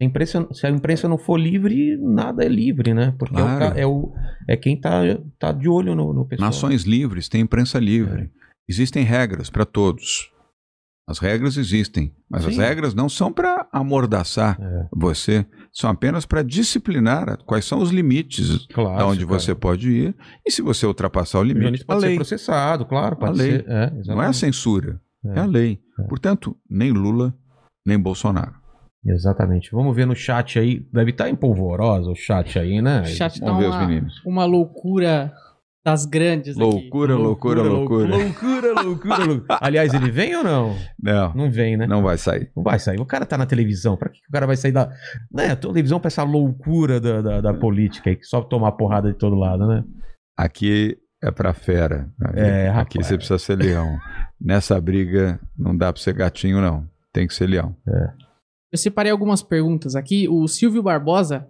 A imprensa, se a imprensa não for livre, nada é livre, né? Porque é o Claro. é, o, é quem tá, tá de olho no, no pessoal. Nações livres têm imprensa livre. Existem regras para todos. As regras existem, mas as Sim. regras não são para amordaçar É. você, são apenas para disciplinar quais são os limites Claro. da onde cara. você pode ir. E se você ultrapassar o O limite, a pode ser lei. processado, claro. Pode A lei. ser. É, Não é a censura, é, É. a lei. É. Portanto, nem Lula, nem Bolsonaro. Exatamente. Vamos ver no chat aí. Deve estar em polvorosa o chat aí, né? O chat tá Vamos ver os uma, meninos. uma loucura das grandes aqui. Loucura, loucura, loucura. Loucura, loucura, loucura. Aliás, ele vem ou não? Não, Não vem, né? não vai sair. Não vai sair. O cara tá na televisão. Pra que o cara vai sair da. Né, a televisão pra essa loucura da, da, da política aí, que só tomar porrada de todo lado, né? Aqui é pra fera. É, Aqui rapaz. você precisa ser leão. Nessa briga não dá pra ser gatinho, não. Tem que ser leão. Eu separei algumas perguntas aqui. O Silvio Barbosa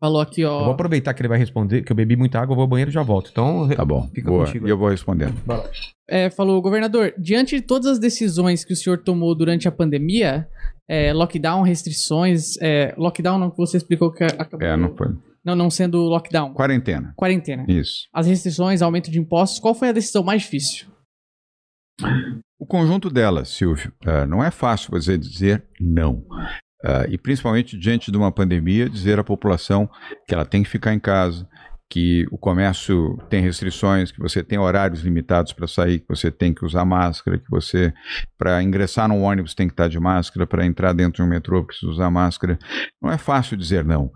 falou aqui, Eu vou ó. aproveitar que ele vai responder, que eu bebi muita água, eu vou ao banheiro e já volto. Então, Tá bom. Fica Boa. contigo E eu vou respondendo. é, falou, governador, diante de todas as decisões que o senhor tomou durante a pandemia, é, lockdown, restrições, é, lockdown não que você explicou que acabou. É, não foi. não, não sendo lockdown. Quarentena. Quarentena. Isso. As restrições, aumento de impostos, qual foi a decisão mais difícil? O conjunto delas, Silvio, eh, não é fácil você dizer não. Eh, e principalmente diante de uma pandemia, dizer à população que ela tem que ficar em casa, que o comércio tem restrições, que você tem horários limitados para sair, que você tem que usar máscara, que você, para ingressar no ônibus, tem que estar de máscara, para entrar dentro de um metrô, precisa usar máscara. Não é fácil dizer não,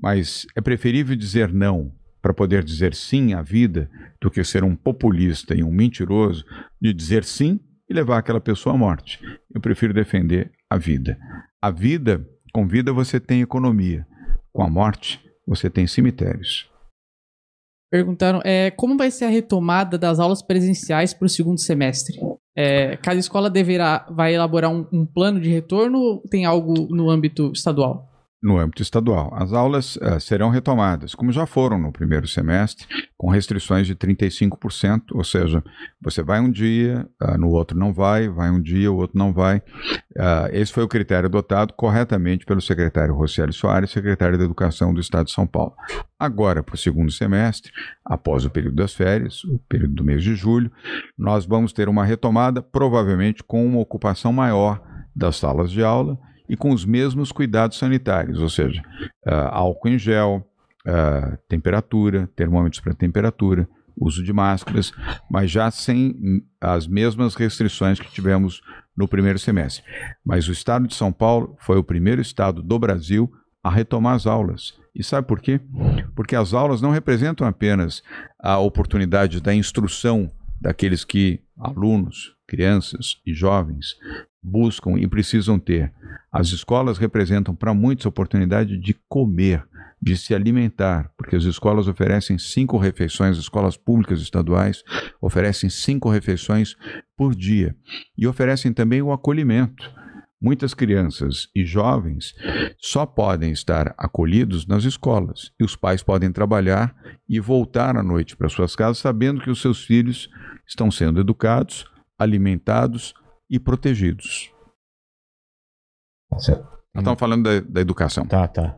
mas é preferível dizer não para poder dizer sim à vida do que ser um populista e um mentiroso de dizer sim e levar aquela pessoa à morte. Eu prefiro defender a vida. A vida, com vida você tem economia. Com a morte, você tem cemitérios. Perguntaram é, como vai ser a retomada das aulas presenciais para o segundo semestre? É, cada escola deverá vai elaborar um, um plano de retorno ou tem algo no âmbito estadual? No âmbito estadual, as aulas eh, serão retomadas, como já foram no primeiro semestre, com restrições de 35%, ou seja, você vai um dia, ah, no outro não vai, vai um dia, o outro não vai. Ah, esse foi o critério adotado corretamente pelo secretário Rocieli Soares, secretário da Educação do Estado de São Paulo. Agora, para o segundo semestre, após o período das férias, o período do mês de julho, nós vamos ter uma retomada, provavelmente com uma ocupação maior das salas de aula e com os mesmos cuidados sanitários, ou seja, ah, álcool em gel, ah, temperatura, termômetros para temperatura, uso de máscaras, mas já sem as mesmas restrições que tivemos no primeiro semestre. Mas o estado de São Paulo foi o primeiro estado do Brasil a retomar as aulas. E sabe por quê? Porque as aulas não representam apenas a oportunidade da instrução daqueles que alunos, crianças e jovens buscam e precisam ter. As escolas representam para muitos a oportunidade de comer, de se alimentar, porque as escolas oferecem cinco refeições, as escolas públicas estaduais oferecem cinco refeições por dia e oferecem também o acolhimento. Muitas crianças e jovens só podem estar acolhidos nas escolas e os pais podem trabalhar e voltar à noite para suas casas sabendo que os seus filhos estão sendo educados, alimentados e protegidos. Tá certo. Nós estamos falando da, da educação. Tá, tá.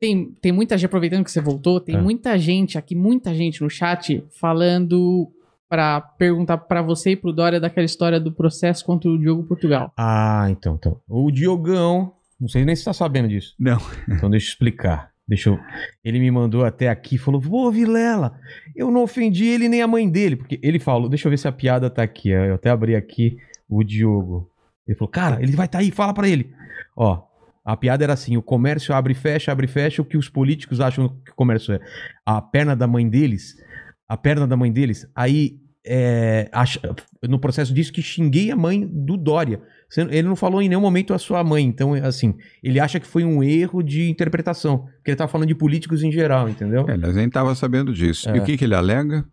Tem, tem muita gente, aproveitando que você voltou, tem É. muita gente aqui, muita gente no chat falando para perguntar para você e pro Dória daquela história do processo contra o Diogo Portugal. Ah, então, então. O Diogão, não sei nem se tá sabendo disso. Não. Então deixa eu explicar. Deixa eu... Ele me mandou até aqui falou: Ô Vilela, eu não ofendi ele nem a mãe dele. Porque ele falou, deixa eu ver se a piada tá aqui. Eu até abri aqui o Diogo. Ele falou: Cara, ele vai tá aí, fala pra ele. Ó, a piada era assim: o comércio abre e fecha, abre e fecha. O que os políticos acham que o comércio é? A perna da mãe deles. A perna da mãe deles. Aí, é, no processo disso, que xinguei a mãe do Dória. Ele não falou em nenhum momento a sua mãe. Então, assim, ele acha que foi um erro de interpretação. Porque ele tá falando de políticos em geral, entendeu? É, Aliás, nem estava sabendo disso. É. E o que, que ele alega?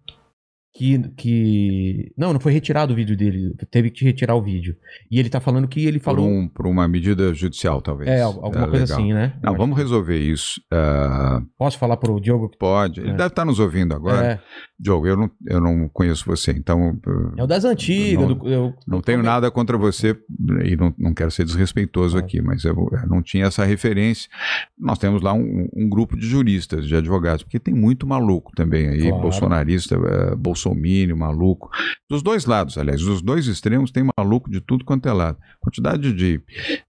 Que, que. Não, não foi retirado o vídeo dele. Teve que retirar o vídeo. E ele tá falando que ele Por, falou. um, por uma medida judicial, talvez. É, al- alguma É, coisa legal. assim, né? Não, Eu vamos acho. resolver isso. Ah, Posso falar pro Diogo? pode. Ele É. deve estar nos ouvindo agora. É, Diogo, eu não, eu não conheço você, então é o das antigas. Não- do- eu- não tenho nada contra você e não, não quero ser desrespeitoso É. aqui, mas eu, eu não tinha essa referência. Nós temos lá um, um grupo de juristas, de advogados, porque tem muito maluco também aí, Claro. bolsonarista, eh, bolsomínio, maluco. Dos dois lados, aliás, dos dois extremos tem maluco de tudo quanto é lado. Quantidade de.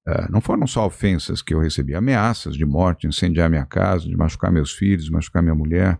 Uh, não foram só ofensas que eu recebi, ameaças de morte, incendiar minha casa, de machucar meus filhos, de machucar minha mulher.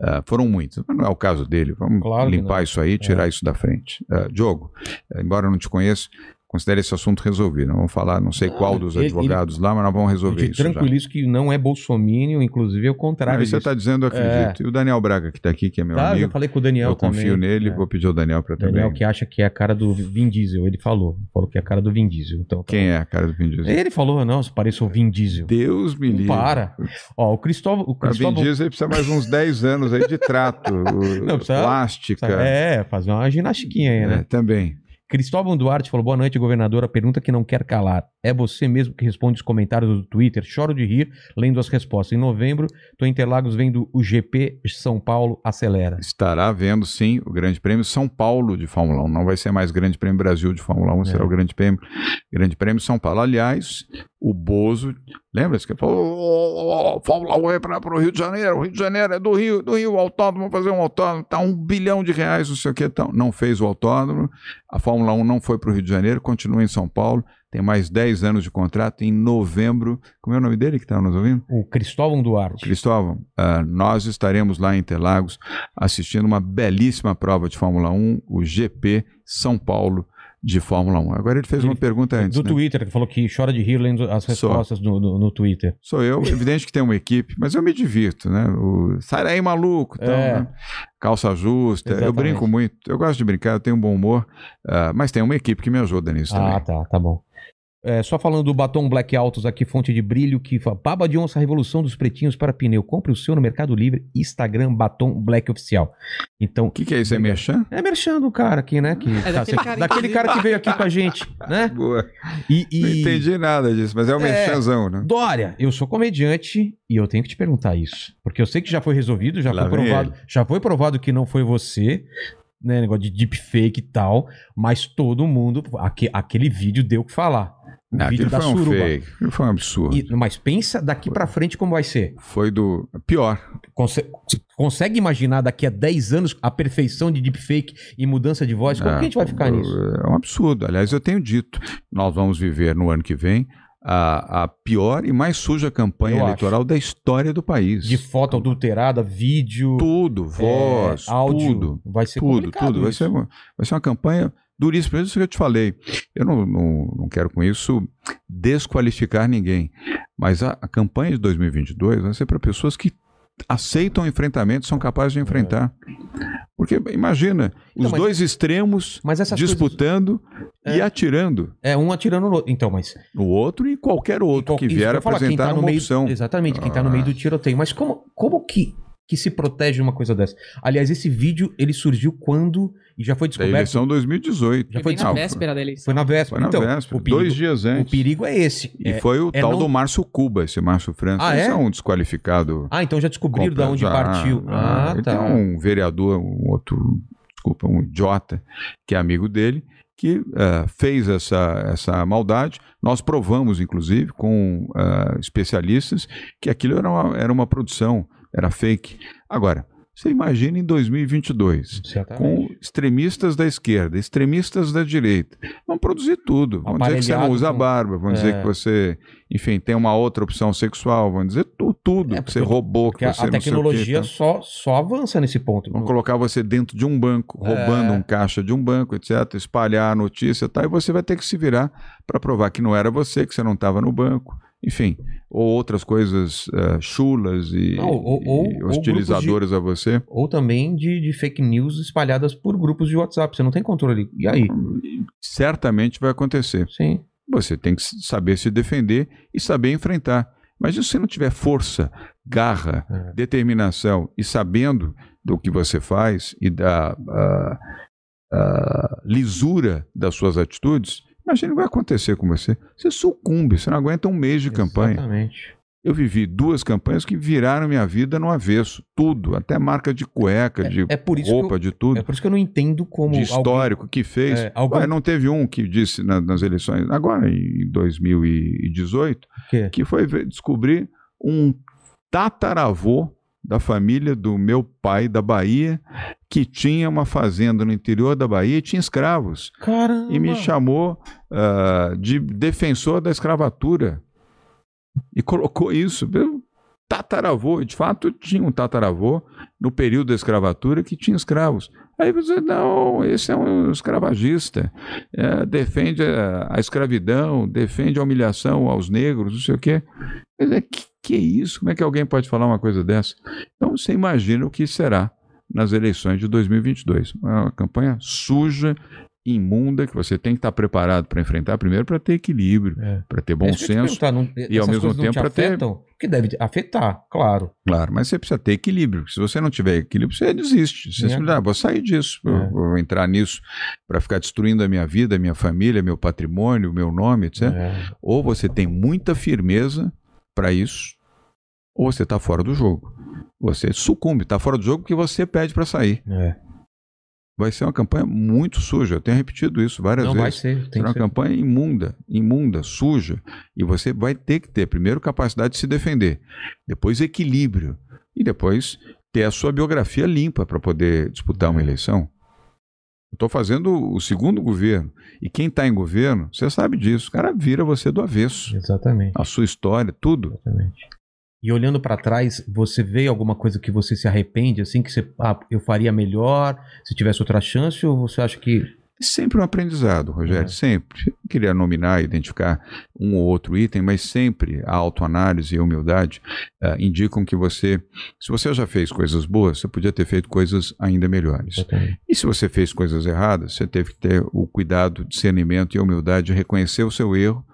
Uh, foram muitas. Mas não é o caso dele. Vamos claro limpar isso aí e tirar é. isso da frente. Uh, Diogo, embora eu não te conheça, considere esse assunto resolvido. Não vamos falar, não sei qual dos advogados ele, lá, mas nós vamos resolver isso. Tranquilizo que não é bolsomínio, inclusive é o contrário. Não, isso você está dizendo, eu acredito. É. E o Daniel Braga, que está aqui, que é meu tá, amigo. Eu falei com o Daniel eu também. confio nele, é. vou pedir ao Daniel para também. Daniel que acha que é a cara do Vin Diesel, ele falou. Falou que é a cara do Vin Diesel. Então, tá Quem é a cara do Vin Diesel? Ele falou, não, se parece o Vin Diesel. Deus me livre. Para. Ó, o Cristóvão... O Cristóvão... Vin Diesel precisa mais uns 10 anos aí de trato, não, precisa, plástica. Precisa, é, fazer uma ginastiquinha aí, né? É, também. Cristóvão Duarte falou: boa noite, governador. A pergunta que não quer calar. É você mesmo que responde os comentários do Twitter. Choro de rir lendo as respostas. Em novembro, tô em Interlagos vendo o GP São Paulo acelera. Estará vendo, sim, o Grande Prêmio São Paulo de Fórmula 1. Não vai ser mais Grande Prêmio Brasil de Fórmula 1, é. será o Grande Prêmio, Grande Prêmio São Paulo. Aliás, o Bozo, lembra-se que ele falou: oh, oh, Fórmula 1 é para o Rio de Janeiro, o Rio de Janeiro é do Rio, do Rio, o autódromo, vamos fazer um autódromo, tá um bilhão de reais, não sei o que, então, não fez o autódromo, a Fórmula 1 não foi para o Rio de Janeiro, continua em São Paulo, tem mais 10 anos de contrato, em novembro, como é o nome dele que está nos ouvindo? O Cristóvão Duarte. Cristóvão, uh, nós estaremos lá em Interlagos assistindo uma belíssima prova de Fórmula 1, o GP São Paulo, de Fórmula 1. Agora ele fez ele, uma pergunta antes. Do né? Twitter, que falou que chora de rir lendo as respostas no, no, no, Twitter. Sou eu, evidente que tem uma equipe, mas eu me divirto, né? O, sai daí, maluco, tal, é. né? calça justa. Exatamente. Eu brinco muito, eu gosto de brincar, eu tenho um bom humor, uh, mas tem uma equipe que me ajuda nisso ah, também. Ah, tá, tá bom. É, só falando do batom Black Autos aqui, fonte de brilho, que fala, baba de onça, revolução dos pretinhos para pneu. Compre o seu no Mercado Livre, Instagram, batom Black Oficial. Então... O que, que é isso? É merchan? É merchan do cara aqui, né? Que, é tá, daquele, cara, daquele cara que veio aqui com a gente, né? Boa. E, e... Não entendi nada disso, mas é o um é, merchanzão, né? Dória, eu sou comediante e eu tenho que te perguntar isso. Porque eu sei que já foi resolvido, já Lá foi provado, já foi provado que não foi você né, negócio de deepfake e tal, mas todo mundo, aquele, aquele vídeo deu o que falar. O não, vídeo da foi um suruba. fake, foi um absurdo. E, mas pensa daqui para frente como vai ser. Foi do pior. Conse consegue imaginar daqui a 10 anos a perfeição de deepfake e mudança de voz? Como é, que a gente vai ficar nisso? É um absurdo. Aliás, eu tenho dito, nós vamos viver no ano que vem a, a pior e mais suja campanha Eu eleitoral acho. da história do país. De foto adulterada, vídeo. Tudo, voz, é, áudio. Tudo. Vai ser tudo, tudo. Vai ser, vai ser uma campanha duríssima. Por isso que eu te falei. Eu não, não, não quero com isso desqualificar ninguém. Mas a, a campanha de 2022 vai ser para pessoas que aceitam enfrentamento, são capazes de enfrentar. Porque imagina, então, os dois extremos disputando coisas... e é, atirando. É, um atirando no outro. Então, mas. No outro e qualquer outro qual... que vier apresentar tá uma meio... opção. Exatamente, quem está ah. no meio do tiroteio. Mas como, como que que se protege de uma coisa dessa. Aliás, esse vídeo ele surgiu quando e já foi descoberto. Da eleição 2018. Já foi, foi na véspera da eleição. Foi na véspera. Foi na então, véspera. Perigo, dois dias antes. O perigo é esse. E é, foi o é tal não... do Márcio Cuba, esse Márcio França. Ah, é? é um desqualificado. Ah, então já descobriram de onde partiu. Ah, ah tá. Tem um vereador, um outro, desculpa, um idiota, que é amigo dele, que uh, fez essa, essa maldade. Nós provamos, inclusive, com uh, especialistas, que aquilo era uma, era uma produção era fake. Agora, você imagina em 2022, com extremistas da esquerda, extremistas da direita, vão produzir tudo. Vão dizer que você não usa barba, vão é. dizer que você, enfim, tem uma outra opção sexual, vão dizer tu, tudo, é, que você roubou, que você A tecnologia quê, só, só avança nesse ponto. Vão colocar você dentro de um banco, roubando é. um caixa de um banco, etc., espalhar a notícia e tal, e você vai ter que se virar para provar que não era você, que você não estava no banco enfim, ou outras coisas uh, chulas e, Não, ou, ou, e hostilizadoras de, a você. Ou também de, de, fake news espalhadas por grupos de WhatsApp. Você não tem controle. E aí? Certamente vai acontecer. Sim. Você tem que saber se defender e saber enfrentar. Mas se você não tiver força, garra, é. determinação e sabendo do que você faz e da lisura das suas atitudes, Imagina o que vai acontecer com você. Você sucumbe, você não aguenta um mês de campanha. Exatamente. Eu vivi duas campanhas que viraram minha vida no avesso. Tudo, até marca de cueca, é, de é roupa, eu, de tudo. É por isso que eu não entendo como. De histórico alguém, que fez. É, algum... Ué, não teve um que disse na, nas eleições, agora em 2018, que, que foi descobrir um tataravô da família do meu pai da Bahia que tinha uma fazenda no interior da Bahia e tinha escravos. Caramba. E me chamou ah, de defensor da escravatura. E colocou isso. Meu tataravô, de fato, tinha um tataravô no período da escravatura que tinha escravos. Aí você, não, esse é um escravagista, é, defende a, a escravidão, defende a humilhação aos negros, não sei o quê. Mas é, que, que é isso? Como é que alguém pode falar uma coisa dessa? Então você imagina o que será nas eleições de 2022. Uma campanha suja, imunda, que você tem que estar preparado para enfrentar, primeiro para ter equilíbrio, É. para ter bom É senso. não- e ao mesmo tempo te pra ter-? Que deve afetar, claro. Claro, mas você precisa ter equilíbrio. Se você não tiver equilíbrio, você desiste. Você É. simplesmente, ah, vou sair disso, É. vou entrar nisso para ficar destruindo a minha vida, a minha família, meu patrimônio, meu nome, etc. É. Ou você tem muita firmeza para isso, ou você está fora do jogo. Você sucumbe, está fora do jogo porque você pede para sair. É. Vai ser uma campanha muito suja. Eu tenho repetido isso várias Não vai vezes. ser. Tem Será uma ser. campanha imunda, imunda, suja. E você vai ter que ter, primeiro, capacidade de se defender, depois, equilíbrio, e depois ter a sua biografia limpa para poder disputar uma eleição. Estou fazendo o segundo governo. E quem está em governo, você sabe disso. O cara vira você do avesso. Exatamente. A sua história, tudo. Exatamente. E olhando pra trás, você vê alguma coisa que você se arrepende, assim, que você, ah, eu faria melhor se tivesse outra chance, ou você acha que sempre um aprendizado, Rogério, É. sempre. Eu queria nominar, identificar um ou outro item, mas sempre a autoanálise e a humildade ah, indicam que você, se você já fez coisas boas, você podia ter feito coisas ainda melhores. E se você fez coisas erradas, você teve que ter o cuidado, discernimento e a humildade de reconhecer o seu erro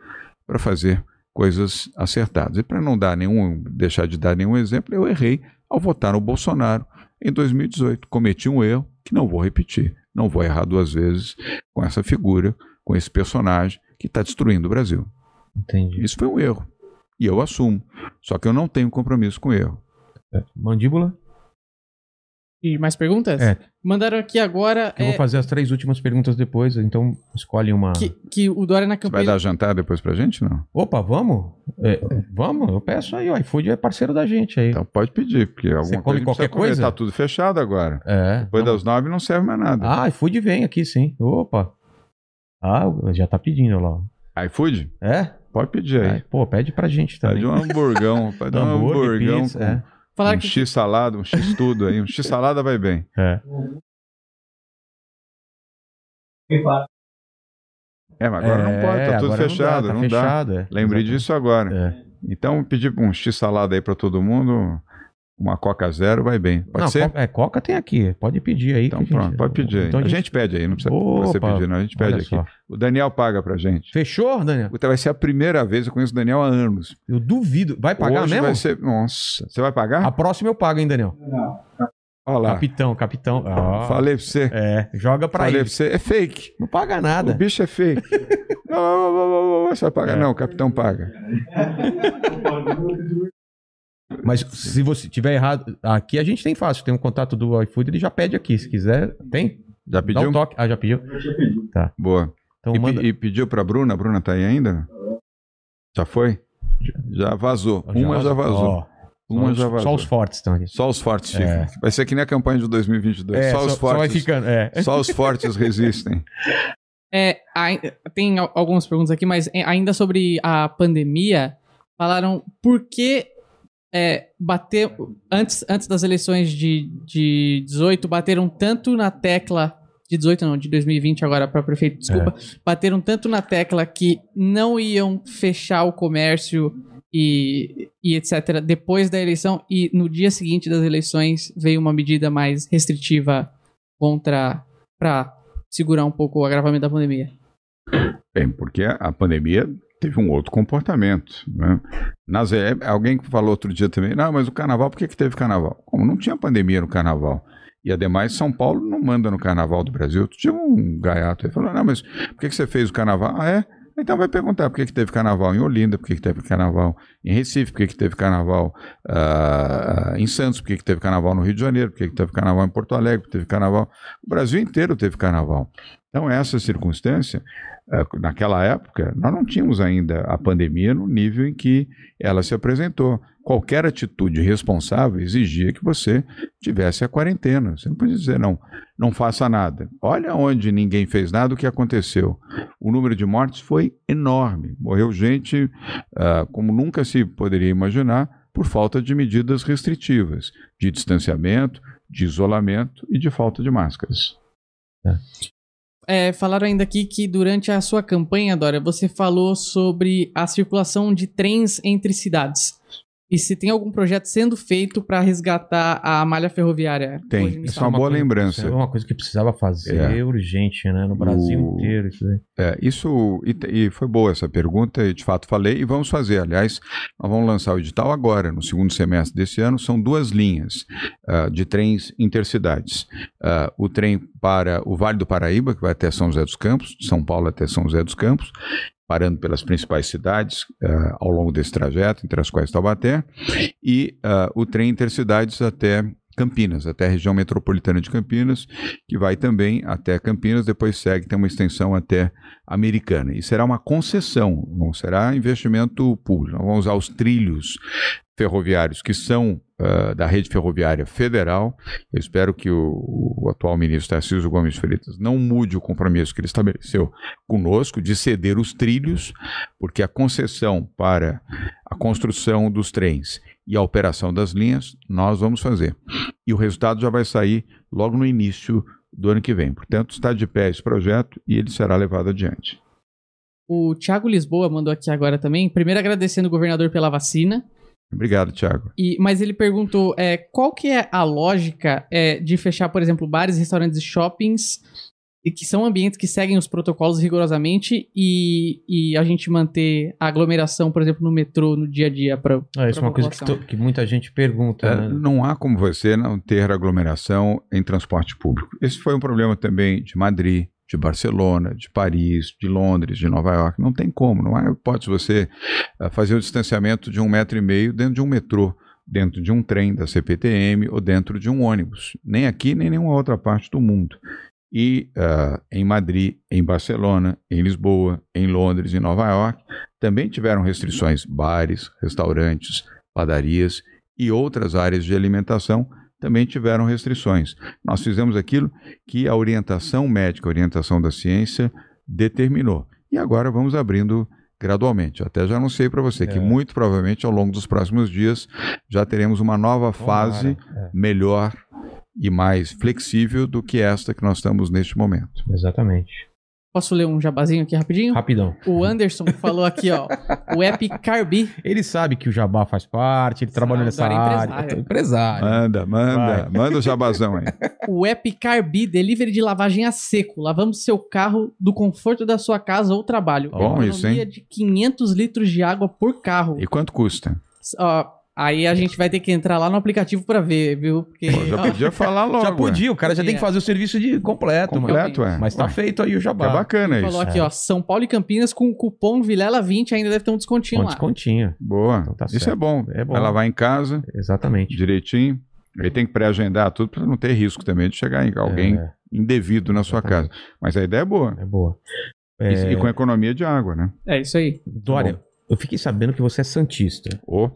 para fazer coisas acertadas. E para não dar nenhum, deixar de dar nenhum exemplo, eu errei ao votar no Bolsonaro em 2018. Cometi um erro que não vou repetir. Não vou errar duas vezes com essa figura, com esse personagem que está destruindo o Brasil. Entendi. Isso foi um erro. E eu assumo. Só que eu não tenho compromisso com o erro. Mandíbula? E mais perguntas? É. Mandaram aqui agora Eu é, vou fazer as três últimas perguntas depois, então escolhe uma. que, que o Dória na Você vai campanha. dar jantar depois pra gente? Não. Opa, vamos? É, vamos? Eu peço aí, o iFood é parceiro da gente aí. Então pode pedir, porque alguma come coisa a gente qualquer precisa comer. coisa? Tá tudo fechado agora. É. Depois não- das nove não serve mais nada. Ah, iFood vem aqui sim. Opa. Ah, já tá pedindo lá. ó. iFood? É? Pode pedir aí. É, Pô, pede pra gente também. Pede um hamburgão. Pede um Hambúrguer, hamburgão pizza, com é. Falaram um que X salada, um X tudo aí. Um X salada vai bem. É. É, mas agora não pode, tá tudo agora fechado, Não não dá, dá. tá fechado, é. Lembrei Exatamente. disso agora. É. Então, pedir um X salada aí pra todo mundo, uma Coca Zero vai bem. Pode não, ser? Coca, é, Coca tem aqui. Pode pedir aí. Então a gente- pronto, pode pedir aí. Então a gente pede aí, não precisa Opa, você pedir não, a gente pede aqui. só. O Daniel paga pra gente. Fechou, Daniel? Puta, Vai ser a primeira vez, eu conheço o Daniel há anos. Eu duvido. Vai pagar Hoje mesmo? vai ser... Nossa, você vai pagar? A próxima eu pago, hein, Daniel? Olha lá, Capitão, capitão. Ah, falei pra você. É, joga pra falei ele. pra você, é fake. Não paga O nada. bicho é fake. não, não, não, não, não, você vai pagar. É. Não, o capitão paga. Mas se você tiver errado, aqui a gente tem fácil. Tem um contato do iFood, ele já pede aqui. Se quiser, tem? Já Dá pediu? um toque. Ah, já pediu? Boa. Então E, manda. pe- e pediu pra Bruna? A Bruna tá aí ainda? Já foi? Já vazou. Uma já vazou. Ó, Uma só, já os- vazou. só os fortes estão aqui. Só os fortes ficam. É. Vai ser que nem a campanha de 2022. É, só, os vai fortes. ficando. É. Só os fortes resistem. É, tem al- algumas perguntas aqui, mas é, ainda sobre a pandemia, falaram por que é, bater antes, antes das eleições de, de 18, bateram tanto na tecla de 18 não, de 2020 agora para prefeito, desculpa, bateram tanto na tecla que não iam fechar o comércio e, e etc depois da eleição e no dia seguinte das eleições veio uma medida mais restritiva contra para segurar um pouco o agravamento da pandemia. Bem, porque a pandemia teve um outro comportamento. Né? Nas, alguém falou outro dia também, não, mas o carnaval, por que, que teve carnaval? Como não tinha pandemia no carnaval. E ademais, São Paulo não manda no carnaval do Brasil. Tinha um gaiato aí falou, não, mas por que, que você fez o carnaval? Ah, é? Então vai perguntar por que, que teve carnaval em Olinda, por que, que teve carnaval em Recife, por que, que teve carnaval ah, em Santos, por que, que teve carnaval no Rio de Janeiro, por que, que teve carnaval em Porto Alegre, por que teve carnaval. O Brasil inteiro teve carnaval. Então, essa circunstância, naquela época, nós não tínhamos ainda a pandemia no nível em que ela se apresentou. qualquer atitude responsável exigia que você tivesse a quarentena. Você não podia dizer, não, não faça nada. Olha onde ninguém fez nada, o que aconteceu. O número de mortes foi enorme. Morreu gente uh, como nunca se poderia imaginar por falta de medidas restritivas, de distanciamento, de isolamento e de falta de máscaras. É, falaram ainda aqui que durante a sua campanha, Dora, você falou sobre a circulação de trens entre cidades. E se tem algum projeto sendo feito para resgatar a malha ferroviária? Tem, isso é uma boa coisa, lembrança. É uma coisa que precisava fazer É. urgente, né? No Brasil O- inteiro. Isso aí. É, isso, e, e foi boa essa pergunta, e de fato falei, e vamos fazer. Aliás, nós vamos lançar o edital agora, no segundo semestre desse ano. São duas linhas ah, de trens intercidades. Ah, o trem para o Vale do Paraíba, que vai até São José dos Campos, de São Paulo até São José dos Campos, parando pelas principais cidades ah, ao longo desse trajeto, entre as quais Taubaté, e ah, o trem intercidades até Campinas, até a região metropolitana de Campinas, que vai também até Campinas, depois segue, tem uma extensão até Americana. E será uma concessão, não será investimento público. Nós vamos usar os trilhos ferroviários que são ah, da rede ferroviária federal. Eu espero que o, o atual ministro Tarcísio Gomes Freitas não mude o compromisso que ele estabeleceu conosco de ceder os trilhos, porque a concessão para a construção dos trens e a operação das linhas nós vamos fazer. E o resultado já vai sair logo no início do ano que vem. Portanto, está de pé esse projeto e ele será levado adiante. O Thiago Lisboa mandou aqui agora também. Primeiro agradecendo o governador pela vacina. Obrigado, Tiago. Mas ele perguntou é, qual que é a lógica é, de fechar, por exemplo, bares, restaurantes e shoppings, e que são ambientes que seguem os protocolos rigorosamente, e, e a gente manter a aglomeração, por exemplo, no metrô, no dia a dia. Pra, Ah, isso é uma coisa que, to- que muita gente pergunta, É, né? não há como você não ter aglomeração em transporte público. Esse foi um problema também de Madrid, de Barcelona, de Paris, de Londres, de Nova York. Não tem como, não há hipótese você ah, fazer o distanciamento de um metro e meio dentro de um metrô, dentro de um trem da CPTM ou dentro de um ônibus. Nem aqui, nem em nenhuma outra parte do mundo. E ah, em Madrid, em Barcelona, em Lisboa, em Londres, em Nova York, também tiveram restrições. Bares, restaurantes, padarias e outras áreas de alimentação também tiveram restrições. Nós fizemos aquilo que a orientação médica, a orientação da ciência determinou. E agora vamos abrindo gradualmente. Até já anunciei para você que É. muito provavelmente ao longo dos próximos dias já teremos uma nova Tomara, fase é, melhor e mais flexível do que esta que nós estamos neste momento. exatamente. Posso ler um jabazinho aqui rapidinho? Rapidão. O Anderson falou aqui, ó. O app Carbi. Ele sabe que o Jabá faz parte, ele trabalhou nessa é área. empresário. Então, empresário. Manda, manda, Vai. manda o jabazão aí. O app Carbi Delivery de lavagem a seco. Lavamos seu carro do conforto da sua casa ou trabalho. Bom Economia isso, hein? de 500 litros de água por carro. E quanto custa? Ó, aí a gente vai ter que entrar lá no aplicativo pra ver, viu? Porque, Pô, já ó, podia falar logo. Já ué. podia, o cara já tem Podia. que fazer o serviço de completo, mano. Completo, é. Mas tá Ué, feito aí o que Jabá. é bacana isso. falou aqui, ó, São Paulo e Campinas com o cupom Vilela20 ainda deve ter um descontinho Com lá. descontinho. Boa. Então tá isso certo. é bom. É bom. Vai lavar em casa, Exatamente. direitinho. Aí tem que pré-agendar tudo para não ter risco também de chegar em alguém É, indevido na sua casa. exatamente. Mas a ideia é boa. É boa. E- É, E, com economia de água, né? É isso aí. Dória, eu fiquei sabendo que você é santista. Ô,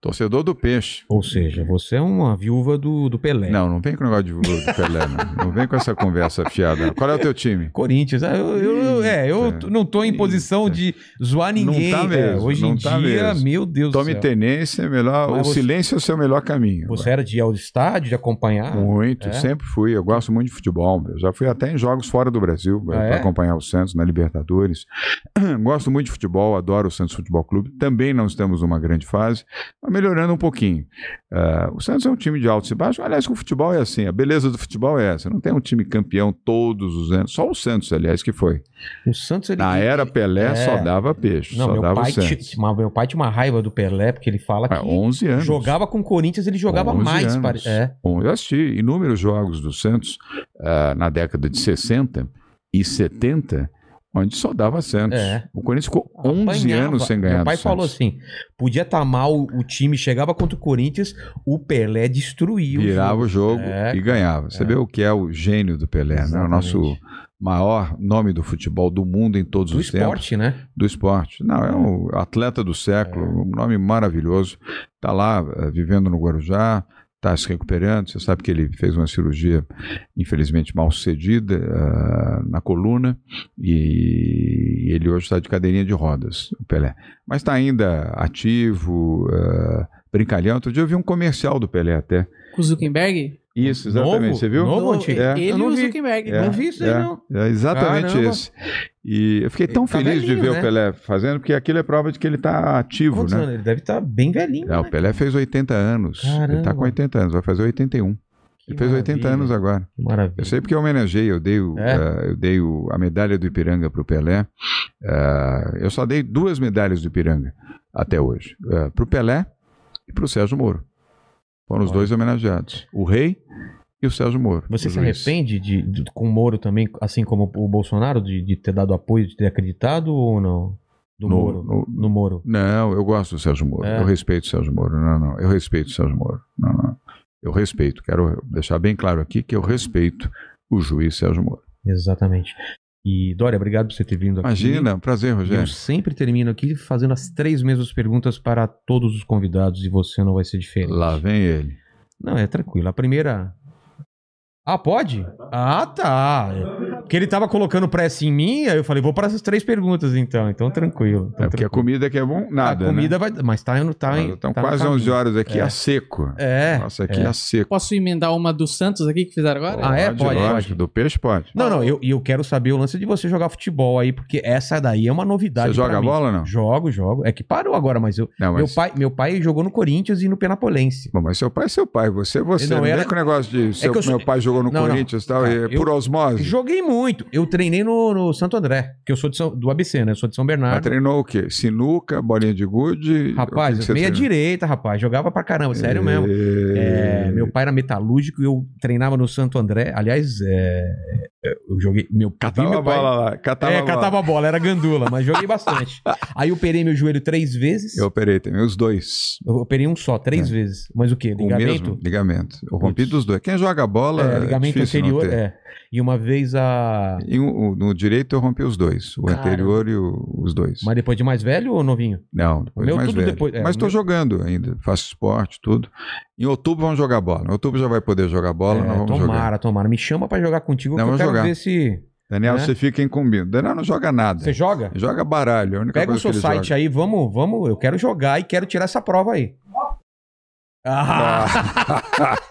torcedor do peixe. Ou seja, você é uma viúva do, do Pelé. Não, não vem com o negócio de do Pelé, não. Não vem com essa conversa fiada. Qual é o teu time? Corinthians. Ah, Eu, eu- é, eu não tô em posição de zoar ninguém. tá é, mesmo, hoje em não tá dia, mesmo. meu Deus Tome do céu. tenência, é melhor. Mas o você- silêncio é o seu melhor caminho. Você era de ir ao estádio, de acompanhar? Muito, É? sempre fui. Eu gosto muito de futebol. Eu já fui até em jogos fora do Brasil Ah, para é? acompanhar o Santos na Libertadores. gosto muito de futebol, adoro o Santos Futebol Clube. Também não estamos numa grande fase, melhorando um pouquinho. Ah, o Santos é um time de altos e baixos. Aliás, o futebol é assim. A beleza do futebol é essa. Não tem um time campeão todos os anos. Só o Santos, aliás, que foi. O Santos, ele... Na era Pelé, É. só dava peixe. Não, só meu dava pai, Santos. ti- mas meu pai tinha uma raiva do Pelé, porque ele fala que Ah, 11 anos. jogava com o Corinthians, ele jogava 11 mais. anos. É. Bom, eu assisti inúmeros jogos do Santos ah, na década de 60 e 70, onde só dava Santos. É. O Corinthians ficou 11 Apanhava. anos sem ganhar Meu pai do falou assim: podia estar mal o time, chegava contra o Corinthians, o Pelé destruía Virava o o jogo É, e ganhava. Você é. vê o que é o gênio do Pelé, né? O Exatamente. nosso maior nome do futebol do mundo em todos do os tempos. esporte, né? do esporte. Não, é o atleta do século, É. um nome maravilhoso. Está lá eh, vivendo no Guarujá, está se recuperando. Você sabe que ele fez uma cirurgia, infelizmente mal sucedida, ah, na coluna, e ele hoje está de cadeirinha de rodas, o Pelé. Mas está ainda ativo, ah, brincalhão. Outro dia eu vi um comercial do Pelé até. Com Zuckerberg? Isso, exatamente. Novo? Você viu? Novo, No- antigo? É. Ele Eu e o. Zuckerberg. É, Não vi isso aí, é, não. É exatamente Caramba. esse. E eu fiquei tão Ele tá feliz de velhinho, ver né? o Pelé fazendo, porque aquilo é prova de que ele está ativo, Quantos né? anos? Ele deve estar bem velhinho. É, o né? Pelé fez 80 anos. Ele Caramba. tá com 80 anos, vai fazer 81. Que Ele fez 80 maravilha. anos agora. Que maravilha. Eu sei porque eu homenageei, eu dei, o, É? eh, eu dei o- a medalha do Ipiranga para o Pelé. Eh, eu só dei duas medalhas do Ipiranga até hoje. para o Pelé e para o Sérgio Moro. Foram os dois homenageados. O Rei e o Sérgio Moro. Você se juiz. arrepende de, de- com o Moro também, assim como o Bolsonaro, de, de ter dado apoio, de ter acreditado ou não? Do No- Moro. no- No Moro. Não, eu gosto do Sérgio Moro. É. Eu respeito o Sérgio Moro. Não, não. Eu respeito o Sérgio Moro. Não, não. Eu respeito. Quero deixar bem claro aqui que eu respeito o juiz Sérgio Moro. Exatamente. E, Dória, obrigado por você ter vindo aqui. Imagina, prazer, E Eu Rogério. sempre termino aqui fazendo as três mesmas perguntas para todos os convidados e você não vai ser diferente. Lá vem ele. Não, é tranquilo. A primeira. Ah, pode? Ah, tá. Porque ele tava colocando pressa em mim, aí eu falei, vou para essas três perguntas então. Então, tranquilo. Então, É porque a tranquilo. comida que é bom, nada. a comida né? vai. Mas tá, no- tá, em- Estão tá quase caminho. 11 horas aqui É. a seco. É. Nossa, aqui é. a seco. Posso emendar uma do Santos aqui que fizeram agora? Ah, é? Pode, lógico. pode. Do peixe pode. Não, não, eu, e eu quero saber o lance de você jogar futebol aí, porque essa daí é uma novidade. Você joga mim. bola ou não? Jogo, jogo. É que parou agora, mas eu. Não, Meu, mas... pai, meu pai jogou no Corinthians e no Penapolense. Bom, mas seu pai é seu pai, você é você. Não, Não, era- vem com o negócio de seu, que eu meu pai jogou no Não, não. Corinthians e tal, Cara, e é por osmose. Joguei muito. Eu treinei no, no Santo André, que eu sou de São- do ABC, né? Eu sou de São Mas Bernardo. treinou o quê? Sinuca, bolinha de gude? Rapaz, que que meia treinou? direita, rapaz. Jogava pra caramba, sério mesmo. É... É, meu pai era metalúrgico e eu treinava no Santo André. Aliás, é, eu joguei. Meu, Catava meu pai, bola lá. Catava é, bola. catava a bola, era gandula, mas joguei bastante. Aí eu operei meu joelho três vezes. Eu Eu, operei também, os dois. operei um só, três É. vezes. Mas o quê? O Ligamento? mesmo, ligamento. Eu rompi dos dois. Quem joga bola É, é, ligamento não anterior. ter. É. E uma vez a. E o- no direito eu rompi os dois. O Caramba. anterior e o- os dois. Mas depois de mais velho ou novinho? Não, depois meu mais tudo velho. depois- é, Mas estou meu- jogando ainda. Faço esporte, tudo. Em outubro vamos jogar bola. Em outubro já vai poder jogar bola. É, nós vamos tomara, jogar. tomara. Me chama pra jogar contigo Não, que eu quero jogar. ver se. Daniel, né? você fica incumbido. Daniel não joga nada. Você joga? Joga baralho. É Pega o seu site joga. aí, vamos, vamos. Eu quero jogar e quero tirar essa prova aí. Ah,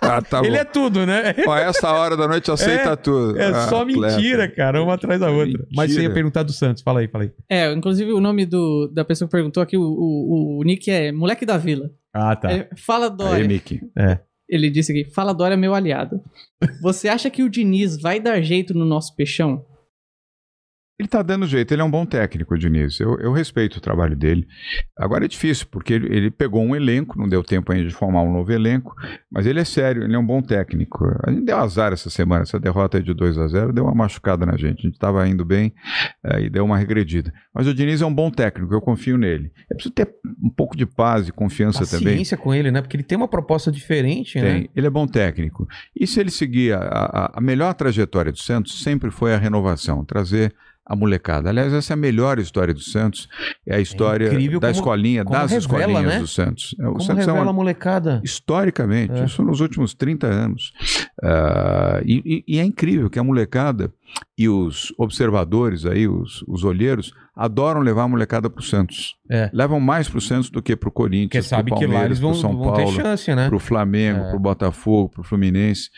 Ah, tá ele é tudo, né? Ó, essa hora da noite aceita tudo. É Ah, só atleta. mentira, cara, uma atrás da outra. Mas você ia Mentira. perguntar do Santos, fala aí, fala aí. É, inclusive o nome do, da pessoa que perguntou aqui, o, o, o nick é Moleque da Vila. Ah, tá. É, fala Dória. Aí, Mickey. Ele disse aqui, fala Dória, meu aliado. Você acha que o Diniz vai dar jeito no nosso peixão? Ele tá dando jeito, ele é um bom técnico, o Diniz. Eu, eu respeito o trabalho dele. Agora é difícil, porque ele, ele pegou um elenco, não deu tempo ainda de formar um novo elenco, mas ele é sério, ele é um bom técnico. A gente deu azar essa semana, essa derrota de 2 a 0 deu uma machucada na gente. A gente estava indo bem eh, e deu uma regredida. Mas o Diniz é um bom técnico, eu confio nele. É preciso ter um pouco de paz e confiança também. Paciência com ele, né? Porque ele tem uma proposta diferente, né? Tem. Ele é bom técnico. E se ele seguir a, a- a melhor trajetória do Santos, sempre foi a renovação, trazer a molecada. Aliás, essa é a melhor história do Santos. É a história incrível da como- escolinha, como das revela, escolinhas né? do Santos. É, O Como Santos é revela uma- a molecada. Historicamente, É. isso nos últimos 30 anos. Ah, e, e- é incrível que a molecada e os observadores aí, os, os olheiros, adoram levar a molecada para o Santos. É. Levam mais para o Santos do que para o Porque Corinthians, sabe pro que lá Palmeiras, eles vão, pro São vão Paulo né? para o Flamengo, É. para o Botafogo, para o Fluminense,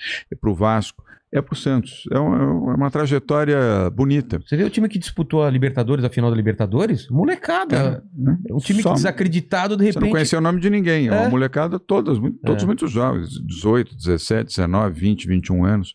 para o Vasco, é para o Santos. É uma, é uma trajetória bonita. Você vê o time que disputou a Libertadores, a final da Libertadores? Molecada. né? Um time Só- desacreditado, de Você não repente. conhecia o nome de ninguém. É É. uma molecada, todas, muito- todos É. muito jovens, 18, 17, 19, 20, 21 anos.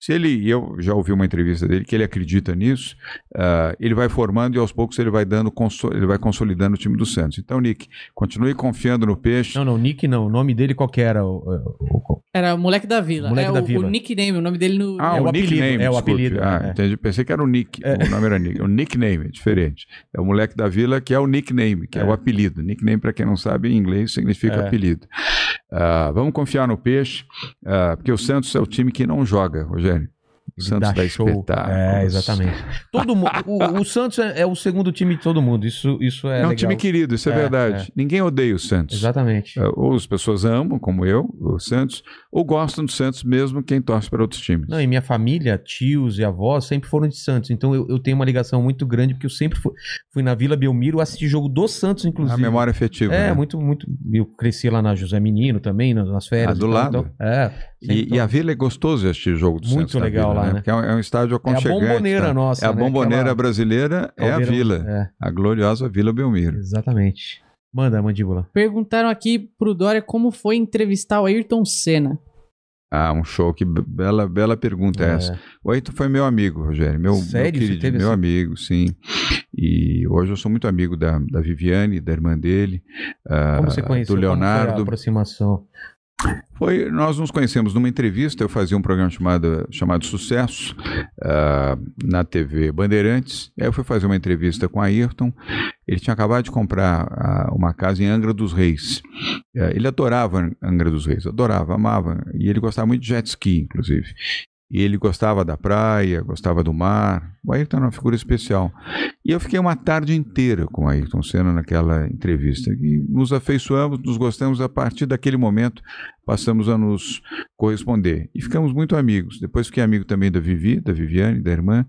Se ele, e eu já ouvi uma entrevista dele que ele acredita nisso, uh, ele vai formando e aos poucos ele vai dando, ele vai consolidando o time do Santos. Então, Nick, continue confiando no peixe. Não, não, Nick não. O nome dele qual que era? O, o... Era o Moleque da Vila. Moleque é da o, Vila. o nickname, o nome dele no. Ah, é o, o nickname. Apelido, é o apelido. Ah, é. entendi. Pensei que era o Nick. É. O nome era Nick. O nickname é diferente. É o Moleque da Vila que é o nickname, que é, é o apelido. Nickname, para quem não sabe, em inglês significa É. apelido. Uh, vamos confiar no peixe, uh, porque o Santos é o time que não joga, Rogério. O Santos dá, show. É, exatamente. Todo mundo, o, o Santos é, é o segundo time de todo mundo. Isso, isso é. É, um legal. time querido, isso é, É, verdade. é. Ninguém odeia o Santos. Exatamente. Uh, Ou as pessoas amam, como eu, o Santos, ou gostam do Santos mesmo quem torce para outros times. Não, e minha família, tios e avós sempre foram de Santos. Então eu, eu tenho uma ligação muito grande, porque eu sempre fui, fui na Vila Belmiro assistir jogo do Santos, inclusive. A memória afetiva. É, né? muito, muito. Eu cresci lá na José Menino também, nas, férias. Ah, do lado? então, é. E, e a Vila é gostoso assistir jogo do Muito Santos. legal Vila, lá, né? Porque é um, é um estádio É a aconchegante. bomboneira tá? nossa. É a né? bomboneira Aquela brasileira, é a Vila. É, A gloriosa Vila Belmiro. exatamente. Manda, mandíbula. Perguntaram aqui pro Dória como foi entrevistar o Ayrton Senna. Ah, um show. Que be- bela, bela pergunta é essa. O Ayrton foi meu amigo, Rogério. Meu, Sério? meu querido, meu amigo, sim. E hoje eu sou muito amigo da, da Viviane, da irmã dele, Como você conheceu? do Como foi a Leonardo. aproximação. Foi, nós nos conhecemos numa entrevista, eu fazia um programa chamado, chamado Sucesso ah, na TV Bandeirantes, aí eu fui fazer uma entrevista com a Ayrton, ele tinha acabado de comprar ah, uma casa em Angra dos Reis, Eh, ele adorava Angra dos Reis, adorava, amava, e ele gostava muito de jet ski, inclusive. E ele gostava da praia, gostava do mar. O Ayrton era uma figura especial. E eu fiquei uma tarde inteira com o Ayrton Senna naquela entrevista. E nos afeiçoamos, nos gostamos. A partir daquele momento, passamos a nos corresponder. E ficamos muito amigos. Depois fiquei amigo também da Vivi, da Viviane, da irmã.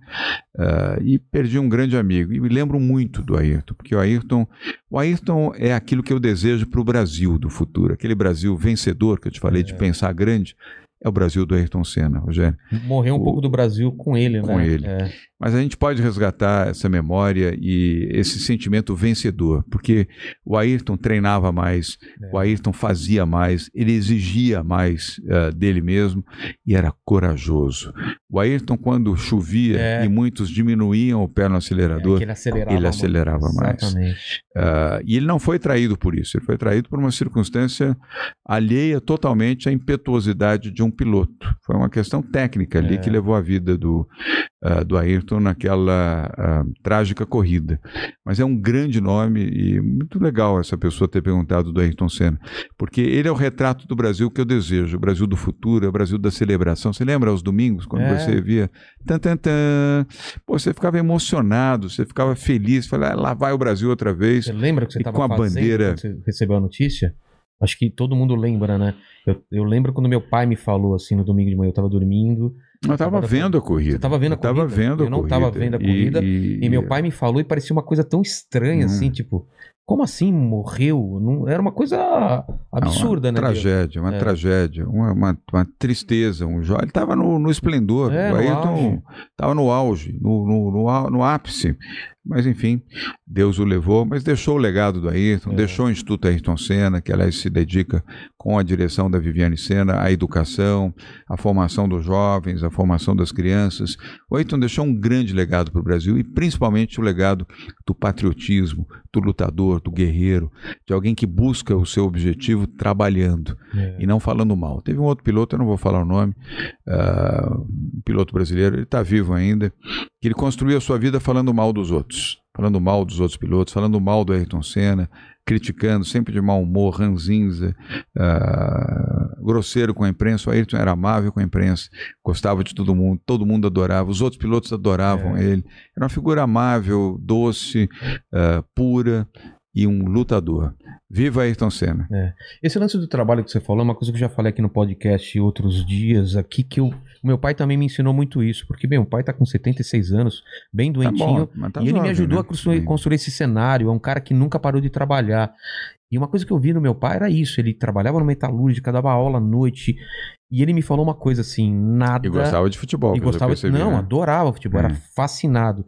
ah, e perdi um grande amigo. E me lembro muito do Ayrton, porque o Ayrton, o Ayrton é aquilo que eu desejo para o Brasil do futuro. Aquele Brasil vencedor que eu te falei de pensar grande. É o Brasil do Ayrton Senna, Rogério. Morreu um O- pouco do Brasil com ele, né? Com ele. É. Mas a gente pode resgatar essa memória e esse sentimento vencedor, porque o Ayrton treinava mais, É. o Ayrton fazia mais, ele exigia mais eh, dele mesmo e era corajoso. O Ayrton, quando chovia É. e muitos diminuíam o pé no É, acelerador, que ele acelerava, ele acelerava mais. Exatamente. ah, e ele não foi traído por isso, ele foi traído por uma circunstância alheia totalmente à impetuosidade de um piloto. Foi uma questão técnica ali É. que levou a vida do, ah, do Ayrton naquela ah, trágica corrida. Mas é um grande nome e muito legal essa pessoa ter perguntado do Ayrton Senna, porque ele é o retrato do Brasil que eu desejo, o Brasil do futuro, é o Brasil da celebração. Você lembra aos domingos, quando É. você via tan, tan, tan, pô, você ficava emocionado, você ficava feliz, falava, ah, lá vai o Brasil outra vez. Você lembra que você estava com a bandeira- você recebeu a notícia? Acho que todo mundo lembra, né? Eu, eu lembro quando meu pai me falou assim no domingo de manhã, eu tava dormindo, Eu estava Tava- vendo a corrida. Você tava vendo a Eu tava corrida? vendo Eu não corrida. tava vendo a corrida, E, e meu pai me falou e parecia uma coisa tão estranha Hum. assim, tipo, como assim morreu? Não, era uma coisa absurda, uma né? Tragédia, uma É. tragédia, uma, uma, uma tristeza. Um jo... Ele estava no, no esplendor, É, o Ayrton estava no auge, no, no, no, no ápice. Mas enfim, Deus o levou, mas deixou o legado do Ayrton, É. deixou o Instituto Ayrton Senna, que aliás se dedica com a direção da Viviane Senna à educação, à formação dos jovens, à formação das crianças. O Ayrton deixou um grande legado para o Brasil e principalmente o legado do patriotismo, do lutador, do guerreiro, de alguém que busca o seu objetivo trabalhando É. e não falando mal. Teve um outro piloto, eu não vou falar o nome, ah, um piloto brasileiro, ele está vivo ainda, que ele construiu a sua vida falando mal dos outros, falando mal dos outros pilotos, falando mal do Ayrton Senna, criticando, sempre de mau humor, ranzinza, ah, grosseiro com a imprensa. O Ayrton era amável com a imprensa, gostava de todo mundo, todo mundo adorava, os outros pilotos adoravam É. ele. Era uma figura amável, doce, ah, pura e um lutador. Viva Ayrton Senna. Esse lance do trabalho que você falou é uma coisa que eu já falei aqui no podcast outros dias aqui, que eu, o meu pai também me ensinou muito isso, porque, o pai tá com 76 anos, bem Tá doentinho, bom, mas tá e ele me jovem, ajudou né? a construir, construir esse cenário. É um cara que nunca parou de trabalhar. E uma coisa que eu vi no meu pai era isso: ele trabalhava no metalúrgica, dava aula à noite. E ele me falou uma coisa assim: nada. E gostava de futebol. E gostava percebi, Não, né? adorava futebol, era É. fascinado.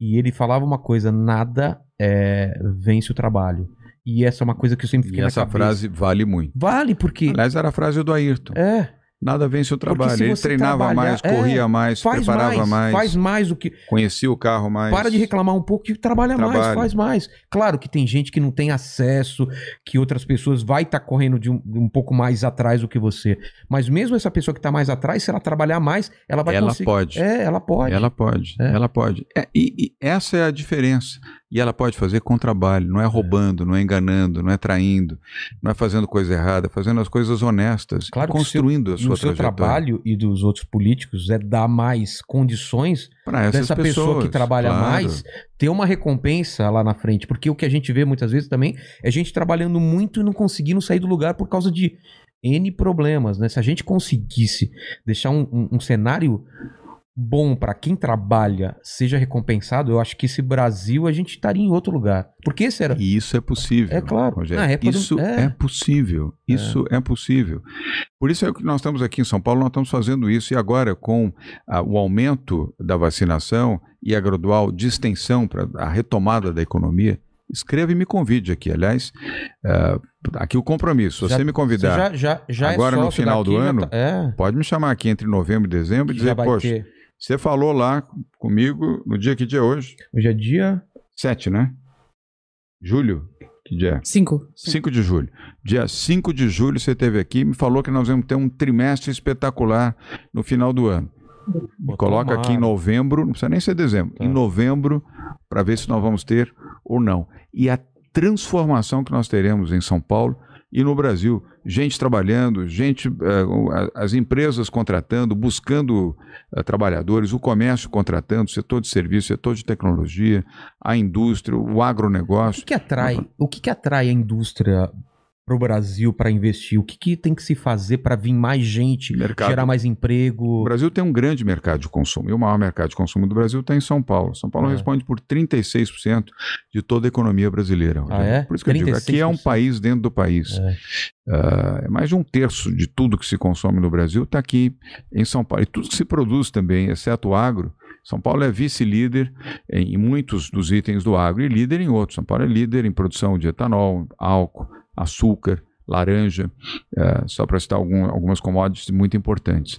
E ele falava uma coisa: nada é, vence o trabalho. E essa é uma coisa que eu sempre E fiquei na essa cabeça. frase vale muito. Vale, porque. Aliás, era a frase do Ayrton. É. Nada vence o trabalho. Ele treinava mais, é, corria mais, Faz preparava mais, mais, faz mais do que. conhecia o carro mais. Para de reclamar um pouco e trabalha mais, faz mais. Claro que tem gente que não tem acesso, que outras pessoas vai estar correndo de um, um pouco mais atrás do que você. Mas mesmo essa pessoa que está mais atrás, se ela trabalhar mais, ela vai Ela conseguir. pode. É, ela pode. Ela pode, É. ela pode. É, e, e essa é a diferença. E ela pode fazer com trabalho, não é roubando, não é enganando, não é traindo, não é fazendo coisa errada, fazendo as coisas honestas, Claro construindo a E sua o seu trabalho e dos outros políticos é dar mais condições para dessa pessoa que trabalha claro. mais ter uma recompensa lá na frente. Porque o que a gente vê muitas vezes também é gente trabalhando muito e não conseguindo sair do lugar por causa de N problemas, né? Se a gente conseguisse deixar um, um- um cenário bom para quem trabalha seja recompensado, eu acho que esse Brasil a gente estaria em outro lugar. Porque esse era. E isso é possível. É claro. Do- isso é. é. possível. Isso é. possível. Por isso é que nós estamos aqui em São Paulo, nós estamos fazendo isso. E agora, com ah, o aumento da vacinação e a gradual distensão para a retomada da economia, escreva e me convide aqui. Aliás, ah, aqui o compromisso. Se Já- você me convidar, já, já, já Agora, é no final do daqui, já ano, tá- é, pode me chamar aqui entre novembro e dezembro e dizer, poxa, ter. Você falou lá comigo no dia que dia é hoje? Hoje é dia. 7, né? Julho? Que dia é? Cinco. 5 de julho. Dia 5 de julho você esteve aqui e me falou que nós vamos ter um trimestre espetacular no final do ano. Coloca aqui em novembro, não precisa nem ser dezembro, Tá. em novembro, para ver se nós vamos ter ou não. E a transformação que nós teremos em São Paulo e no Brasil. Gente trabalhando, gente, eh, as empresas contratando, buscando eh, trabalhadores, o comércio contratando, setor de serviço, setor de tecnologia, a indústria, o O agronegócio. que, que atrai? O que, que atrai a indústria pro Brasil para investir? O que, que tem que se fazer para vir mais gente, Mercado. gerar mais O emprego? Brasil tem um grande mercado de consumo, e o maior mercado de consumo do Brasil está em São Paulo. São Paulo É. responde por 36% de toda a economia brasileira. Ah, é? Por isso que eu digo, aqui é um 36%. país dentro do país. É. É mais de um terço de tudo que se consome no Brasil está aqui em São Paulo. E tudo que se produz também, exceto o agro. São Paulo é vice-líder em muitos dos itens do agro e líder em outros. São Paulo é líder em produção de etanol, álcool, açúcar, laranja, eh, só para citar algum- algumas commodities muito importantes.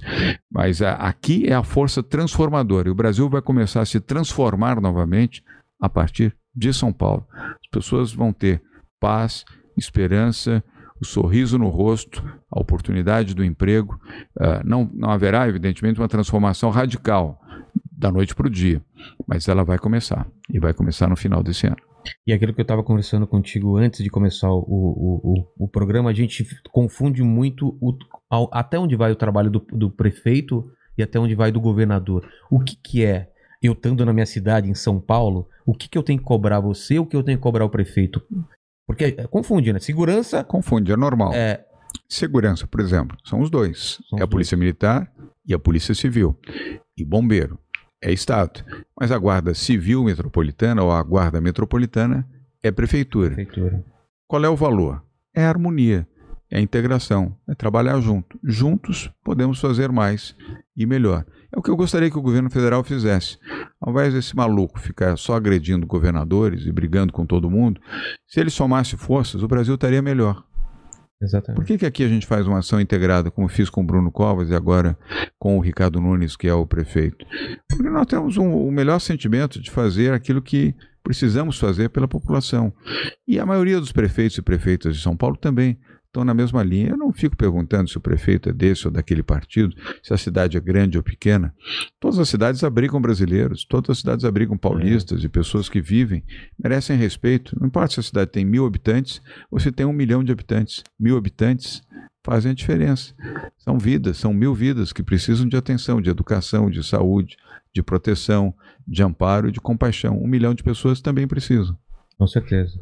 Mas ah, aqui é a força transformadora e o Brasil vai começar a se transformar novamente a partir de São Paulo. As pessoas vão ter paz, esperança, o sorriso no rosto, a oportunidade do emprego. Ah, não, não haverá, evidentemente, uma transformação radical da noite para o dia, mas ela vai começar e vai começar no final desse ano. E aquilo que eu estava conversando contigo antes de começar o, o, o, o programa, a gente confunde muito o- ao- até onde vai o trabalho do, do prefeito e até onde vai do governador. O que, que é, eu estando na minha cidade, em São Paulo, o que, que eu tenho que cobrar você, o que eu tenho que cobrar o prefeito? Porque é, confunde, né? Segurança Confunde, é normal. é. Segurança, por exemplo, são os dois. São é a Polícia Militar e a Polícia Civil. E Bombeiro. É Estado. Mas a Guarda Civil Metropolitana ou a Guarda Metropolitana é Prefeitura. Prefeitura. Qual é o valor? É a harmonia, é a integração, é trabalhar junto. Juntos podemos fazer mais e melhor. É o que eu gostaria que o governo federal fizesse. Ao invés desse maluco ficar só agredindo governadores e brigando com todo mundo, se ele somasse forças, o Brasil estaria melhor. Exatamente. Por que, que aqui a gente faz uma ação integrada, como fiz com o Bruno Covas e agora com o Ricardo Nunes, que é o prefeito? Porque nós temos um- o melhor sentimento de fazer aquilo que precisamos fazer pela população. E a maioria dos prefeitos e prefeitas de São Paulo também estão na mesma linha. Eu não fico perguntando se o prefeito é desse ou daquele partido, se a cidade é grande ou pequena. Todas as cidades abrigam brasileiros, todas as cidades abrigam paulistas e pessoas que vivem, merecem respeito. Não importa se a cidade tem mil habitantes ou se tem um milhão de habitantes. Mil habitantes fazem a diferença. São vidas, são mil vidas que precisam de atenção, de educação, de saúde, de proteção, de amparo de compaixão. Um milhão de pessoas também precisam. Com certeza.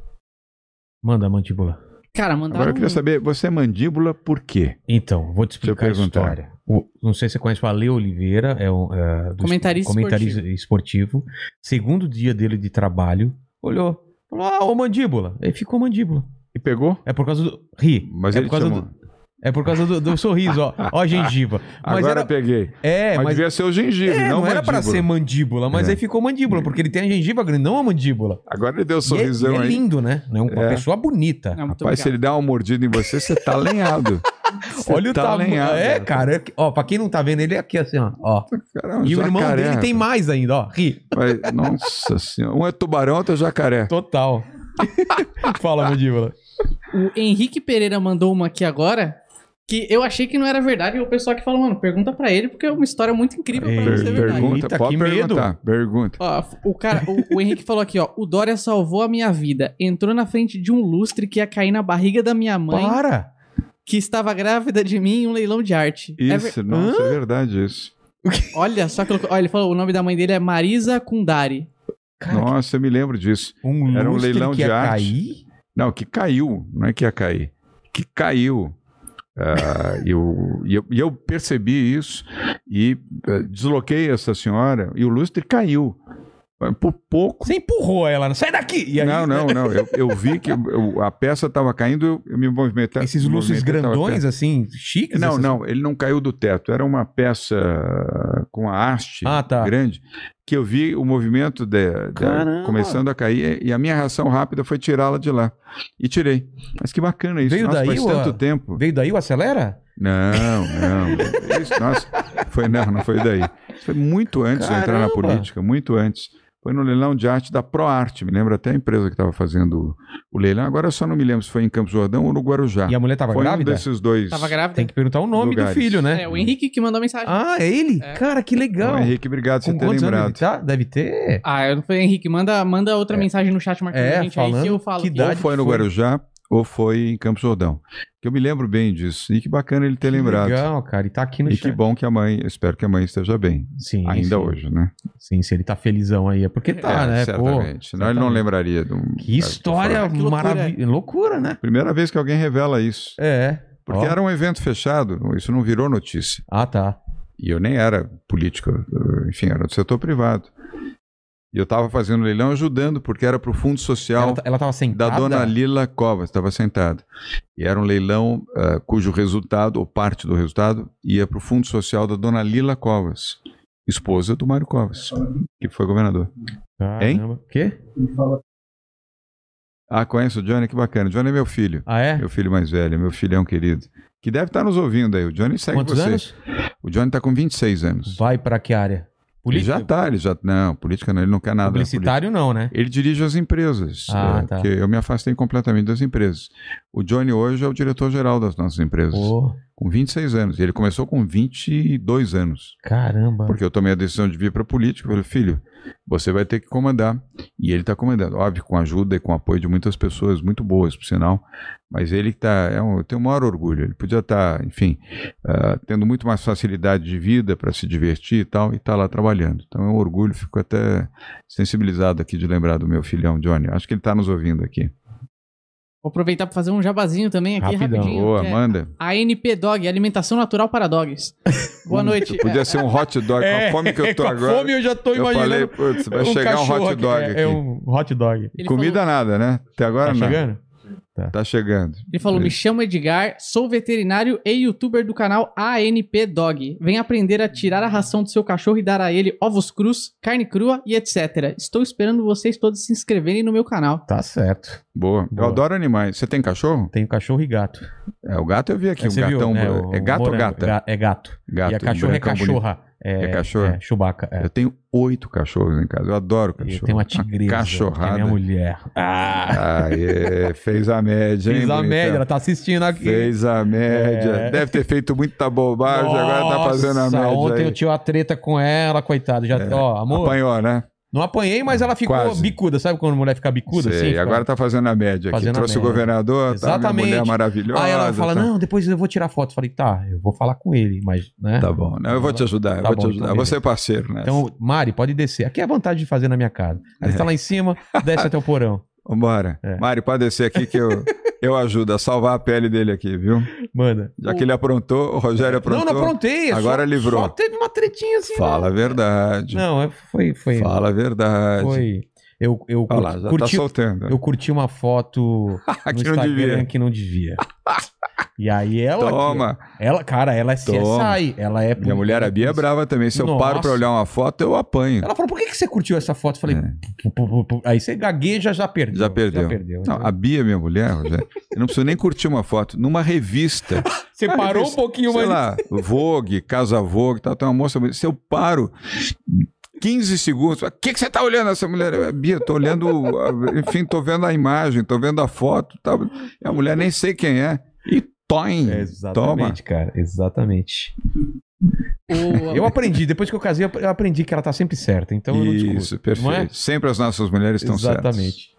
Manda, mandíbula. Cara, mandaram. Agora eu queria saber, você é mandíbula por quê? Então, vou te explicar a Deixa eu perguntar. história. O- não sei se você conhece o Ale Oliveira, é um é, Comentarista comentarista esportivo. Segundo dia dele de trabalho, olhou, falou: "Ah, ô mandíbula". Aí ficou mandíbula. E pegou? É por causa do ri. Mas é ele por causa chamou. do, é por causa do, do sorriso, ó. Ó a gengiva. Mas Agora era, peguei. é, mas, mas devia ser o gengibre, é, não, não, era pra mandíbula. ser mandíbula, mas É. aí ficou mandíbula, porque ele tem a gengiva grande, não a mandíbula. Agora ele deu um E é, sorrisão e é aí. lindo, né? É uma É. pessoa bonita. Não, Rapaz, se obrigado. ele dá uma mordida em você, você tá lenhado. Olha o tá tamanho. lenhado, É, cara. é Ó, pra quem não tá vendo, ele é aqui assim, ó. ó. Cara, é E o irmão jacaré, dele tem mais ainda, ó. Ri. Vai- Nossa senhora. Um é tubarão, outro é jacaré. Total. Fala, Mandíbula. O Henrique Pereira mandou uma aqui agora que eu achei que não era verdade. E o pessoal que falou, mano, pergunta pra ele, porque é uma história muito incrível pra Ei, não ser verdade. pergunta, Eita, pode que medo. perguntar. Pergunta. Ó, o cara, o, o Henrique falou aqui, ó. O Dória salvou a minha vida. Entrou na frente de um lustre que ia cair na barriga da minha mãe, Para. que estava grávida de mim em um leilão de arte. É ver- Isso, nossa, é verdade isso. Olha só que Olha, ele falou, o nome da mãe dele é Marisa Kundari. Cara, Nossa, eu me lembro disso. um era um leilão que de ia arte. cair? Não, que caiu, não é que ia cair, que caiu. Ah, eu, e eu, e eu percebi isso e eh, desloquei essa senhora e o lustre caiu. Por pouco. Você empurrou ela. Sai daqui. E aí, não, não, não. Eu, eu vi que eu- a peça estava caindo, eu, eu me movimentei. Esses tava grandões, assim, chiques? Não, essas- não, ele não caiu do teto. Era uma peça com a haste Ah, tá. grande que eu vi o movimento de, de- Caramba. começando a cair e a minha reação rápida foi tirá-la de lá. E tirei. Mas que bacana isso. Veio Nossa, daí, faz ou tanto tempo. Veio daí o Acelera? Não, não. Isso, nossa, foi não, não foi daí. Foi muito antes de eu entrar na Caramba. política, muito antes. Foi no leilão de arte da ProArte, me lembro até a empresa que estava fazendo o leilão. Agora eu só não me lembro se foi em Campos do Jordão ou no Guarujá. E a mulher tava foi grávida? um desses dois. Tava grávida? Tem que perguntar o nome Lugares. do filho, né? É, o Henrique que mandou mensagem. Ah, é ele? É. Cara, que legal. Então, Henrique, obrigado por ter quantos anos ele lembrado. tá? Deve ter. Ah, eu não foi Henrique. Manda, manda outra mensagem no chat marcando É, a gente aí falando que eu falo. que idade Ou foi no foi? Guarujá ou foi em Campos do Jordão. Que eu me lembro bem disso. E que bacana ele ter Que lembrado. Legal, cara. E tá aqui no E chat. que bom que a mãe, eu espero que a mãe esteja bem. Sim, ainda sim. hoje, né? Sim, se ele tá felizão aí. É porque tá, É, né? certamente. Pô, Senão ele não certamente. lembraria de um. Que história maravilhosa. Loucura, né? Primeira vez que alguém revela isso. É. Porque Ó. era um evento fechado, isso não virou notícia. Ah, tá. E eu nem era político, enfim, era do setor privado. E eu estava fazendo leilão ajudando, porque era para o Fundo Social Ela, tá- ela tava da sentada. dona Lila Covas, estava sentada. E era um leilão ah, cujo resultado, ou parte do resultado, ia para o Fundo Social da dona Lila Covas, esposa do Mário Covas, que foi governador. Caramba. Quê? Ah, conhece o Johnny? Que bacana. O Johnny é meu filho. Ah, é? Meu filho mais velho, meu filhão querido. Que deve estar nos ouvindo aí. O Johnny segue Quantos você. anos? O Johnny está com 26 anos. Vai pra que área? Ele já tá, ele já. Não, política não, ele não quer nada. Publicitário não, né? Ele dirige as empresas. Ah, é, tá. Porque eu me afastei completamente das empresas. O Johnny hoje é o diretor-geral das nossas empresas. Pô, Com 26 anos. E ele começou com 22 anos. caramba. Porque eu tomei a decisão de vir para a política. Eu falei, filho, você vai ter que comandar. E ele está comandando. Óbvio, com ajuda e com apoio de muitas pessoas muito boas, por sinal. Mas ele tá, é um, eu tenho o maior orgulho. Ele podia estar, enfim, ah, tendo muito mais facilidade de vida para se divertir e tal, e está lá trabalhando. Então é um orgulho, fico até sensibilizado aqui de lembrar do meu filhão, Johnny. Acho que ele está nos ouvindo aqui. Vou aproveitar pra fazer um jabazinho também aqui, Rapidão. rapidinho. Boa, é manda. ANP Dog, Alimentação Natural para Dogs. Boa noite. Podia ser um hot dog, com a fome que eu tô É, com a agora. fome eu já tô eu falei, imaginando. putz, vai chegar um hot dog é, aqui. É um hot dog. Ele Comida falou, nada, né? Até agora Tá não. chegando? Tá chegando. ele falou, me chamo Edgar, sou veterinário e youtuber do canal ANP Dog. Vem aprender a tirar a ração do seu cachorro e dar a ele ovos crus, carne crua e etc. Estou esperando vocês todos se inscreverem no meu canal. Tá certo. Boa. Boa. Eu adoro animais. Você tem cachorro? Tem cachorro e gato. É, o gato eu vi aqui, um Você viu, gatão. né, é gato ou gata? Ga- É gato. Gato. e a cachorra é brancão bonito. Cachorra. É cachorro? É, Chewbacca. É. Eu tenho oito cachorros em casa. Eu adoro cachorro. eu tenho uma tigresa. Que é cachorrada. minha mulher. Ah! Aê, fez a média, hein? Fez a bonitão? média, ela tá assistindo aqui. Fez a média. É. Deve ter feito muita bobagem, agora tá fazendo a Nossa, média. Ontem aí. eu tive uma treta com ela, coitada. Já, ó, amor, Apanhou, né? Não apanhei, mas ela ficou Quase. bicuda. Sabe quando a mulher fica bicuda Sei, assim? Agora tá fazendo a média aqui. Fazendo Trouxe o governador, tá, Exatamente. mulher maravilhosa. Aí ela fala, tá. não, depois eu vou tirar foto. Falei, tá, eu vou falar com ele, mas, né? Tá bom, não, eu vou te ajudar, eu Tá vou te bom, ajudar. então Você é parceiro, né? Então, Mari, pode descer. Aqui é a vantagem de fazer na minha casa. Aí você tá lá em cima, desce até o porão. Vambora. É. Mari, pode descer aqui que eu, eu ajudo a salvar a pele dele aqui, viu? Manda. Já que ele aprontou, o Rogério aprontou. Não, não aprontei. é Agora só, livrou. Só teve uma tretinha assim. Fala a né? verdade. Não, é- foi. foi Fala a verdade. Foi. Eu, eu Olha lá, curti, já tá curti- soltando. eu curti uma foto no que não Instagram devia. que não devia. E aí ela. Toma. Ela, cara, ela é Toma. CSI. Ela é. Minha mulher, a Bia, é brava também. Se eu Nossa. paro pra olhar uma foto, eu apanho. Ela falou: por que, que você curtiu essa foto? Eu falei: "Pu, pu, pu, pu". aí você gagueja, já perdeu. Já perdeu. Já perdeu. Não, a Bia, minha mulher, Rogério, eu não preciso nem curtir uma foto. Numa revista Você parou um pouquinho sei mais. lá, Vogue, Casa Vogue, tal, tem uma moça. Se eu paro 15 segundos, o que, que você tá olhando essa mulher? Eu, Bia, tô olhando, enfim, tô vendo a imagem, tô vendo a foto, tal. E a mulher nem sei quem é. E toim, toma. Exatamente, cara. Exatamente. O- Eu aprendi, depois que eu casei, eu aprendi que ela tá sempre certa. Então eu não discuto. Isso, perfeito. Não é? Sempre as nossas mulheres estão certas. Exatamente.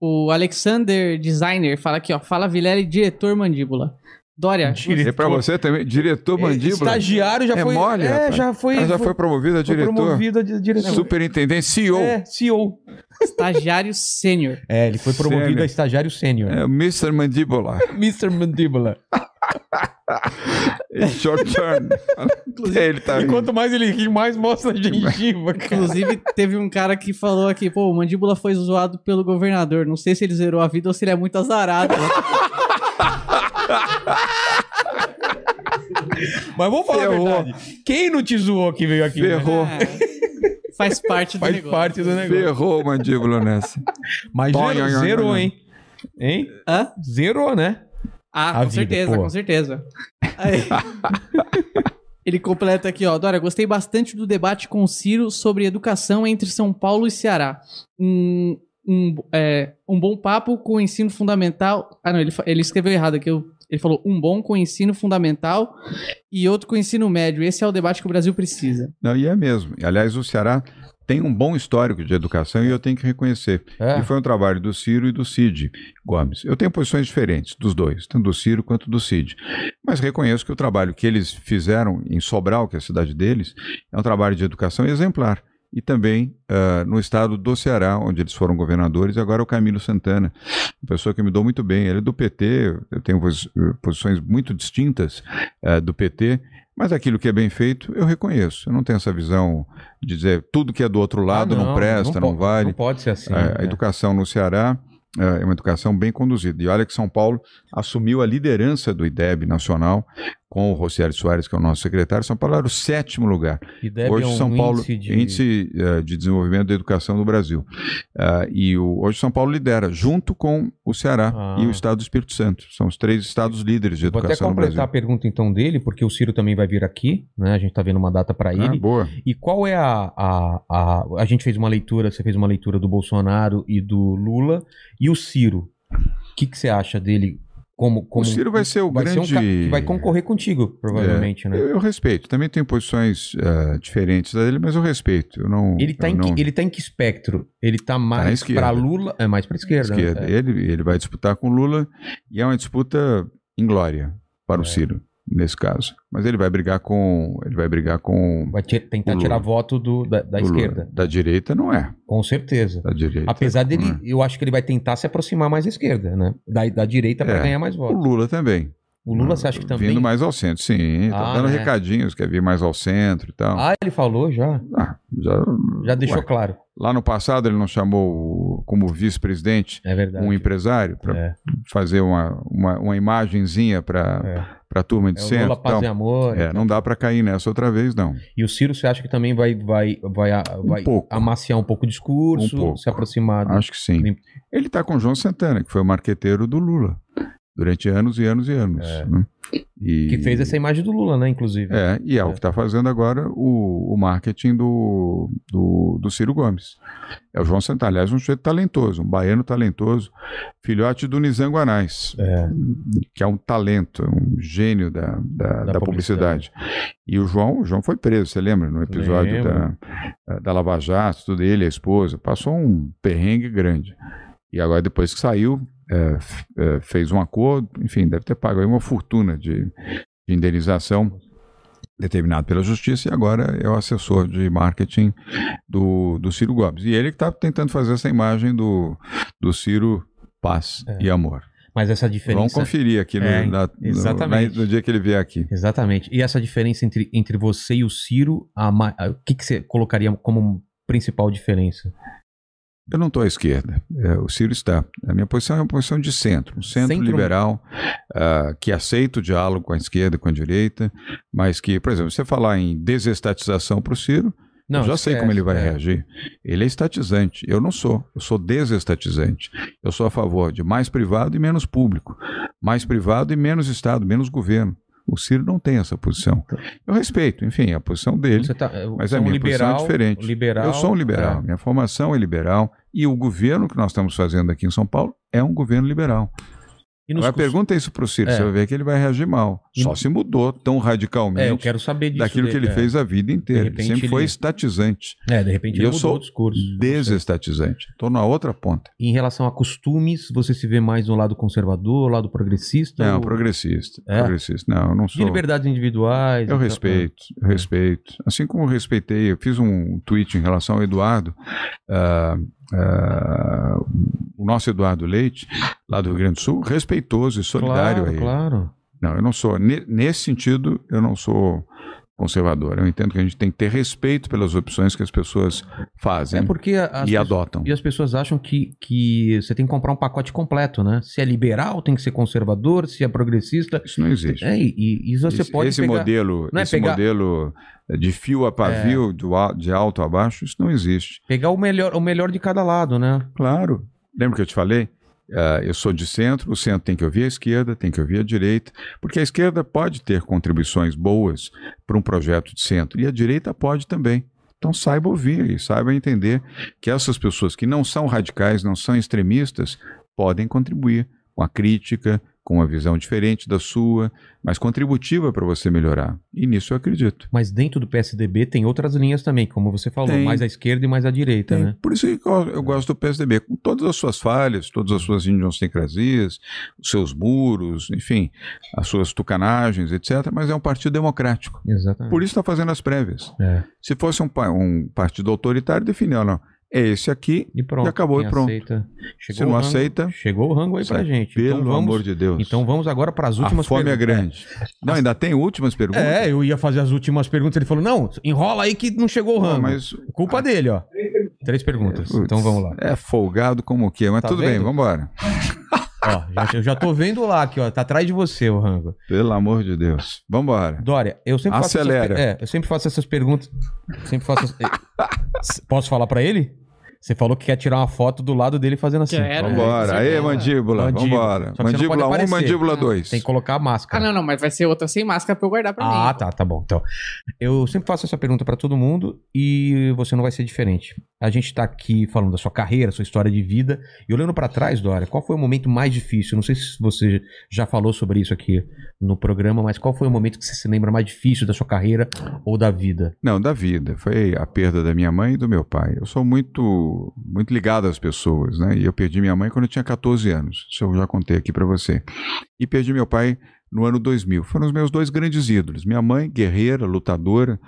O Alexander Designer fala aqui, ó. Fala Vilela, diretor mandíbula. Dória, Dire- E pra você também, diretor mandíbula. Estagiário já É foi. mole, é, já foi. Ela já foi promovida a foi diretor. promovido a di- diretor. Superintendente, CEO. É, CEO. estagiário sênior. É, ele foi promovido Sênior. a estagiário sênior. É o Mr. Mandíbula. Mr. Mandíbula. Your turn. Ele tá E quanto mais ele ri, mais mostra a gengiva, cara. Inclusive, teve um cara que falou aqui, pô, o mandíbula foi zoado pelo governador. Não sei se ele zerou a vida ou se ele é muito azarado. Mas vamos falar Ferrou. a verdade. Quem não te zoou que veio aqui? né? Ferrou. É, faz parte do Faz negócio. parte do negócio. Ferrou o mandíbula nessa. Mas zerou, hein? Hein? Hã? Zerou, né? Ah, A com vida, certeza, pô. com certeza. Aí- Ele completa aqui, ó. Dora, gostei bastante do debate com o Ciro sobre educação entre São Paulo e Ceará. Um, um, é, um bom papo com o ensino fundamental. Ah, não, ele, ele escreveu errado aqui. eu- Ele falou um bom com o ensino fundamental e outro com o ensino médio. Esse é o debate que o Brasil precisa. Não, e é mesmo. Aliás, o Ceará tem um bom histórico de educação e eu tenho que reconhecer. É. E foi um trabalho do Ciro e do Cid Gomes. Eu tenho posições diferentes dos dois, tanto do Ciro quanto do Cid. Mas reconheço que o trabalho que eles fizeram em Sobral, que é a cidade deles, é um trabalho de educação exemplar. E também ah, no estado do Ceará, onde eles foram governadores, e agora o Camilo Santana, uma pessoa que me dou muito bem. Ele é do PT, eu tenho posi- posições muito distintas ah, do PT, mas aquilo que é bem feito, eu reconheço. Eu não tenho essa visão de dizer tudo que é do outro lado Ah, não, presta, não, po- vale. Não pode ser assim. É, a né? educação no Ceará é uma educação bem conduzida. E olha que São Paulo assumiu a liderança do IDEB nacional com o Rocieli Soares, que é o nosso secretário. São Paulo era o sétimo lugar. E hoje é um São Paulo, índice de- índice eh, de desenvolvimento da educação do Brasil. Ah, e o- hoje São Paulo lidera, junto com o Ceará Ah. e o Estado do Espírito Santo. São os três estados líderes de Vou até educação no completar a pergunta então dele, porque o Ciro também vai vir aqui, né? A gente tá vendo uma data para Ah, ele. boa. E qual é a, a, a. A gente fez uma leitura, você fez uma leitura do Bolsonaro e do Lula. E o Ciro? O que, que você acha dele como. como o Ciro vai ser o vai grande... ser um vai concorrer contigo, provavelmente, né? Eu, eu respeito. Também tem posições ah, diferentes dele, mas eu respeito. Eu não, Ele tá, eu em não... tá em que espectro? Ele tá na mais esquerda. pra Lula. É mais pra esquerda. esquerda. né? Ele, ele vai disputar com Lula e é uma disputa em glória para o É. Ciro nesse caso. Mas ele vai brigar com ele vai brigar com Vai ti- tentar O Lula. tirar voto do, da, da o Lula. esquerda. Da direita não é. Com certeza. Da direita. Apesar dele, é. eu acho que ele vai tentar se aproximar mais da esquerda, né? Da, da direita pra É. ganhar mais O votos. Lula também. O Lula, você acha que também. Vindo mais ao centro, sim. Tá Ah, dando né? recadinhos, quer vir mais ao centro e tal. Ah, ele falou já. Ah, já, Já deixou Ué, claro. Lá no passado ele não chamou como vice-presidente É um empresário para É, fazer uma, uma, uma imagenzinha para é. a turma de É centro. Lula Paz então. e Amor. É, não dá para cair nessa outra vez, não. E o Ciro, você acha que também vai, vai, vai, vai pouco. amaciar um pouco o discurso, Um pouco. se aproximar? do- Acho que sim. Ele está com o João Santana, que foi o marqueteiro do Lula durante anos e anos e anos. É. né? E- Que fez essa imagem do Lula, né, inclusive. É, e é, o É. que está fazendo agora o, o marketing do, do, do Ciro Gomes. É o João Santana, aliás, um sujeito talentoso, um baiano talentoso, filhote do Nizam Guanais, É. que é um talento, um gênio da, da, Da da publicidade. E o João, o João foi preso, você lembra? No episódio Lembro. da, da Lava Jato, tudo ele, a esposa, passou um perrengue grande. E agora, depois que saiu, é, é, fez um acordo, enfim, deve ter pago aí uma fortuna de, de indenização determinado pela justiça e agora é o assessor de marketing do, do Ciro Gomes. E ele que está tentando fazer essa imagem do, do Ciro paz É. e amor. Mas essa Vamos diferença. conferir aqui no, É, na- no- exatamente. na- no dia que ele vier aqui. Exatamente. E essa diferença entre, entre você e o Ciro, a a- o que, que você colocaria como principal diferença? Eu não estou à esquerda, é, o Ciro está. A minha posição é uma posição de centro, um centro, Centro- liberal, ah, que aceita o diálogo com a esquerda e com a direita, mas que, por exemplo, você falar em desestatização para o Ciro, Não, eu já sei como ele vai é. reagir. Ele é estatizante. Eu não sou. Eu sou desestatizante. Eu sou a favor de mais privado e menos público. Mais privado e menos Estado, menos governo. O Ciro não tem essa posição. Eu respeito, enfim, a posição dele. Tá, é, Mas a minha posição liberal, é diferente. Liberal, eu sou um liberal. é. Minha formação é liberal. E o governo que nós estamos fazendo aqui em São Paulo é um governo liberal. E Agora cus- pergunta isso para o Ciro, É. você vai ver que ele vai reagir mal. E Só no- se mudou tão radicalmente É, eu quero saber disso. daquilo que dele, ele é. fez a vida inteira. De Ele sempre foi ele- estatizante. É, de repente E ele eu mudou sou o discurso. Desestatizante. Estou na outra ponta. Em relação a costumes, você se vê mais no lado conservador, lado progressista? Não, ou- progressista. É? Progressista. Não, eu não De sou. liberdades individuais? Eu então- respeito, eu respeito. Assim como eu respeitei, eu fiz um tweet em relação ao Eduardo, ah, ah, o nosso Eduardo Leite, lá do Rio Grande do Sul, respeitoso e solidário claro, a ele. Claro. Não, eu não sou. ne- Nesse sentido, eu não sou conservador. Eu entendo que a gente tem que ter respeito pelas opções que as pessoas fazem É porque as e adotam. E as pessoas acham que, que você tem que comprar um pacote completo, né? Se é liberal, tem que ser conservador, se é progressista. Isso não existe. É, e, e isso você esse pode esse pegar... modelo, não é esse pegar- modelo de fio a pavio, do al- de alto a baixo, isso não existe. Pegar o melhor, o melhor de cada lado, né? Claro. Lembra que eu te falei? Ah, eu sou de centro, o centro tem que ouvir a esquerda, tem que ouvir a direita, porque a esquerda pode ter contribuições boas para um projeto de centro e a direita pode também. Então saiba ouvir e saiba entender que essas pessoas que não são radicais, não são extremistas, podem contribuir com a crítica, com uma visão diferente da sua, mas contributiva para você melhorar. E nisso eu acredito. Mas dentro do PSDB tem outras linhas também, como você falou, Tem. mais à esquerda e mais à direita, Tem. né? Por isso que eu, eu gosto do PSDB, com todas as suas falhas, todas as suas idiosincrasias, os seus muros, enfim, as suas tucanagens, etc. Mas é um partido democrático. Exatamente. Por isso está fazendo as prévias. É. Se fosse um, um partido autoritário, definia, não, é esse aqui, E pronto. E acabou, quem e pronto. Aceita. Chegou Se o não rango- aceita, Chegou o rango aí pra sai. gente. pelo então vamos, amor de Deus. Então vamos agora para as últimas a fome é perguntas. grande. Não, ainda tem últimas perguntas? É, eu ia fazer as últimas perguntas. Ele falou: não, enrola aí que não chegou o Não, rango. mas Culpa dele, ó. Três perguntas. Putz, Então vamos lá. É folgado como o quê? Mas Tá tudo bem, vendo? vamos embora. Ó, já, eu já tô vendo lá aqui, ó. Tá atrás de você o rango. Pelo amor de Deus. Vamos embora. Dória, eu sempre faço essas, Acelera. é, eu sempre faço essas perguntas. Sempre faço. as- Posso falar pra ele? Você falou que quer tirar uma foto do lado dele fazendo assim. Quero. Vambora. com Aí, certeza. mandíbula. Mandíbula. Vambora. Mandíbula 1, aparecer. mandíbula 2. Tem que colocar a Ah, máscara. não, não, mas vai ser outra sem máscara pra eu guardar pra Ah, mim. tá, tá bom. Então, eu sempre faço essa pergunta pra todo mundo e você não vai ser diferente. A gente tá aqui falando da sua carreira, sua história de vida e olhando pra trás, Dória, qual foi o momento mais difícil? Não sei se você já falou sobre isso aqui no programa, mas qual foi o momento que você se lembra mais difícil da sua carreira ou da vida? Não, da vida. Foi a perda da minha mãe e do meu pai. Eu sou muito, muito ligado às pessoas, né? E eu perdi minha mãe quando eu tinha 14 anos. Isso eu já contei aqui pra você. E perdi meu pai no ano 2000. Foram os meus dois grandes ídolos. Minha mãe, guerreira, lutadora,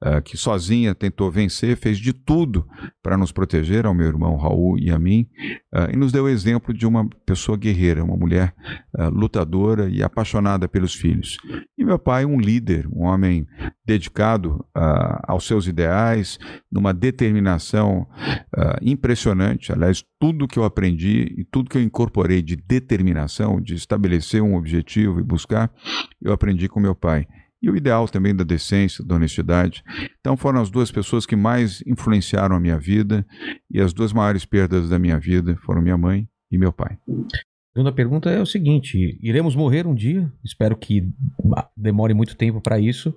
ah, que sozinha tentou vencer, fez de tudo para nos proteger, ao meu irmão Raul e a mim, ah, e nos deu o exemplo de uma pessoa guerreira, uma mulher ah, lutadora e apaixonada pelos filhos. E meu pai, um líder, um homem dedicado ah, aos seus ideais, numa determinação ah, impressionante. Aliás, tudo que eu aprendi e tudo que eu incorporei de determinação, de estabelecer um objetivo e buscar, eu aprendi com meu pai. E o ideal também da decência, da honestidade. Então foram as duas pessoas que mais influenciaram a minha vida e as duas maiores perdas da minha vida foram minha mãe e meu pai. Segunda pergunta é o seguinte: iremos morrer um dia? Espero que demore muito tempo para isso,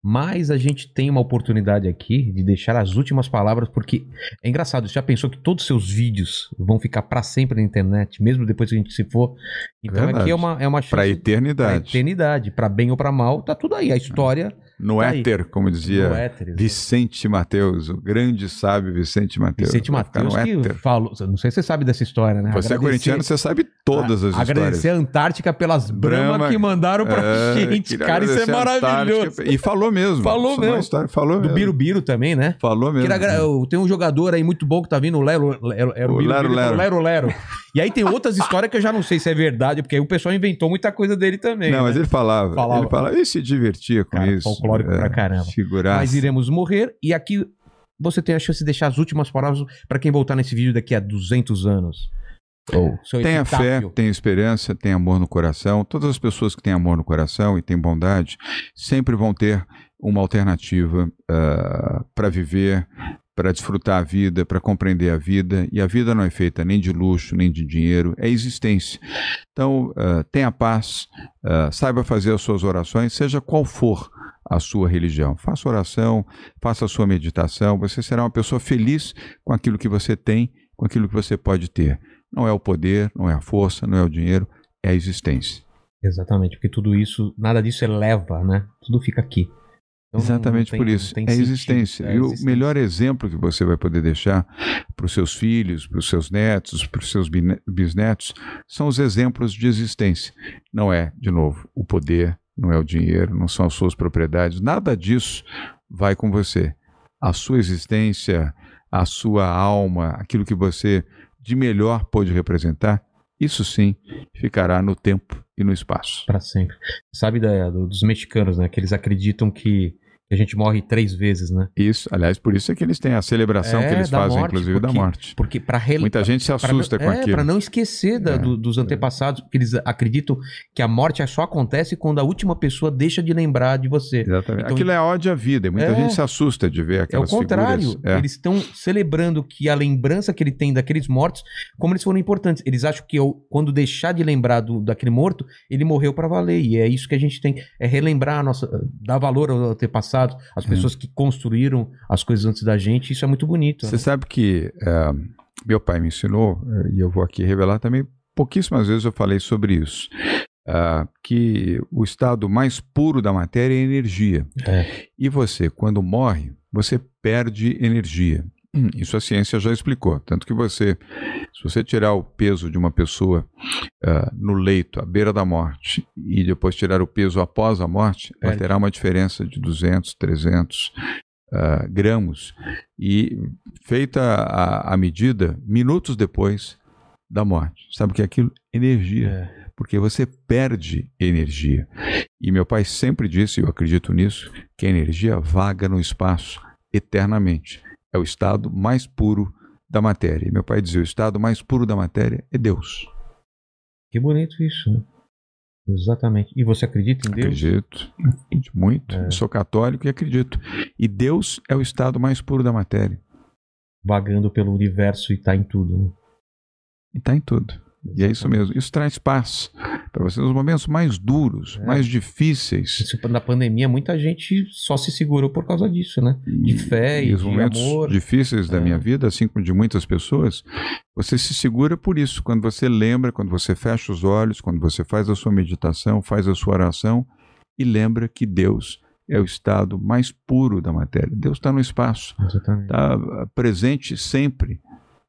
mas a gente tem uma oportunidade aqui de deixar as últimas palavras, porque é engraçado. Você já pensou que todos os seus vídeos vão ficar para sempre na internet, mesmo depois que a gente se for? Então Verdade. aqui é uma, é uma chance Para a pra eternidade. eternidade, para bem ou para mal, tá tudo aí. A história No Tá aí. éter, como dizia éter. Vicente Mateus, o grande sábio Vicente Mateus. Vicente no que falou. Não sei se você sabe dessa história, né? Você é Agradecer- corintiano, você sabe todas as histórias. Agradecer a Antártica pelas Brahma, Brahma, que mandaram pra É, gente. Cara, isso é agradecer maravilhoso. E falou mesmo. Falou é mesmo. história, falou Do mesmo. Birubiru também, né? Falou mesmo. Agra- Tem um jogador aí muito bom que tá vindo, o Lero. Lero, era O Lero, Lero. Lero Lero. E aí tem outras histórias que eu já não sei se é verdade, porque aí o pessoal inventou muita coisa dele também. Não, né? mas ele falava, Falava. Ele falava e se divertia com Cara, isso. Folclórico pra caramba. Figuraça. Mas iremos morrer e aqui você tem a chance de deixar as últimas palavras pra quem voltar nesse vídeo daqui a 200 anos. Seu Tenha fé, tenha esperança, tenha amor no coração. Todas as pessoas que têm amor no coração e têm bondade sempre vão ter uma alternativa para viver, para desfrutar a vida, para compreender a vida. E a vida não é feita nem de luxo, nem de dinheiro, é existência. Então, ah, tenha paz, ah, saiba fazer as suas orações, seja qual for a sua religião. Faça oração, faça a sua meditação, você será uma pessoa feliz com aquilo que você tem, com aquilo que você pode ter. Não é o poder, não é a força, não é o dinheiro, é a existência. Exatamente, porque tudo isso, nada disso eleva, né? Tudo fica aqui. Então, Exatamente tem- por isso. É a sentido. existência. É e o existência. melhor exemplo que você vai poder deixar para os seus filhos, para os seus netos, para os seus bisnetos, são os exemplos de existência. Não é, de novo, o poder, não é o dinheiro, não são as suas propriedades, nada disso vai com você. A sua existência, a sua alma, aquilo que você de melhor pôde representar, isso sim ficará no tempo e no espaço. Pra sempre. Sabe da- do- dos mexicanos, né? Que eles acreditam que, que a gente morre três vezes, né? Isso, aliás, por isso é que eles têm a celebração É, que eles da fazem, morte, inclusive, da porque- morte. Porque para Muita gente se assusta com é, aquilo. Pra não esquecer da- É, do- dos antepassados, porque eles acreditam que a morte só acontece quando a última pessoa deixa de lembrar de você. Exatamente. Então- Aquilo é ode à vida. E muita É. gente se assusta de ver É o aquelas contrário. figuras. É. Eles estão celebrando que a lembrança que ele tem daqueles mortos, como eles foram importantes. Eles acham que eu- quando deixar de lembrar do, daquele morto, ele morreu para valer. E é isso que a gente tem. É relembrar nossa. dar valor aos antepassados, às É. pessoas que construíram as coisas antes da gente. Isso é muito bonito. Você né? sabe que é, meu pai me ensinou, é, e eu vou aqui revelar também, pouquíssimas vezes eu falei sobre isso, é, que o estado mais puro da matéria é energia. É. E você, quando morre, você perde energia. Hum, Isso a ciência já explicou. Tanto que você, se você tirar o peso de uma pessoa ah, no leito, à beira da morte, e depois tirar o peso após a morte, ela Perde. terá uma diferença de 200, 300 ah, gramas. E feita a, a medida, minutos depois da morte. Sabe o que é aquilo? Energia É. porque você perde energia. E meu pai sempre disse, e eu acredito nisso, que a energia vaga no espaço eternamente. É o estado mais puro da matéria. E meu pai dizia: o estado mais puro da matéria é Deus. Que bonito isso, né? Exatamente. E você acredita em Deus? Acredito, acredito muito. É. Sou católico e acredito. E Deus é o estado mais puro da matéria. Vagando pelo universo e tá em tudo. Né? E está em tudo. E é isso mesmo. Isso traz paz para você nos momentos mais duros, É. mais difíceis. Isso, Na pandemia, muita gente só se segurou por causa disso, né? De fé e os de momentos amor. difíceis da É. minha vida, assim como de muitas pessoas, você se segura por isso. Quando você lembra, quando você fecha os olhos, quando você faz a sua meditação, faz a sua oração e lembra que Deus é o estado mais puro da matéria. Deus está no espaço, está presente sempre,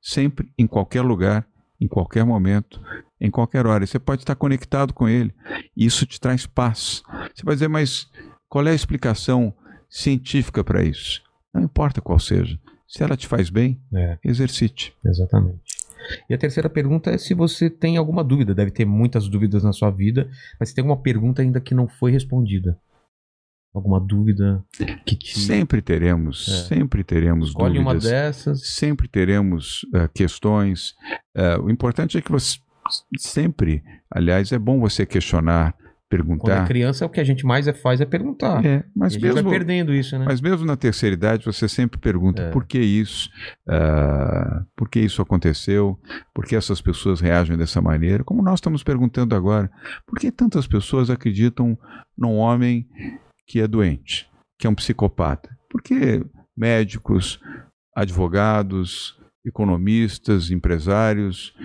sempre, em qualquer lugar, em qualquer momento, em qualquer hora. Você pode estar conectado com Ele. E isso te traz paz. Você vai dizer, mas qual é a explicação científica para isso? Não importa qual seja. Se ela te faz bem, É, exercite. exatamente. E a terceira pergunta é se você tem alguma dúvida. Deve ter muitas dúvidas na sua vida, mas se tem alguma pergunta ainda que não foi respondida. Alguma dúvida que te. Sempre teremos, É. sempre teremos Escolhe uma dúvidas. dessas. Sempre teremos eh, questões. Eh, o importante é que você sempre, aliás, é bom você questionar, Quando é perguntar. criança, o que a gente mais é- faz é perguntar. É, mas e mesmo, perdendo isso, né? Mas mesmo na terceira idade, você sempre pergunta É. por que isso, Ah, por que isso aconteceu, por que essas pessoas reagem dessa maneira, como nós estamos perguntando agora, por que tantas pessoas acreditam num homem que é doente, que é um psicopata? Por que médicos, advogados, economistas, empresários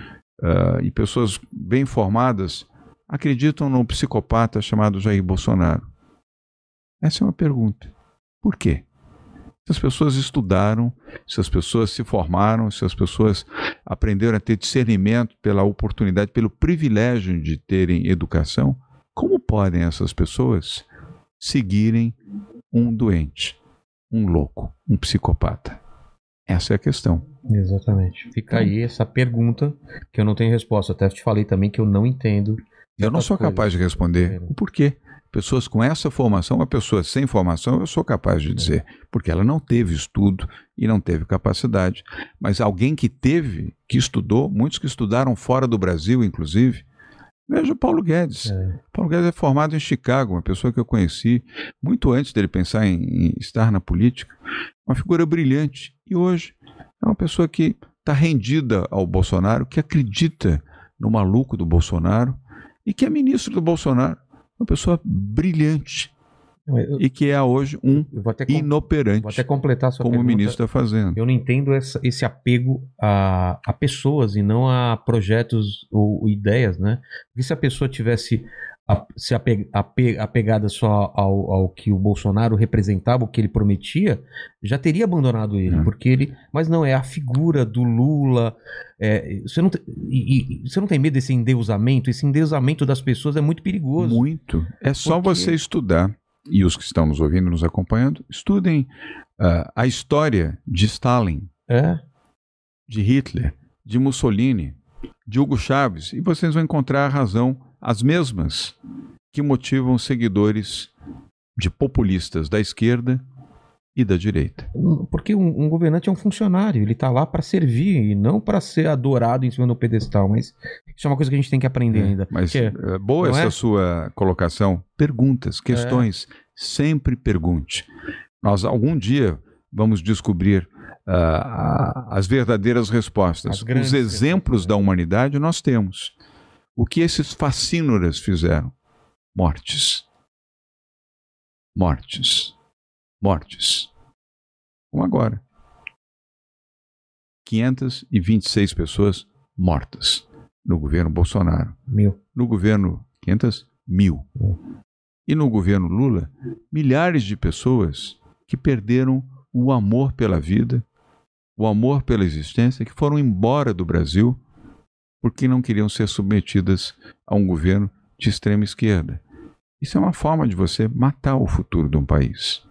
ah, e pessoas bem formadas acreditam num psicopata chamado Jair Bolsonaro? Essa é uma pergunta. Por quê? Se as pessoas estudaram, se as pessoas se formaram, se as pessoas aprenderam a ter discernimento pela oportunidade, pelo privilégio de terem educação, como podem essas pessoas seguirem um doente, um louco, um psicopata? Essa é a questão. Exatamente. Fica aí essa pergunta que eu não tenho resposta. Até te falei também que eu não entendo. Eu não sou coisas. capaz de responder o porquê. pessoas com essa formação, uma pessoa sem formação, eu sou capaz de dizer, porque ela não teve estudo e não teve capacidade. Mas alguém que teve, que estudou, muitos que estudaram fora do Brasil, inclusive, Veja o Paulo Guedes. É. Paulo Guedes é formado em Chicago, uma pessoa que eu conheci muito antes dele pensar em, em estar na política. Uma figura brilhante. E hoje é uma pessoa que está rendida ao Bolsonaro, que acredita no maluco do Bolsonaro e que é ministro do Bolsonaro. Uma pessoa brilhante Eu, e que é hoje um até inoperante, vou até completar sua como o pergunta. ministro está fazendo. Eu não entendo essa- esse apego a, a pessoas e não a projetos ou, ou ideias, né? Porque se a pessoa tivesse a- se ape- ape- apegada só ao, ao que o Bolsonaro representava, o que ele prometia, já teria abandonado ele, É. porque ele. Mas não é a figura do Lula. é, você não tem, e- e- você não tem medo desse endeusamento? Esse endeusamento das pessoas é muito perigoso. Muito. É só Porque- você estudar, e os que estão nos ouvindo, nos acompanhando, estudem ah, a história de Stalin, É. de Hitler, de Mussolini, de Hugo Chávez, e vocês vão encontrar a razão, as mesmas que motivam seguidores de populistas da esquerda e da direita. Porque um, um governante é um funcionário, ele tá lá para servir e não para ser adorado em cima do pedestal. Mas isso é uma coisa que a gente tem que aprender ainda. Mas é- é, boa essa é? sua colocação. Perguntas, questões, sempre pergunte. Nós algum dia vamos descobrir a- as verdadeiras respostas. As Os exemplos da humanidade nós temos. O que esses fascínoras fizeram? Mortes. Mortes. Mortes. Como agora. 526 pessoas mortas no governo Bolsonaro Meu, no governo 500 mil. E no governo Lula, milhares de pessoas que perderam o amor pela vida, o amor pela existência, que foram embora do Brasil porque não queriam ser submetidas a um governo de extrema esquerda. Isso é uma forma de você matar o futuro de um país.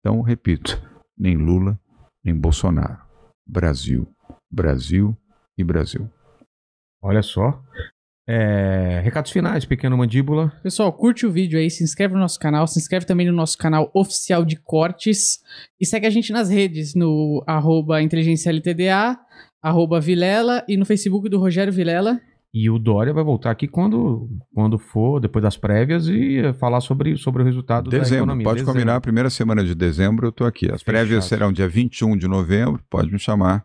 Então, repito, nem Lula, nem Bolsonaro. Brasil, Brasil e Brasil. Olha só. É, recados finais, pequeno mandíbula. Pessoal, curte o vídeo aí, se inscreve no nosso canal, se inscreve também no nosso canal oficial de cortes e segue a gente nas redes, no arroba inteligência LTDA, arroba Vilela e no Facebook do Rogério Vilela. E o Dória vai voltar aqui quando, quando for, depois das prévias, e falar sobre, sobre o resultado da Dezembro, economia. pode Dezembro. combinar, a primeira semana de dezembro eu estou aqui. As Fechado. prévias serão dia 21 de novembro, pode me chamar.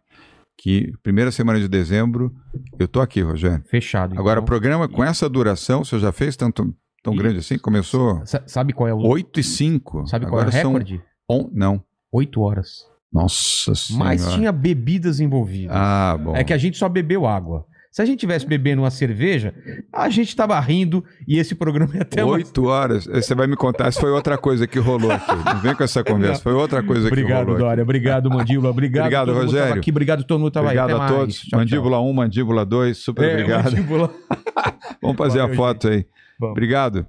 Que primeira semana de dezembro eu estou aqui, Rogério. Fechado. Agora, então. programa com essa duração, você já fez tanto tão E- grande assim? Começou Sa- Sabe qual é o 8 e 5. Sabe qual é Agora o são recorde? on- Não. Oito horas. Nossa Senhora. Mas tinha bebidas envolvidas. Ah, bom. É que a gente só bebeu água. Se a gente tivesse bebendo uma cerveja, a gente tava rindo e esse programa ia até umas- Oito horas. Você vai me contar se foi outra coisa que rolou aqui. Não vem com essa conversa. Foi outra coisa que Obrigado, rolou. aqui. Dória. Obrigado, Mandíbula. Obrigado, Obrigado, que Rogério. Aqui. Obrigado todo mundo que tava Obrigado aí. a Até mais. todos. Tchau, mandíbula 1, mandíbula 2, super É, obrigado. Mandíbula. Vamos fazer Valeu, a foto aí. Vamos. Obrigado.